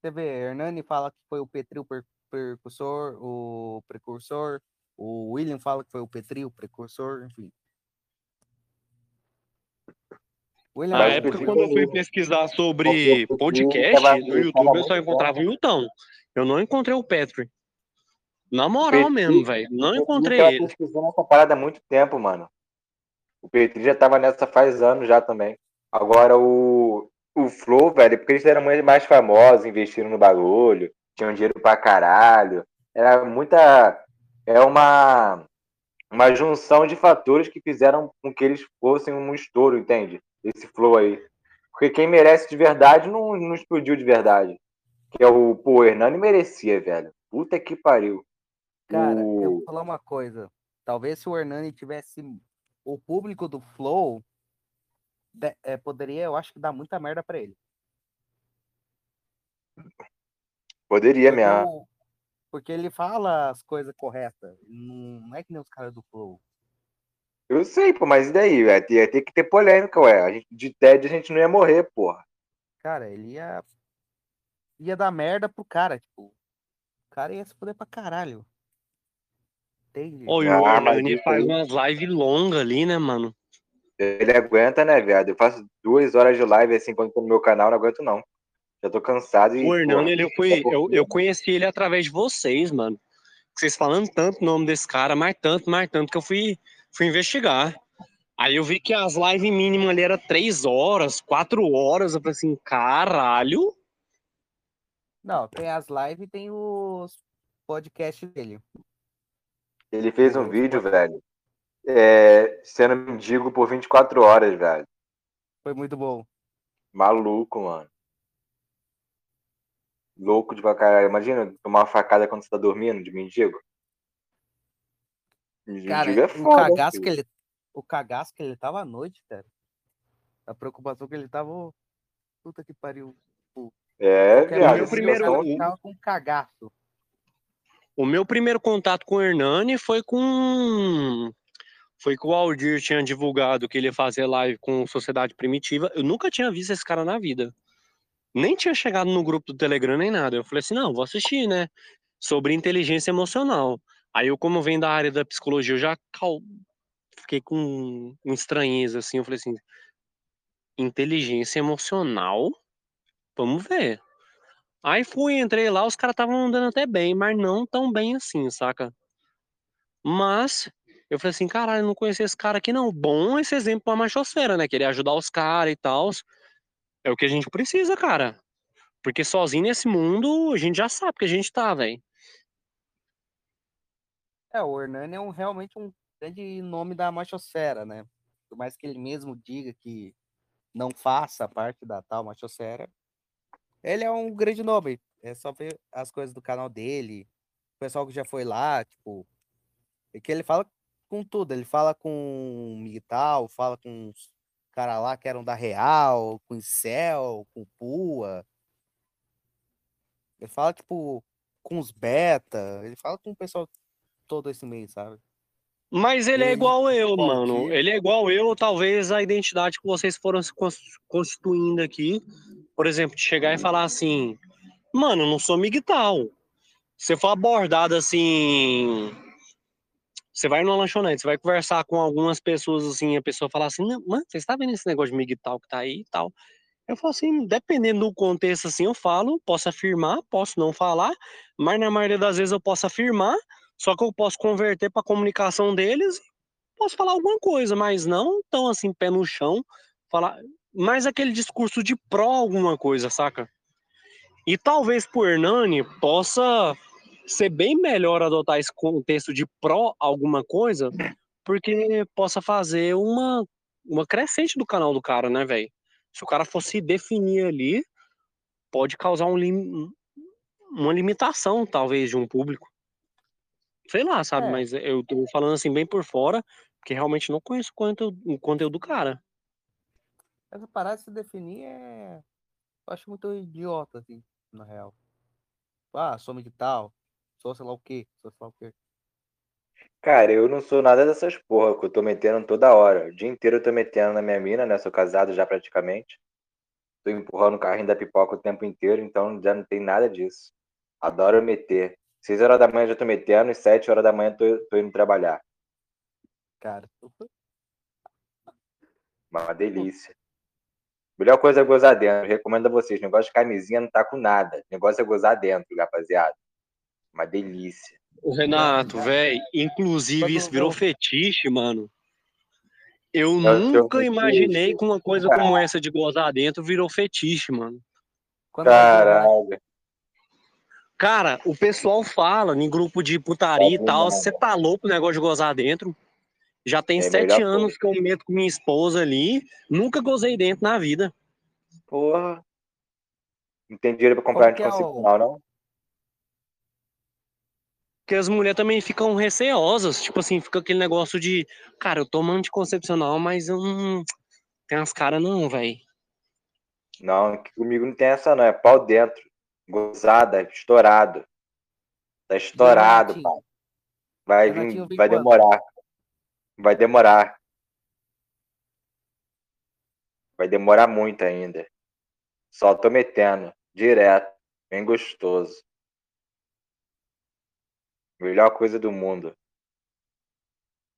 Você vê, Hernani fala que foi o Petri o per- percursor, o precursor, o William fala que foi o Petri o precursor, enfim. William Na época, Petri quando eu fui pesquisar sobre podcast no YouTube, eu só encontrava o Wilton. Eu não encontrei o Petri. Na moral Petri- mesmo, velho. Não Eu encontrei ele. pesquisando essa parada há muito tempo, mano. O Petri já tava nessa faz anos já também. Agora o, o Flow, velho, porque eles eram mais famosos, investiram no bagulho, tinham dinheiro pra caralho. Era muita. É uma. Uma junção de fatores que fizeram com que eles fossem um estouro, entende? Esse Flow aí. Porque quem merece de verdade não, não explodiu de verdade. Que é o. Pô, o Hernani merecia, velho. Puta que pariu. Cara, eu O- vou falar uma coisa. Talvez se o Hernani tivesse o público do Flow, é, poderia, eu acho que dar muita merda pra ele. Poderia Porque, mesmo. o- porque ele fala as coisas corretas. Não, não é que nem os caras do Flow. Eu sei, pô, mas e daí? Ia ter, ia ter que ter polêmica, ué. A gente, de TED a gente não ia morrer, porra. Cara, ele ia. ia dar merda pro cara, tipo. O cara ia se foder pra caralho. Entende? Ô, e Ah, o isso faz umas lives longas ali, né, mano? Ele aguenta, né, viado? Eu faço duas horas de live assim quando tô no meu canal, não aguento não. Já tô cansado e. O Hernani, porra, ele eu, fui, eu, eu conheci ele através de vocês, mano. Vocês falando tanto o nome desse cara, mais tanto, mais tanto, que eu fui, fui investigar. Aí eu vi que as lives mínimas ali era três horas, quatro horas. Eu falei assim, caralho. Não, tem as lives e tem os podcasts dele. Ele fez um vídeo, velho, é, sendo mendigo por 24 horas, velho. Foi muito bom. Maluco, mano. Louco de pra caralho. Imagina tomar uma facada quando você tá dormindo de mendigo. Mendigo Cara, é o foda. cagaço filho. que ele. O cagaço que ele tava à noite, cara. A preocupação que ele tava. Puta que pariu. É, viado. primeiro- o cara situação- tava com cagaço. O meu primeiro contato com o Hernani foi com. Foi que o Aldir tinha divulgado que ele ia fazer live com Sociedade Primitiva. Eu nunca tinha visto esse cara na vida. Nem tinha chegado no grupo do Telegram nem nada. Eu falei assim, não, vou assistir, né? Sobre inteligência emocional. Aí eu, como venho da área da psicologia, eu já cal... fiquei com estranheza, assim. Eu falei assim, inteligência emocional? Vamos ver. Aí fui, entrei lá, os caras estavam andando até bem, mas não tão bem assim, saca? Mas eu falei assim, caralho, não conhecia esse cara aqui não. Bom esse exemplo pra machosfera, né? Querer ajudar os caras e tal. É o que a gente precisa, cara. Porque sozinho nesse mundo, a gente já sabe que a gente tá, velho. É, o Hernani é um, realmente um grande nome da machosfera, né? Por mais que ele mesmo diga que não faça parte da tal machosfera, ele é um grande nome. É só ver as coisas do canal dele, o pessoal que já foi lá, tipo, é que ele fala com tudo. Ele fala com o Miguel, fala com os caras lá que eram da Real, com o Incel, com o Pua. Ele fala, tipo, com os beta. Ele fala com o pessoal todo esse mês, sabe? Mas ele é igual eu, pode mano. Ele é igual eu, talvez a identidade que vocês foram se cons- constituindo aqui. Por exemplo, de chegar e falar assim, mano, eu não sou migtal. Você for abordado assim. Você vai numa lanchonete, você vai conversar com algumas pessoas assim, a pessoa fala assim, "Não, mano, você está vendo esse negócio de migtal que tá aí e tal? Eu falo assim, dependendo do contexto assim, eu falo, posso afirmar, posso não falar, mas na maioria das vezes eu posso afirmar, só que eu posso converter para comunicação deles posso falar alguma coisa, mas não tão assim, pé no chão, falar mais aquele discurso de pró alguma coisa, saca? E talvez pro Hernani possa ser bem melhor adotar esse contexto de pró alguma coisa, porque possa fazer uma, uma crescente do canal do cara, né, velho? Se o cara fosse definir ali, pode causar um lim... uma limitação, talvez, de um público. Sei lá, sabe? É. Mas eu tô falando assim bem por fora, porque realmente não conheço o conteúdo, o conteúdo do cara. Essa parada de se definir é. Eu acho muito idiota, assim, na real. Ah, sou tal, sou sei lá o quê, sou sei lá o quê. Cara, eu não sou nada dessas porra que eu tô metendo toda hora. O dia inteiro eu tô metendo na minha mina, né? Sou casado já praticamente. Tô empurrando o carrinho da pipoca o tempo inteiro, então já não tem nada disso. Adoro meter. Seis horas da manhã já tô metendo e sete horas da manhã tô, tô indo trabalhar. Cara, Uma delícia. Melhor coisa é gozar dentro. Recomendo a vocês. Negócio de camisinha não tá com nada. Negócio é gozar dentro, rapaziada. Uma delícia. O Renato, velho, inclusive isso virou eu- fetiche, mano. Eu É nunca imaginei que uma coisa como essa de gozar dentro virou fetiche, mano. Caralho. Cara, o pessoal fala em grupo de putaria e Tá tal, você tá louco o negócio de gozar dentro. Já tem É sete anos que eu meto com minha esposa ali, nunca gozei dentro na vida. Porra. Não tem dinheiro pra comprar que é o- anticoncepcional, não? Porque as mulheres também ficam receosas, tipo assim, fica aquele negócio de, cara, eu tomo anticoncepcional, mas eu não. Tem umas caras não, velho. Não, que comigo não tem essa, não. É pau dentro. Gozada, estourado. Tá estourado, Renatinho? pai. Vai Renatinho vir, vem vai quando? demorar. Vai demorar. Vai demorar muito ainda. Só tô metendo. Direto. Bem gostoso. Melhor coisa do mundo.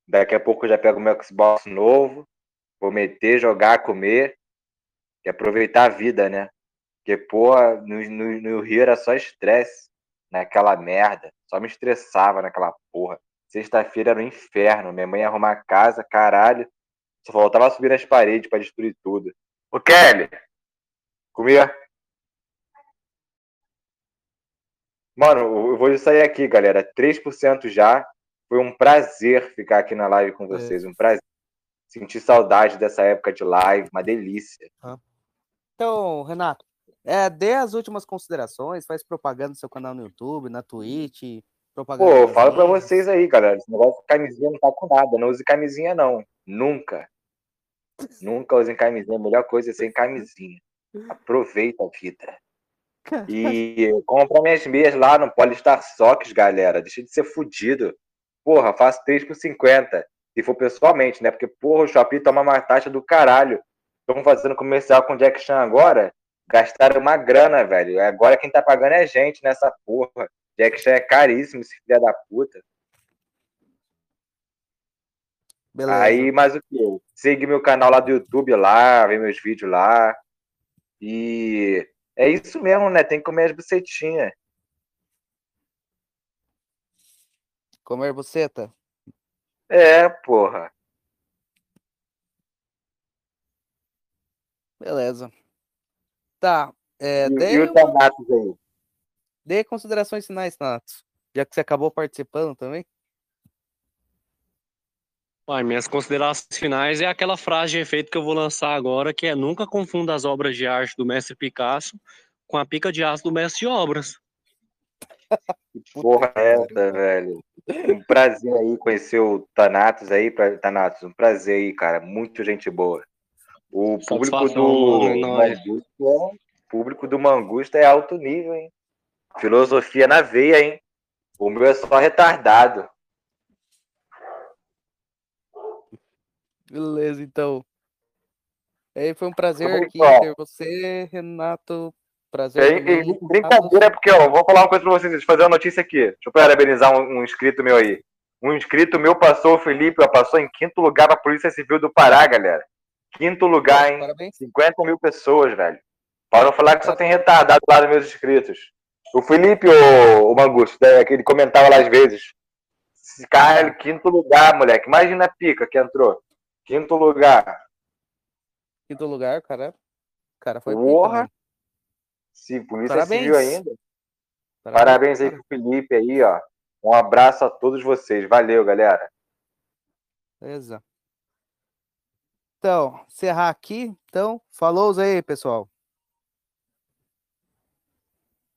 Daqui a pouco eu já pego meu Xbox novo. Vou meter, jogar, comer. E aproveitar a vida, né? Porque, porra, no, no, no Rio era só estresse. Naquela merda. Só me estressava naquela porra. Sexta-feira era um inferno. Minha mãe ia arrumar a casa, caralho. Só faltava subir nas paredes pra destruir tudo. Ô, Kelly! Comia? Mano, eu vou sair aqui, galera. 3% já. Foi um prazer ficar aqui na live com vocês. Um prazer. Senti saudade dessa época de live. Uma delícia. Então, Renato, é, dê as últimas considerações, faz propaganda no seu canal no YouTube, na Twitch, propaganda. Pô, eu falo pra vocês aí, galera. Esse negócio de camisinha não tá com nada. Não use camisinha, não. Nunca. Nunca usem camisinha. A melhor coisa é sem camisinha. Aproveita a vida. E compra minhas meias lá no Polystar Socks, galera. Deixa de ser fudido. Porra, faço 3 por 50. Se for pessoalmente, né? Porque, porra, o Shopee toma uma taxa do caralho. Estamos fazendo comercial com o Jack Chan agora. Gastaram uma grana, velho. Agora quem tá pagando é a gente nessa porra. Jack Chan é caríssimo, esse filho da puta. Beleza. Aí, mais o que? Segue meu canal lá do YouTube lá, vê meus vídeos lá. E é isso mesmo, né? Tem que comer as bucetinhas. Comer buceta? É, porra. Beleza. Tá. É, E, e dê, o Thanatos aí? dê considerações finais, Natos. Já que você acabou participando também. Minhas considerações finais é aquela frase de efeito que eu vou lançar agora, que é nunca confunda as obras de arte do mestre Picasso com a pica de aço do mestre de obras. Porra, que é pariu, essa, velho. Um prazer aí conhecer o Thanatos aí, pra- Thanatos. Um prazer aí, cara. Muito gente boa. O público do é. Mangusta é, público do Mangusta é alto nível, hein? Filosofia na veia, hein? O meu é só retardado. Beleza, então. Aí foi um prazer Como aqui ter você, Renato. E Prazer também. e brincadeira, porque, ó, vou falar uma coisa pra vocês, deixa eu fazer uma notícia aqui. Deixa eu parabenizar um, um inscrito meu aí. Um inscrito meu passou, o Felipe, ó, passou em quinto lugar pra Polícia Civil do Pará, galera. Quinto lugar, hein? Parabéns. 50 mil pessoas, velho. Para não falar que só tem retardado lá nos meus inscritos. O Felipe, o, o Mangusto, né, que ele comentava lá às vezes. Esse cara, quinto lugar, moleque. Imagina a pica que entrou. Quinto lugar. Quinto lugar, cara. Cara, foi Porra. né? Se Polícia Parabéns. Civil ainda. Parabéns aí cara. pro Felipe aí, ó. Um abraço a todos vocês. Valeu, galera. Beleza. Então, encerrar aqui. Então, falou aí, pessoal.